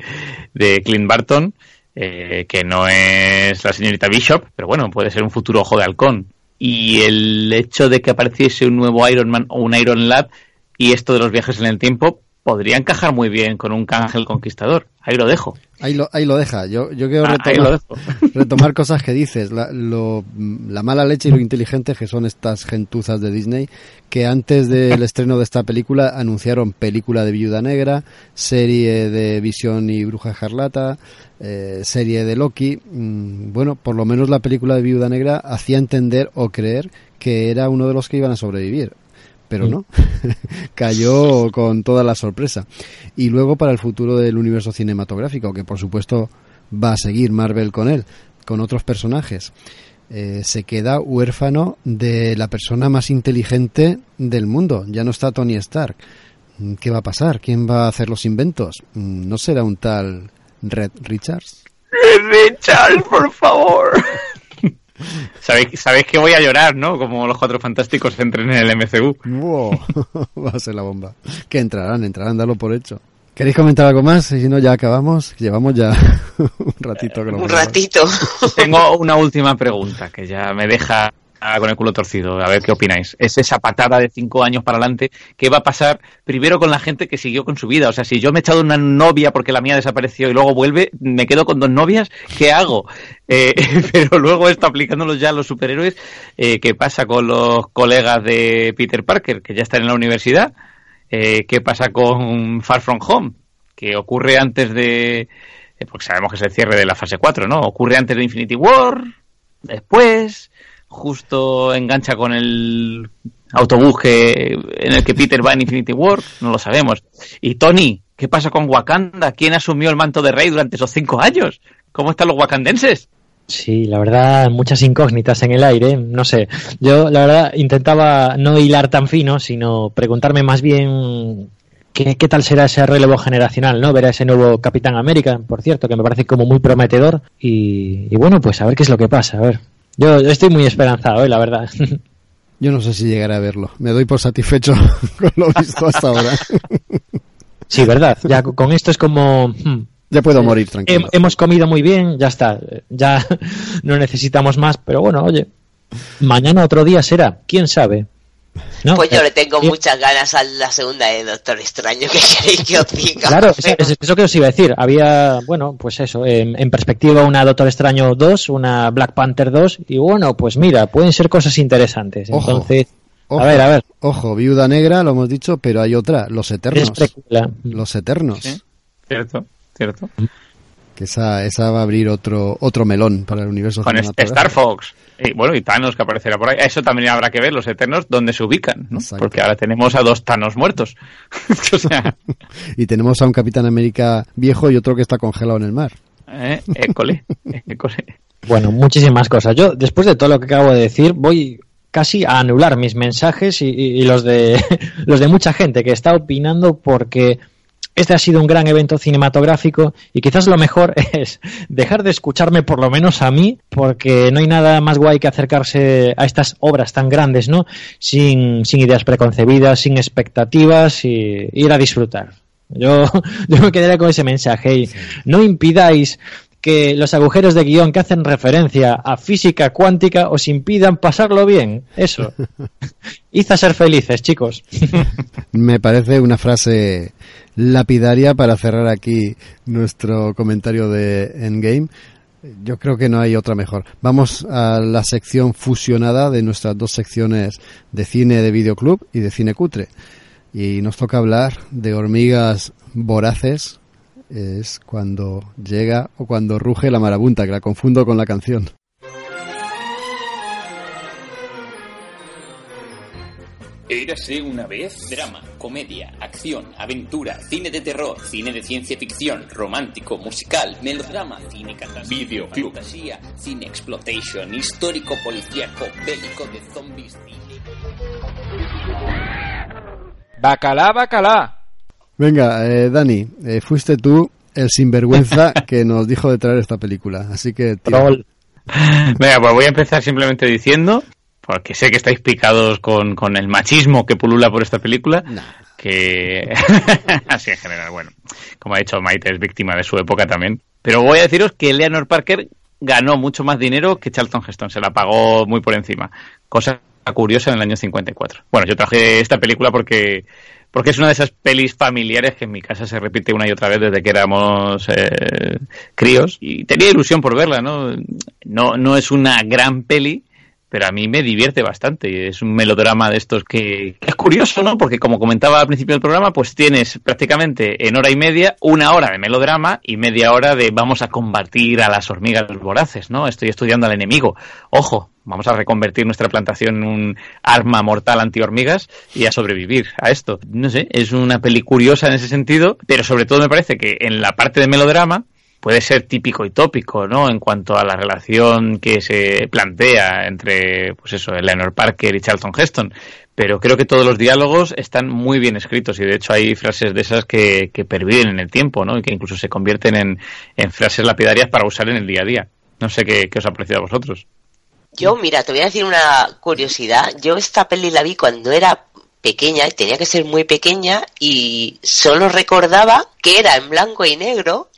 S4: de Clint Barton, eh, que no es la señorita Bishop, pero bueno, puede ser un futuro ojo de halcón. Y el hecho de que apareciese un nuevo Iron Man o un Iron Lad y esto de los viajes en el tiempo podría encajar muy bien con un cángel conquistador. Ahí lo dejo.
S2: Ahí lo, ahí lo deja. Yo, yo quiero
S4: Ah,
S2: retomar cosas que dices. La, lo- la mala leche y lo inteligente que son estas gentuzas de Disney que antes del estreno de esta película anunciaron película de Viuda Negra, serie de Visión y Bruja Escarlata, eh, serie de Loki. Mm, Bueno, por lo menos la película de Viuda Negra hacía entender o creer que era uno de los que iban a sobrevivir. Pero no, cayó con toda la sorpresa. Y luego para el futuro del universo cinematográfico, que por supuesto va a seguir Marvel con él, con otros personajes, eh, se queda huérfano de la persona más inteligente del mundo. Ya no está Tony Stark. Mm, ¿Qué va a pasar? ¿ Quién va a hacer los inventos? Mm, ¿No será un tal Red Richards?
S4: Richard, por favor. Sabéis, sabéis que voy a llorar, ¿no? Como los cuatro fantásticos entren en el MCU.
S2: Wow, va a ser la bomba. Que entrarán, entrarán, darlo por hecho. ¿Queréis comentar algo más? Si no, ya acabamos. Llevamos ya un ratito que lo
S5: Un ratito.
S4: Tengo una última pregunta que ya me deja con el culo torcido. A ver qué opináis. Es esa patada de cinco años para adelante. ¿Qué va a pasar primero con la gente que siguió con su vida? O sea, si yo me he echado una novia porque la mía desapareció y luego vuelve, me quedo con dos novias, ¿qué hago? Eh, pero luego esto aplicándolo ya a los superhéroes, eh, ¿qué pasa con los colegas de Peter Parker que ya están en la universidad? Eh, ¿Qué pasa con Far From Home? Que ocurre antes de... eh, Porque sabemos que es el cierre de la fase 4, ¿no? Ocurre antes de Infinity War, después, justo engancha con el autobús que, en el que Peter va en Infinity War, no lo sabemos. Y Tony, ¿qué pasa con Wakanda? ¿Quién asumió el manto de rey durante esos cinco años? ¿Cómo están los wakandenses?
S3: Sí, la verdad, muchas incógnitas en el aire. No sé, yo la verdad intentaba no hilar tan fino, sino preguntarme más bien qué, qué tal será ese relevo generacional, ¿no? Ver a ese nuevo Capitán América, por cierto, que me parece como muy prometedor. Y, y bueno, pues a ver qué es lo que pasa, a ver. Yo estoy muy esperanzado, ¿eh? la verdad.
S2: Yo no sé si llegaré a verlo. Me doy por satisfecho con lo visto hasta ahora.
S3: Sí, verdad. Ya con esto es como... hmm,
S2: Ya puedo morir tranquilo.
S3: Hem- hemos comido muy bien, ya está. Ya no necesitamos más, pero bueno, oye. Mañana otro día será, quién sabe. ¿No?
S5: Pues yo le tengo
S3: Eh,
S5: muchas ganas a la segunda de Doctor Extraño. ¿Qué queréis que os diga?
S3: Claro, eso, eso- eso que os iba a decir. Había, bueno, pues eso, en, en perspectiva una Doctor Extraño 2, una Black Panther 2, y bueno, pues mira, pueden ser cosas interesantes.
S2: Ojo,
S3: Entonces,
S2: Ojo,
S3: a ver, a ver.
S2: Ojo, Viuda Negra, lo hemos dicho, pero hay otra, Los Eternos. Los Eternos.
S4: Sí. Cierto, cierto.
S2: Que esa, esa va a abrir otro, otro melón para el universo
S4: Con este Star. Fox. Y bueno, y Thanos que aparecerá por ahí. Eso también habrá que ver, los Eternos, dónde se ubican, ¿no? Porque ahora tenemos a dos Thanos muertos. o sea,
S2: Y tenemos a un Capitán América viejo y otro que está congelado en el mar.
S4: eh, école, école.
S3: Bueno, muchísimas cosas. Yo, después de todo lo que acabo de decir, voy casi a anular mis mensajes y, y- y los de los de mucha gente que está opinando porque este ha sido un gran evento cinematográfico y quizás lo mejor es dejar de escucharme por lo menos a mí porque no hay nada más guay que acercarse a estas obras tan grandes, ¿no? Sin, sin ideas preconcebidas, sin expectativas y ir a disfrutar. Yo, yo me quedaría con ese mensaje y no impidáis que los agujeros de guion que hacen referencia a física cuántica os impidan pasarlo bien. Eso. Id a ser felices, chicos.
S2: Me parece una frase lapidaria para cerrar aquí nuestro comentario de Endgame. Yo creo que no hay otra mejor. Vamos a la sección fusionada de nuestras dos secciones de cine de videoclub y de cine cutre. Y nos toca hablar de hormigas voraces. Es cuando llega o cuando ruge la marabunta, que la confundo con la canción.
S17: Érase una vez drama, comedia, acción, aventura, cine de terror, cine de ciencia ficción, romántico, musical, melodrama, cine catástrofe,
S11: Videoclub.
S17: fantasía, cine exploitation, histórico policíaco, bélico de zombies, cine...
S18: Bacalá, bacalá.
S2: Venga, eh, Dani, eh, fuiste tú el sinvergüenza que nos dijo de traer esta película. Así que tira.
S3: Troll.
S4: Venga, pues voy a empezar simplemente diciendo, porque sé que estáis picados con, con el machismo que pulula por esta película, que así en general, bueno, como ha dicho Maite, es víctima de su época también. Pero voy a deciros que Eleanor Parker ganó mucho más dinero que Charlton Heston, se la pagó muy por encima. Cosa curiosa en el año 54. Bueno, yo traje esta película porque porque es una de esas pelis familiares que en mi casa se repite una y otra vez desde que éramos eh, críos y tenía ilusión por verla, ¿no? No, no es una gran peli, pero a mí me divierte bastante. Es un melodrama de estos que, es curioso, ¿no? Porque como comentaba al principio del programa, pues tienes prácticamente en hora y media una hora de melodrama y media hora de vamos a combatir a las hormigas voraces, ¿no? Estoy estudiando al enemigo. Ojo, vamos a reconvertir nuestra plantación en un arma mortal anti-hormigas y a sobrevivir a esto. No sé, es una peli curiosa en ese sentido, pero sobre todo me parece que en la parte de melodrama puede ser típico y tópico, ¿no? En cuanto a la relación que se plantea entre, pues eso, Eleanor Parker y Charlton Heston. Pero creo que todos los diálogos están muy bien escritos y de hecho hay frases de esas que, que perviven en el tiempo, ¿no? Y que incluso se convierten en, en frases lapidarias para usar en el día a día. No sé qué, qué os ha parecido a vosotros.
S5: Yo, mira, te voy a decir una curiosidad. Yo esta peli la vi cuando era pequeña, tenía que ser muy pequeña y solo recordaba que era en blanco y negro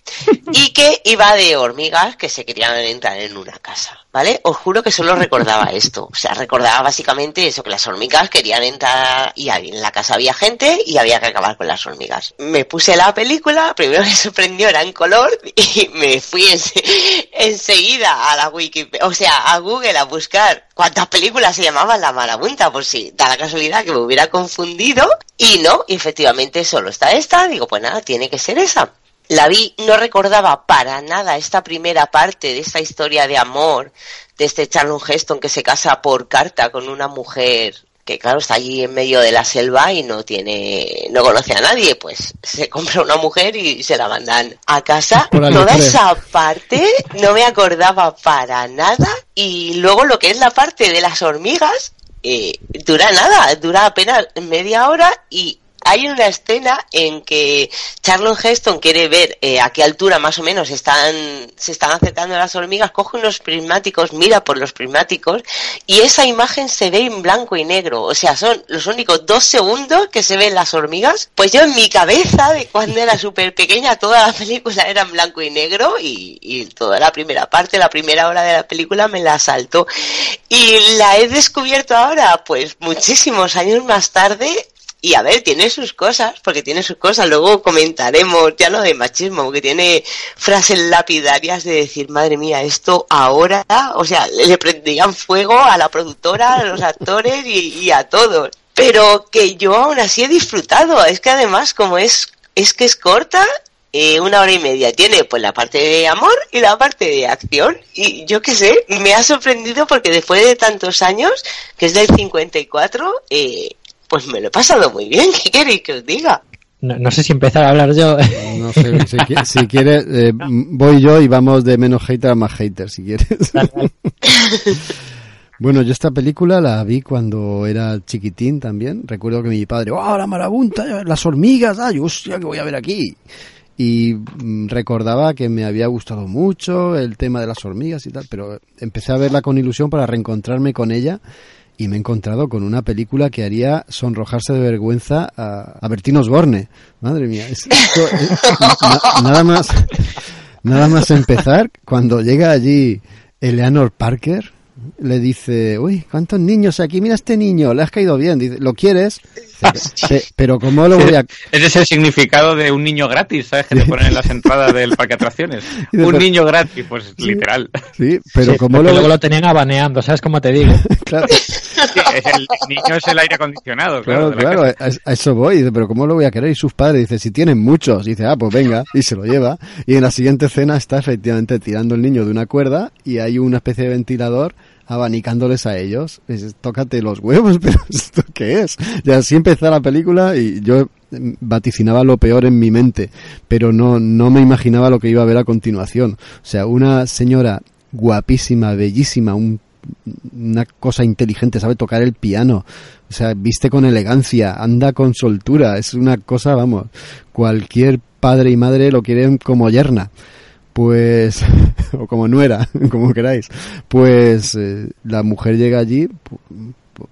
S5: y que iba de hormigas que se querían entrar en una casa, ¿vale? Os juro que solo recordaba esto, o sea, recordaba básicamente eso, que las hormigas querían entrar y en la casa había gente y había que acabar con las hormigas. Me puse la película, primero me sorprendió, era en color y me fui enseguida a la Wikipedia, o sea, a Google a buscar cuántas películas se llamaban La Marabunta, por si da la casualidad que me hubiera confundido y no, efectivamente solo está esta, digo, pues nada, tiene que ser esa la vi, no recordaba para nada esta primera parte de esta historia de amor de este Charlton Heston que se casa por carta con una mujer que claro está allí en medio de la selva y no tiene, no conoce a nadie, pues se compra una mujer y se la mandan a casa. Toda esa parte no me acordaba para nada y luego lo que es la parte de las hormigas eh, dura nada, dura apenas media hora y hay una escena en que Charlon Heston quiere ver eh, a qué altura más o menos están, se están acercando las hormigas, coge unos prismáticos, mira por los prismáticos y esa imagen se ve en blanco y negro. O sea, son los únicos dos segundos que se ven las hormigas. Pues yo en mi cabeza, de cuando era súper pequeña, toda la película era en blanco y negro y, y toda la primera parte, la primera hora de la película me la saltó. Y la he descubierto ahora, pues muchísimos años más tarde, y a ver, tiene sus cosas, porque tiene sus cosas. Luego comentaremos ya lo de machismo, porque tiene frases lapidarias de decir, madre mía, esto ahora, o sea, le prendían fuego a la productora, a los actores y, a todos. Pero que yo aún así he disfrutado. Es que además, como es, es que es corta, eh, una hora y media. Tiene pues la parte de amor y la parte de acción. Y yo qué sé, me ha sorprendido porque después de tantos años, que es del 54, eh, pues me lo he pasado muy bien. ¿Qué queréis que os diga?
S3: No, sé si empezar a hablar yo.
S2: No sé, si, si quieres, eh, voy yo y vamos de menos hater a más hater, si quieres. bueno, yo esta película la vi cuando era chiquitín también. Recuerdo que mi padre, ¡oh, la marabunta! ¡Las hormigas! ¡Ay, hostia, que voy a ver aquí! Y mm, recordaba que me había gustado mucho el tema de las hormigas y tal, pero empecé a verla con ilusión para reencontrarme con ella y me he encontrado con una película que haría sonrojarse de vergüenza a, a Osborne. Madre mía, es, nada más nada más empezar cuando llega allí Eleanor Parker le dice, uy, ¿cuántos niños aquí? Mira este niño, le has caído bien. Dice, ¿lo quieres? pero ¿cómo lo voy a...?
S4: Ese es el significado de un niño gratis, ¿sabes? Que te ponen en las entradas del parque atracciones. Un niño gratis, pues literal.
S2: Sí, pero ¿cómo
S3: lo... Luego lo tenían abaneando, ¿sabes cómo te digo?
S2: claro.
S4: el niño es el aire acondicionado, claro.
S2: Claro, a, eso voy. Dice, pero ¿cómo lo voy a querer? Y sus padres, dice, si tienen muchos. dice, ah, pues venga, y se lo lleva. Y en la siguiente escena está efectivamente tirando el niño de una cuerda y hay una especie de ventilador abanicándoles a ellos. tócate los huevos, pero ¿esto qué es? Y así empezó la película y yo vaticinaba lo peor en mi mente, pero no, no me imaginaba lo que iba a ver a continuación. O sea, una señora guapísima, bellísima, un, una cosa inteligente, sabe tocar el piano, o sea, viste con elegancia, anda con soltura, es una cosa, vamos, cualquier padre y madre lo quieren como yerna. Pues o como nuera, como queráis. Pues eh, la mujer llega allí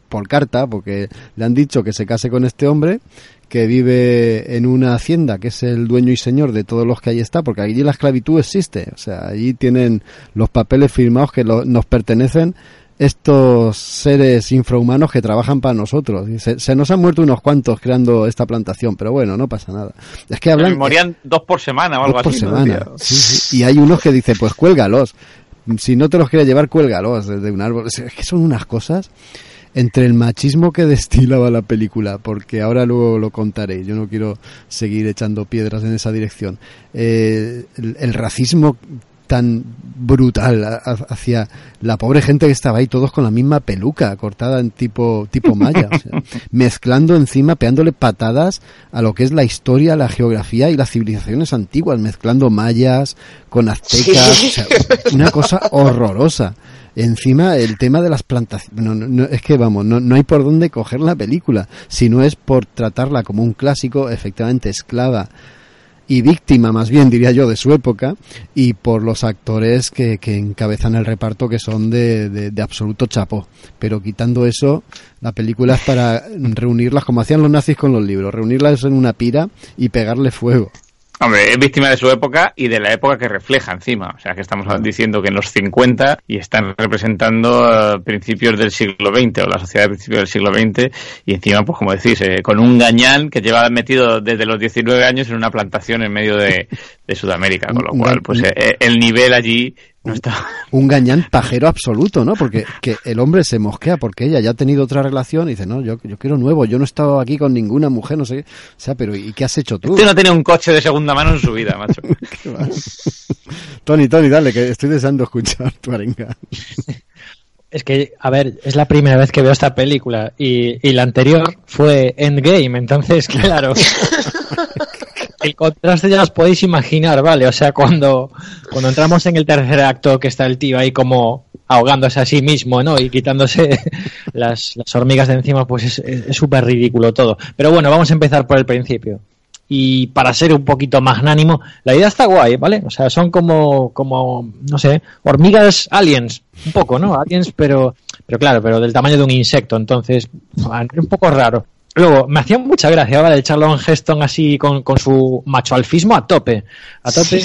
S2: por carta, porque le han dicho que se case con este hombre, que vive en una hacienda, que es el dueño y señor de todos los que ahí está, porque allí la esclavitud existe, o sea, allí tienen los papeles firmados que nos pertenecen estos seres infrahumanos que trabajan para nosotros. Se, nos han muerto unos cuantos creando esta plantación, pero bueno, no pasa nada. Es que hablan...
S4: morían dos por semana o algo
S2: por semana. Y hay unos que dicen, pues cuélgalos. Si no te los quieres llevar, cuélgalos desde un árbol. Es que son unas cosas entre el machismo que destilaba la película, porque ahora luego lo contaré, yo no quiero seguir echando piedras en esa dirección, eh, el, racismo tan brutal hacia la pobre gente que estaba ahí todos con la misma peluca cortada en tipo tipo maya mezclando encima pegándole patadas a lo que es la historia la geografía y las civilizaciones antiguas mezclando mayas con aztecas una cosa horrorosa Encima, el tema de las plantaciones. es que vamos, no, no hay por dónde coger la película. Si no es por tratarla como un clásico, efectivamente esclava y víctima, más bien diría yo, de su época, y por los actores que, que encabezan el reparto, que son de, de, de, absoluto chapo. Pero quitando eso, la película es para reunirlas, como hacían los nazis con los libros, reunirlas en una pira y pegarle fuego.
S4: Hombre, es víctima de su época y de la época que refleja encima. O sea, que estamos diciendo que en los 50 y están representando eh, principios del siglo XX o la sociedad de principios del siglo XX y encima, pues como decís, eh, con un gañán que lleva metido desde los 19 años en una plantación en medio de, Sudamérica, con lo cual, pues eh, el nivel allí
S2: un gañán pajero absoluto, ¿no? Porque que el hombre se mosquea porque ella ya ha tenido otra relación y dice, no, yo, yo quiero nuevo, yo no he estado aquí con ninguna mujer, no sé O sea, pero ¿y qué has hecho tú?
S4: Usted no tiene un coche de segunda mano en su vida, macho.
S2: Tony, Tony, dale, que estoy deseando escuchar tu arenga.
S3: Es que, a ver, es la primera vez que veo esta película y, y la anterior fue Endgame, entonces, claro. el contraste ya os podéis imaginar, ¿vale? O sea, cuando, cuando entramos en el tercer acto que está el tío ahí como ahogándose a sí mismo, ¿no? Y quitándose las, las hormigas de encima, pues es súper ridículo todo. Pero bueno, vamos a empezar por el principio. Y para ser un poquito magnánimo, la idea está guay, ¿vale? O sea, son como, como, no sé, hormigas aliens, un poco, ¿no? Aliens, pero, pero claro, pero del tamaño de un insecto, entonces, un poco raro. Luego, me hacía mucha gracia, ¿vale? El Charlon Heston así con, con su macho alfismo a tope. A tope.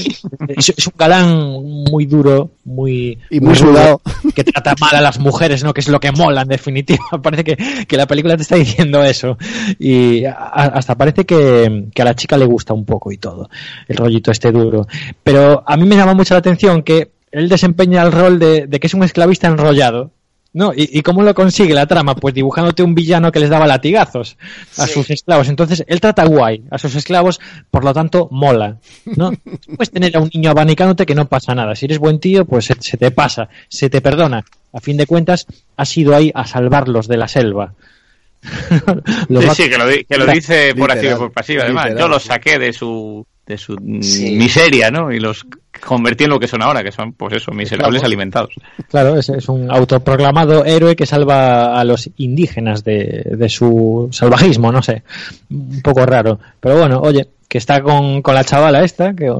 S3: Es, un galán muy duro, muy...
S2: Y muy, sudado.
S3: Que trata mal a las mujeres, ¿no? Que es lo que mola, en definitiva. Parece que, que la película te está diciendo eso. Y hasta parece que, que a la chica le gusta un poco y todo. El rollito este duro. Pero a mí me llama mucho la atención que él desempeña el rol de, de que es un esclavista enrollado. No, ¿Y, cómo lo consigue la trama? Pues dibujándote un villano que les daba latigazos a sus esclavos. Entonces, él trata guay a sus esclavos, por lo tanto, mola. ¿no? Puedes tener a un niño abanicándote que no pasa nada. Si eres buen tío, pues se, te pasa, se te perdona. A fin de cuentas, has ido ahí a salvarlos de la selva.
S4: sí, sí, que lo, dice por activa y por pasiva. Además, yo los saqué de su de su miseria, ¿no? Y los convertí en lo que son ahora, que son, pues eso, miserables alimentados.
S3: Claro, es, es, un autoproclamado héroe que salva a los indígenas de, de, su salvajismo, no sé. Un poco raro. Pero bueno, oye, que está con, con la chavala esta, que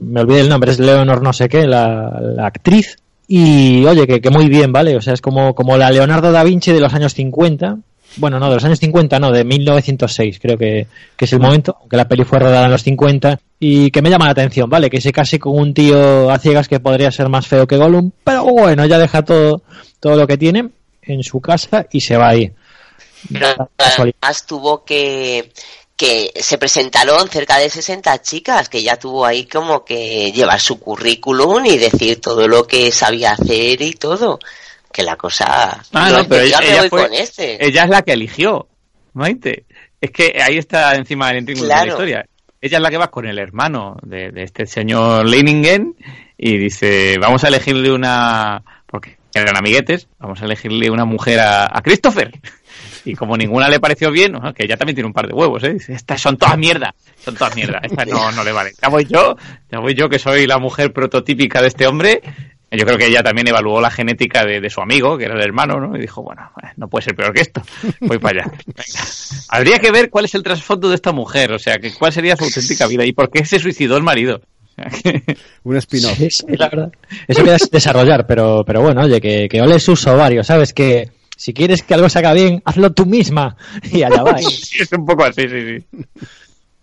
S3: me olvidé el nombre, es Leonor no sé qué, la, la actriz. Y oye, que, que, muy bien, ¿vale? O sea, es como, como la Leonardo da Vinci de los años 50, bueno, no, de los años 50, no, de 1906, creo que, que es el momento, aunque la peli fue rodada en los 50, y que me llama la atención, ¿vale? Que se case con un tío a ciegas que podría ser más feo que Gollum, pero bueno, ya deja todo, todo lo que tiene en su casa y se va ahí.
S5: además tuvo que, que se presentaron cerca de 60 chicas, que ya tuvo ahí como que llevar su currículum y decir todo lo que sabía hacer y todo que la cosa...
S4: Ah, no, pero ella, este. ella, es la que eligió, Maite. Es que ahí está encima del intríngulo de la historia. Ella es la que va con el hermano de, este señor Leiningen y dice, vamos a elegirle una... porque eran amiguetes, vamos a elegirle una mujer a, Christopher. Y como ninguna le pareció bien, que ella también tiene un par de huevos, ¿eh? Dice, estas son todas mierda, son todas mierda, esta no, no le vale. Ya voy yo, ya voy yo que soy la mujer prototípica de este hombre yo creo que ella también evaluó la genética de, su amigo, que era el hermano, ¿no? Y dijo, bueno, eh, no puede ser peor que esto. Voy para allá. Habría que ver cuál es el trasfondo de esta mujer, o sea, que cuál sería su auténtica vida y por qué se suicidó el marido.
S2: Un spin-off.
S3: Sí, sí, la verdad. Eso queda desarrollar, pero, pero bueno, oye, que, que ole sus ovarios, ¿sabes? Que si quieres que algo se haga bien, hazlo tú misma. Y allá va.
S4: Sí, es un poco así, sí, sí.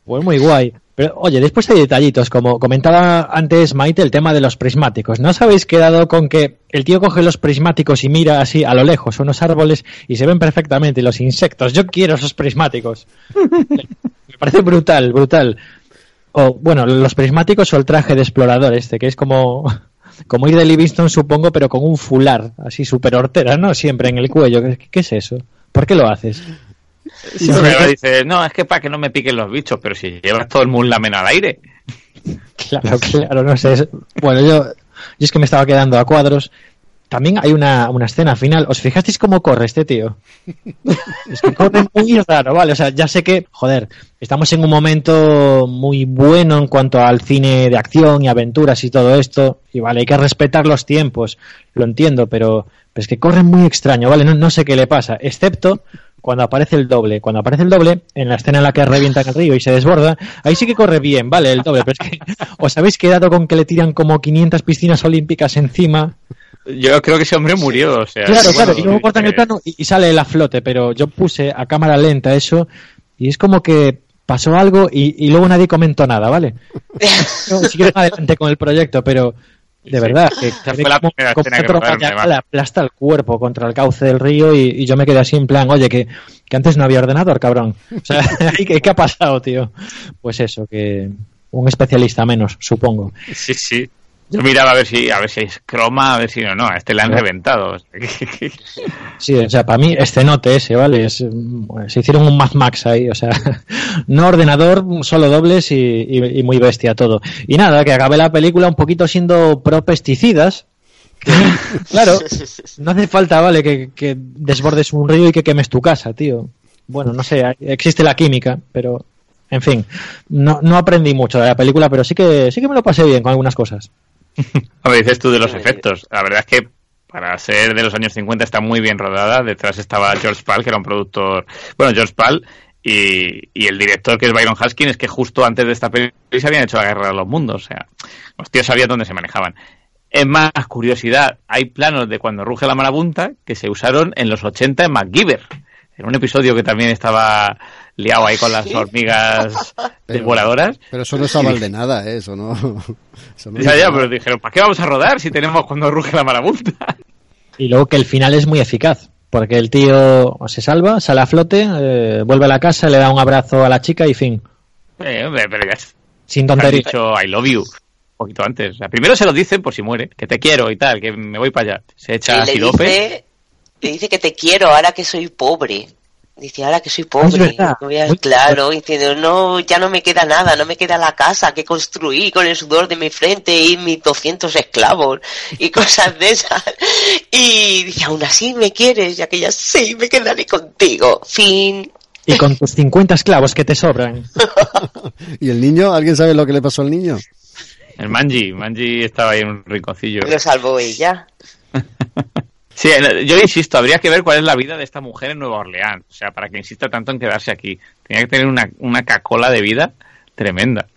S3: Pues muy guay. Pero oye, después hay detallitos, como comentaba antes Maite, el tema de los prismáticos. ¿No os habéis quedado con que el tío coge los prismáticos y mira así a lo lejos unos árboles y se ven perfectamente los insectos? Yo quiero esos prismáticos. Me parece brutal, brutal. O bueno, los prismáticos o el traje de explorador este, que es como como ir de Livingston, supongo, pero con un fular, así súper hortera, ¿no? Siempre en el cuello. ¿Qué, qué es eso? ¿Por qué lo haces?
S4: Sí, no, es que para que no me piquen los bichos, pero si llevas todo el munlamen al aire.
S3: Claro, claro, no sé. Bueno, yo, yo es que me estaba quedando a cuadros. También hay una, una escena final. ¿Os fijasteis cómo corre este tío? Es que corre muy raro, ¿vale? O sea, ya sé que, joder, estamos en un momento muy bueno en cuanto al cine de acción y aventuras y todo esto. Y vale, hay que respetar los tiempos, lo entiendo, pero, pero es que corre muy extraño, ¿vale? No, no sé qué le pasa, excepto cuando aparece el doble. Cuando aparece el doble, en la escena en la que revienta en el río y se desborda, ahí sí que corre bien, ¿vale? El doble, pero es que os habéis quedado con que le tiran como 500 piscinas olímpicas encima.
S4: Yo creo que ese hombre murió, o sea.
S3: Claro,
S4: bueno,
S3: claro, y luego cortan el plano y, y sale el a flote, pero yo puse a cámara lenta eso y es como que pasó algo y, y luego nadie comentó nada, ¿vale? No, si quieren adelante con el proyecto, pero de verdad, que,
S4: fue la
S3: como-
S4: primera
S3: como
S4: escena que rodaron,
S3: aplasta el cuerpo contra el cauce del río y, y yo me quedé así en plan, oye, que, que antes no había ordenador, cabrón. O sea, ¿qué, qué ha pasado, tío? Pues eso, que un especialista menos, supongo.
S4: Sí, sí. Yo miraba a ver si a ver si es croma, a ver si no, no, a este le han reventado.
S3: Sí, o sea, para mí escenote ese, ¿vale? Es, mm, se hicieron un Mad Max ahí, o sea, no ordenador, solo dobles y, y- y muy bestia todo. Y nada, que acabé la película un poquito siendo pro pesticidas. claro, no hace falta, ¿vale? Que, que desbordes un río y que quemes tu casa, tío. Bueno, no sé, existe la química, pero en fin, no, no aprendí mucho de la película, pero sí que sí que me lo pasé bien con algunas cosas.
S4: A ver, dices tú de los efectos. La verdad es que para ser de los años 50 está muy bien rodada. Detrás estaba George Pal, que era un productor. Bueno, George Pal y, y el director, que es Byron Haskins, que justo antes de esta película se habían hecho la guerra de los mundos. O sea, los tíos sabían dónde se manejaban. Es más, curiosidad, hay planos de cuando ruge la marabunta que se usaron en los 80 en MacGyver. En un episodio que también estaba liado ahí con las hormigas
S2: Pero-
S4: voladoras.
S2: Pero eso no es aval de nada, ¿eh? Eso no. eso no
S4: Ya, ya, pero dijeron, ¿para qué vamos a rodar si tenemos cuando ruge la marabunta?
S3: Y luego que el final es muy eficaz, porque el tío se salva, sale a flote, eh, vuelve a la casa, le da un abrazo a la chica y fin.
S4: Eh, hombre, pero ya
S3: Sin tonterías.
S4: dicho I love you un poquito antes. O sea, primero se lo dicen por si muere, que te quiero y tal, que me voy para allá. Se echa sirope.
S5: Dice, le dice que te quiero ahora que soy pobre. Dice, ahora que soy
S3: Es
S5: pobre.
S3: verdad.
S5: no voy a- claro, diciendo, no, ya no me queda nada, no me queda la casa que construí con el sudor de mi frente y mis 200 esclavos y cosas de esas. Y dice, aún así me quieres, y aquella, sí, me quedaré contigo. Fin.
S3: Y con tus 50 esclavos que te sobran.
S2: ¿Y el niño? ¿Alguien sabe lo que le pasó al niño?
S4: El Manji, Manji estaba ahí en un rinconcillo.
S5: Lo salvó ella.
S4: Sí, yo insisto, habría que ver cuál es la vida de esta mujer en Nueva Orleans. O sea, para que insista tanto en quedarse aquí. Tenía que tener una, una cacola de vida tremenda.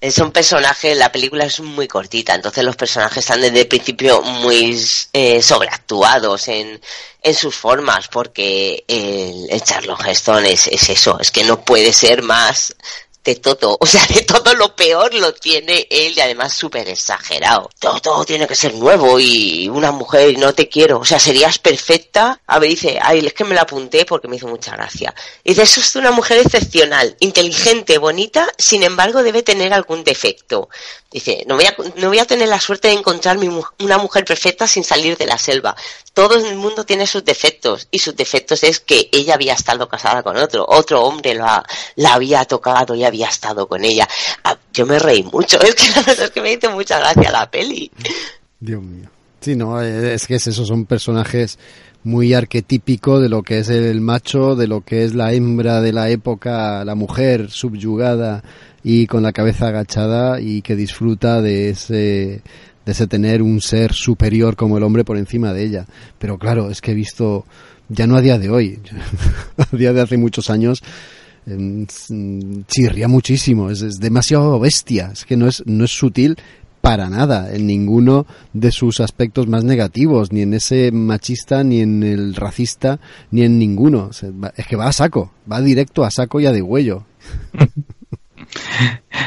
S5: Es un personaje, la película es muy cortita, entonces los personajes están desde el principio muy eh, sobreactuados en, en sus formas, porque el, el Charlton Heston es, es eso, es que no puede ser más de todo, o sea, de todo lo peor lo tiene él y además súper exagerado. Todo, tiene que ser nuevo y una mujer y no te quiero, o sea, serías perfecta. A ver, dice, ay, es que me la apunté porque me hizo mucha gracia. Dice, eso es una mujer excepcional, inteligente, bonita, sin embargo debe tener algún defecto. Dice, no voy a, no voy a tener la suerte de encontrar mi una mujer perfecta sin salir de la selva. Todo el mundo tiene sus defectos y sus defectos es que ella había estado casada con otro, otro hombre la había tocado y había estado con ella. Ah, Yo me reí mucho, es que es que me hizo mucha gracia la peli.
S2: Dios mío. Sí, no, eh, es que es eso, son personajes muy arquetípicos de lo que es el macho, de lo que es la hembra de la época, la mujer subyugada y con la cabeza agachada y que disfruta de ese, de ese tener un ser superior como el hombre por encima de ella. Pero claro, es que he visto, ya no a día de hoy, a día de hace muchos años, em, chirría muchísimo, es, es demasiado bestia, es que no es, no es sutil para nada en ninguno de sus aspectos más negativos, ni en ese machista, ni en el racista, ni en ninguno. Es que va a saco, va directo a saco y a degüello.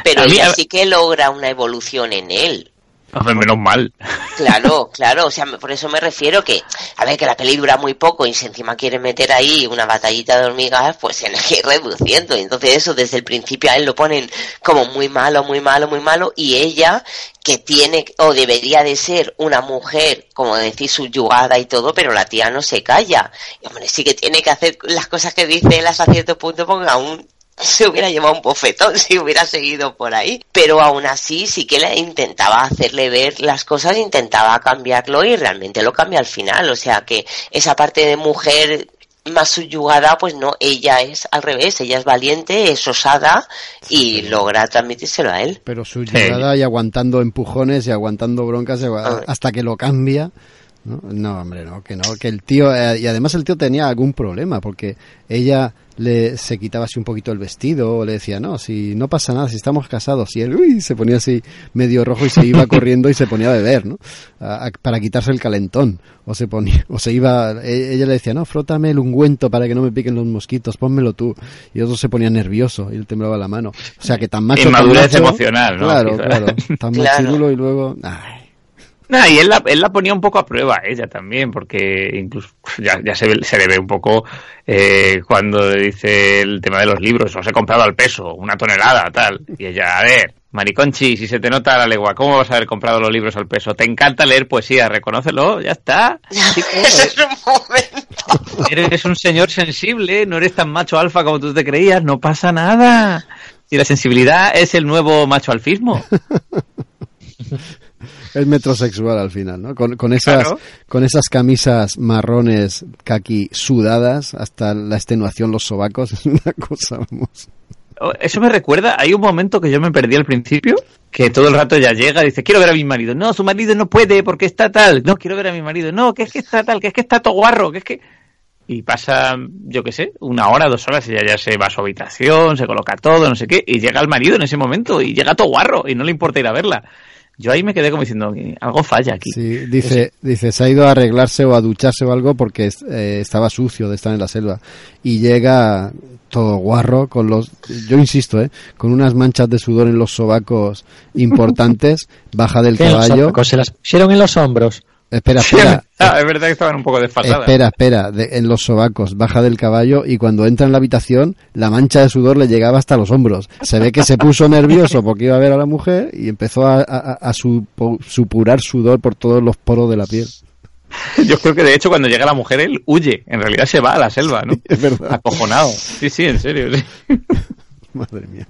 S5: Pero
S4: mí,
S5: ella sí que logra una evolución en él.
S4: Hombre, menos mal.
S5: Claro, claro, o sea, por eso me refiero que, a ver, que la peli dura muy poco y si encima quiere meter ahí una batallita de hormigas, pues tiene que ir reduciendo. Y entonces eso desde el principio a él lo ponen como muy malo, muy malo, muy malo y ella, que tiene o debería de ser una mujer, como decir, subyugada y todo, pero la tía no se calla. Y hombre, sí que tiene que hacer las cosas que dice él hasta cierto punto porque aún se hubiera llevado un bofetón si hubiera seguido por ahí. Pero aún así sí que le intentaba hacerle ver las cosas, intentaba cambiarlo y realmente lo cambia al final. O sea que esa parte de mujer más subyugada, pues no, ella es al revés, ella es valiente, es osada y logra transmitírselo a él.
S2: Pero su llegada y aguantando empujones y aguantando broncas agua- hasta que lo cambia. ¿no? No, hombre, no, que no, que el tío, eh, y además el tío tenía algún problema, porque ella le se quitaba así un poquito el vestido, o le decía, no, si no pasa nada, si estamos casados, y él, uy, se ponía así medio rojo y se iba corriendo y se ponía a beber, ¿no? A- a- para quitarse el calentón, o se ponía, o se iba, e- ella le decía, no, frótame el ungüento para que no me piquen los mosquitos, pónmelo tú, y otro se ponía nervioso, y él temblaba la mano, o sea que tan macho, tan
S4: Inmadurez
S2: macho-
S4: emocional, ¿no?
S2: Claro,
S4: Quizá.
S2: claro, tan
S4: Claro.
S2: machirulo y luego, ay,
S4: Nah, y él la, él la ponía un poco a prueba, ella también, porque incluso ya, ya se, ve- se le ve un poco eh, cuando dice el tema de los libros, os he comprado al peso, una tonelada, tal. Y ella, a ver, Mariconchi, si se te nota la legua, ¿cómo vas a haber comprado los libros al peso? Te encanta leer poesía, reconócelo, ya está. Eres un señor sensible, no eres tan macho alfa como tú te creías, no pasa nada. Y la sensibilidad es el nuevo macho alfismo.
S2: es metrosexual al final, ¿no? Con, con esas,
S4: Claro.
S2: con esas camisas marrones kaki sudadas hasta la extenuación los sobacos, es una cosa, vamos.
S4: Oh, Eso me recuerda, hay un momento que yo me perdí al principio, que todo el rato ya llega y dice, quiero ver a mi marido. No, su marido no puede porque está tal. No, quiero ver a mi marido. No, que es que está tal, que es que está todo guarro, que es que... Y pasa, yo qué sé, una hora, dos horas y ella ya se va a su habitación, se coloca todo, no sé qué, y llega el marido en ese momento y llega todo guarro y no le importa ir a verla. Yo ahí me quedé como diciendo, algo falla aquí.
S2: Sí, dice, dice, se ha ido a arreglarse o a ducharse o algo porque eh, estaba sucio de estar en la selva. Y llega todo guarro con los, yo insisto, eh, con unas manchas de sudor en los sobacos importantes, baja del
S3: ¿Qué en los
S2: caballo.
S3: sobacos? Se las pusieron en los hombros.
S2: Espera, espera.
S4: Ah, es verdad que estaban un poco desfasadas.
S2: Espera, espera, de- en los sobacos, baja del caballo y cuando entra en la habitación, la mancha de sudor le llegaba hasta los hombros. Se ve que se puso nervioso porque iba a ver a la mujer y empezó a, a- a supo- supurar sudor por todos los poros de la piel.
S4: Yo creo que de hecho cuando llega la mujer él huye, en realidad se va a la selva, ¿no?
S2: Es verdad.
S4: Acojonado. Sí, sí, en serio. sí.
S2: Madre mía.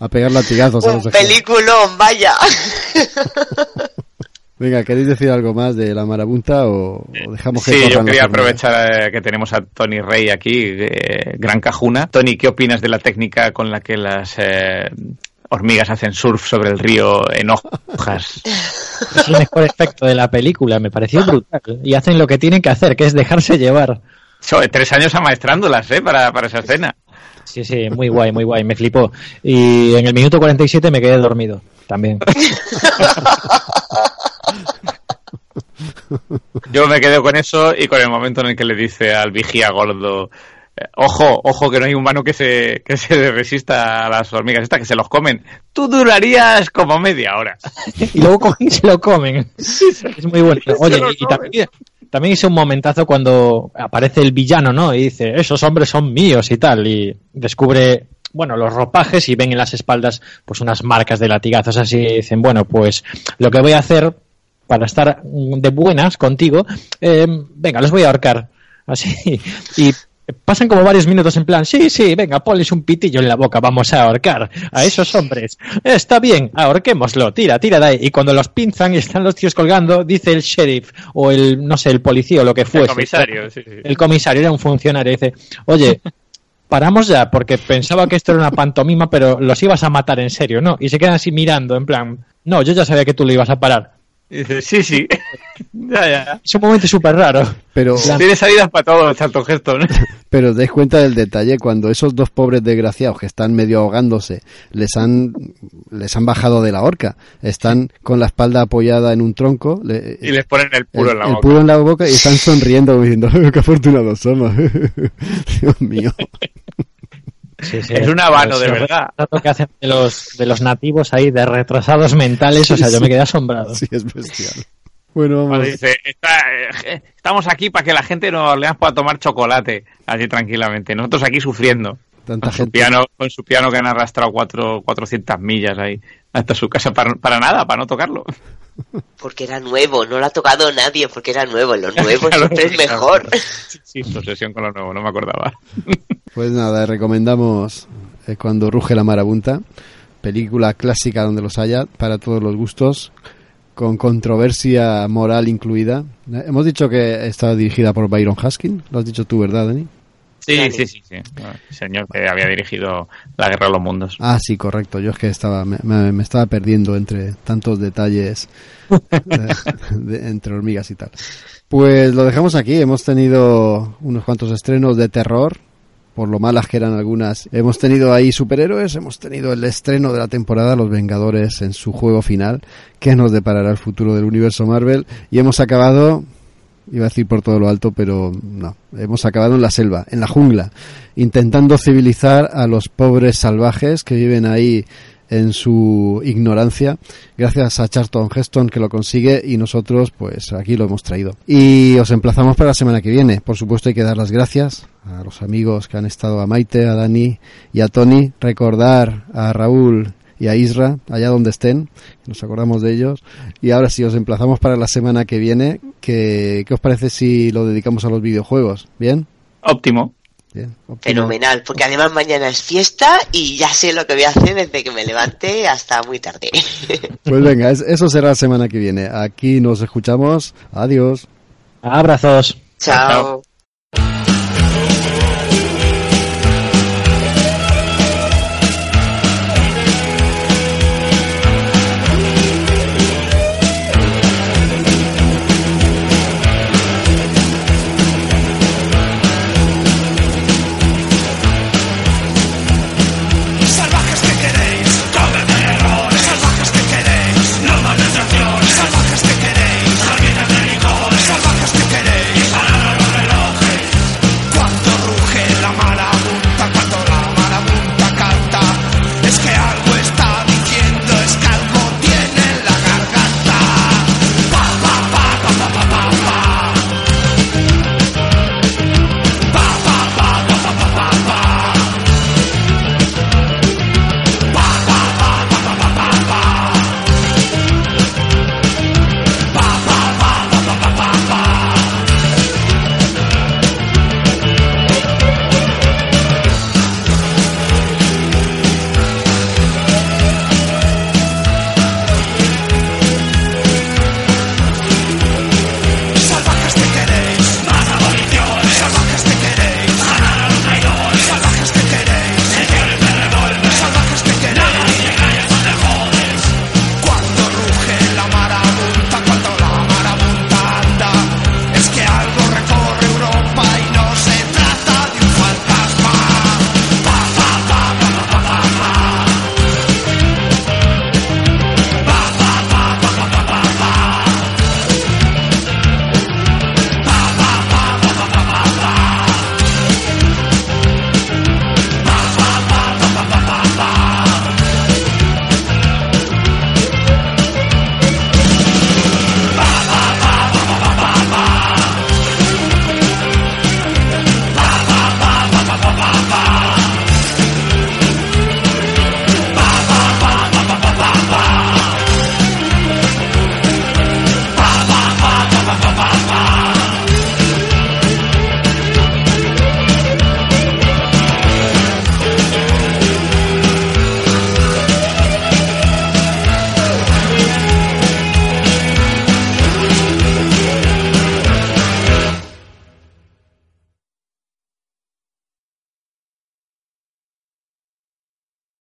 S2: A pegar latigazos a los
S5: Un peliculón, vaya.
S2: Venga, ¿queréis decir algo más de la marabunta o, o dejamos que
S4: Sí, yo quería aprovechar eh, que tenemos a Tony Rey aquí, eh, gran cajuna. Tony, ¿qué opinas de la técnica con la que las eh, hormigas hacen surf sobre el río en hojas?
S3: Es el mejor efecto de la película, me pareció brutal. Y hacen lo que tienen que hacer, que es dejarse llevar.
S4: So, tres años amaestrándolas, ¿eh? Para, para esa escena.
S3: Sí, sí, muy guay, muy guay, me flipó. Y en el minuto 47 me quedé dormido, también.
S4: Yo me quedo con eso y con el momento en el que le dice al vigía gordo, eh, ojo, ojo que no hay humano que se, que se resista a las hormigas estas, que se los comen. Tú durarías como media hora.
S3: y luego cogen y se lo comen. Es muy bueno. Oye, y, y también, también hice un momentazo cuando aparece el villano, ¿no? Y dice, esos hombres son míos y tal. Y descubre, bueno, los ropajes y ven en las espaldas pues unas marcas de latigazos. Así dicen, bueno, pues lo que voy a hacer para estar de buenas contigo, eh, venga, los voy a ahorcar. Así. Y pasan como varios minutos en plan, sí, sí, venga, ponles un pitillo en la boca, vamos a ahorcar a esos hombres. Está bien, ahorquémoslo, tira, tira de ahí. Y cuando los pinzan y están los tíos colgando, dice el sheriff o el, no sé, el policía o lo que fuese.
S4: comisario, sí, sí.
S3: El comisario era un funcionario, dice, oye, paramos ya, porque pensaba que esto era una pantomima, pero los ibas a matar en serio, ¿no? Y se quedan así mirando, en plan, no, yo ya sabía que tú lo ibas a parar.
S4: Y dice, sí, sí. ya, ya.
S3: Es un momento súper raro.
S2: Pero,
S4: Tiene salidas para todo el Charlton Heston.
S2: pero os dais cuenta del detalle cuando esos dos pobres desgraciados que están medio ahogándose les han les han bajado de la horca, están con la espalda apoyada en un tronco le-
S4: y les ponen el puro en la
S2: el
S4: boca.
S2: puro en la boca y están sonriendo diciendo qué afortunados somos. Dios mío.
S3: Sí, sí,
S4: Es un habano, de
S3: el
S4: verdad.
S3: que hacen de los, de los nativos ahí, de retrasados mentales, o sea, yo me quedé asombrado.
S2: Sí, es bestial. Bueno, vamos.
S4: Cuando dice, "Está- eh, estamos aquí para que la gente de Nueva Orleans pueda tomar chocolate así tranquilamente. Nosotros aquí sufriendo.
S2: Tanta
S4: Con su,
S2: gente.
S4: piano, con su piano que han arrastrado cuatro, 400 millas ahí hasta su casa para, para nada, para no tocarlo.
S5: Porque era nuevo, no lo ha tocado nadie porque era nuevo. Lo nuevo
S4: Claro,
S5: siempre es
S4: claro.
S5: mejor.
S4: Sí, sí, su obsesión con lo nuevo, no me acordaba.
S2: Pues nada, recomendamos eh, Cuando ruge la marabunta, película clásica donde los haya, para todos los gustos, con controversia moral incluida. Eh, Hemos dicho que está dirigida por Byron Haskin, lo has dicho tú, ¿verdad, Dani?
S4: Sí, sí, sí, sí. El señor que había dirigido La Guerra de los Mundos.
S2: Ah, sí, correcto. Yo es que estaba me, me- me estaba perdiendo entre tantos detalles de- entre hormigas y tal. Pues lo dejamos aquí. Hemos tenido unos cuantos estrenos de terror, por lo malas que eran algunas. Hemos tenido ahí superhéroes, hemos tenido el estreno de la temporada Los Vengadores en su juego final, que nos deparará el futuro del universo Marvel, y hemos acabado iba a decir por todo lo alto, pero no. Hemos acabado en la selva, en la jungla, intentando civilizar a los pobres salvajes que viven ahí en su ignorancia, gracias a Charlton Heston que lo consigue y nosotros pues aquí lo hemos traído. Y os emplazamos para la semana que viene. Por supuesto hay que dar las gracias a los amigos que han estado, a Maite, a Dani y a Tony, recordar a Raúl y a Isra, allá donde estén, nos acordamos de ellos. Y ahora sí, os emplazamos para la semana que viene. Que, ¿Qué os parece si lo dedicamos a los videojuegos? ¿Bien?
S4: Óptimo.
S2: Bien. óptimo.
S5: Fenomenal, porque además mañana es fiesta y ya sé lo que voy a hacer desde que me levante hasta muy tarde.
S2: Pues venga, es- eso será la semana que viene. Aquí nos escuchamos. Adiós.
S3: Abrazos.
S5: Chao.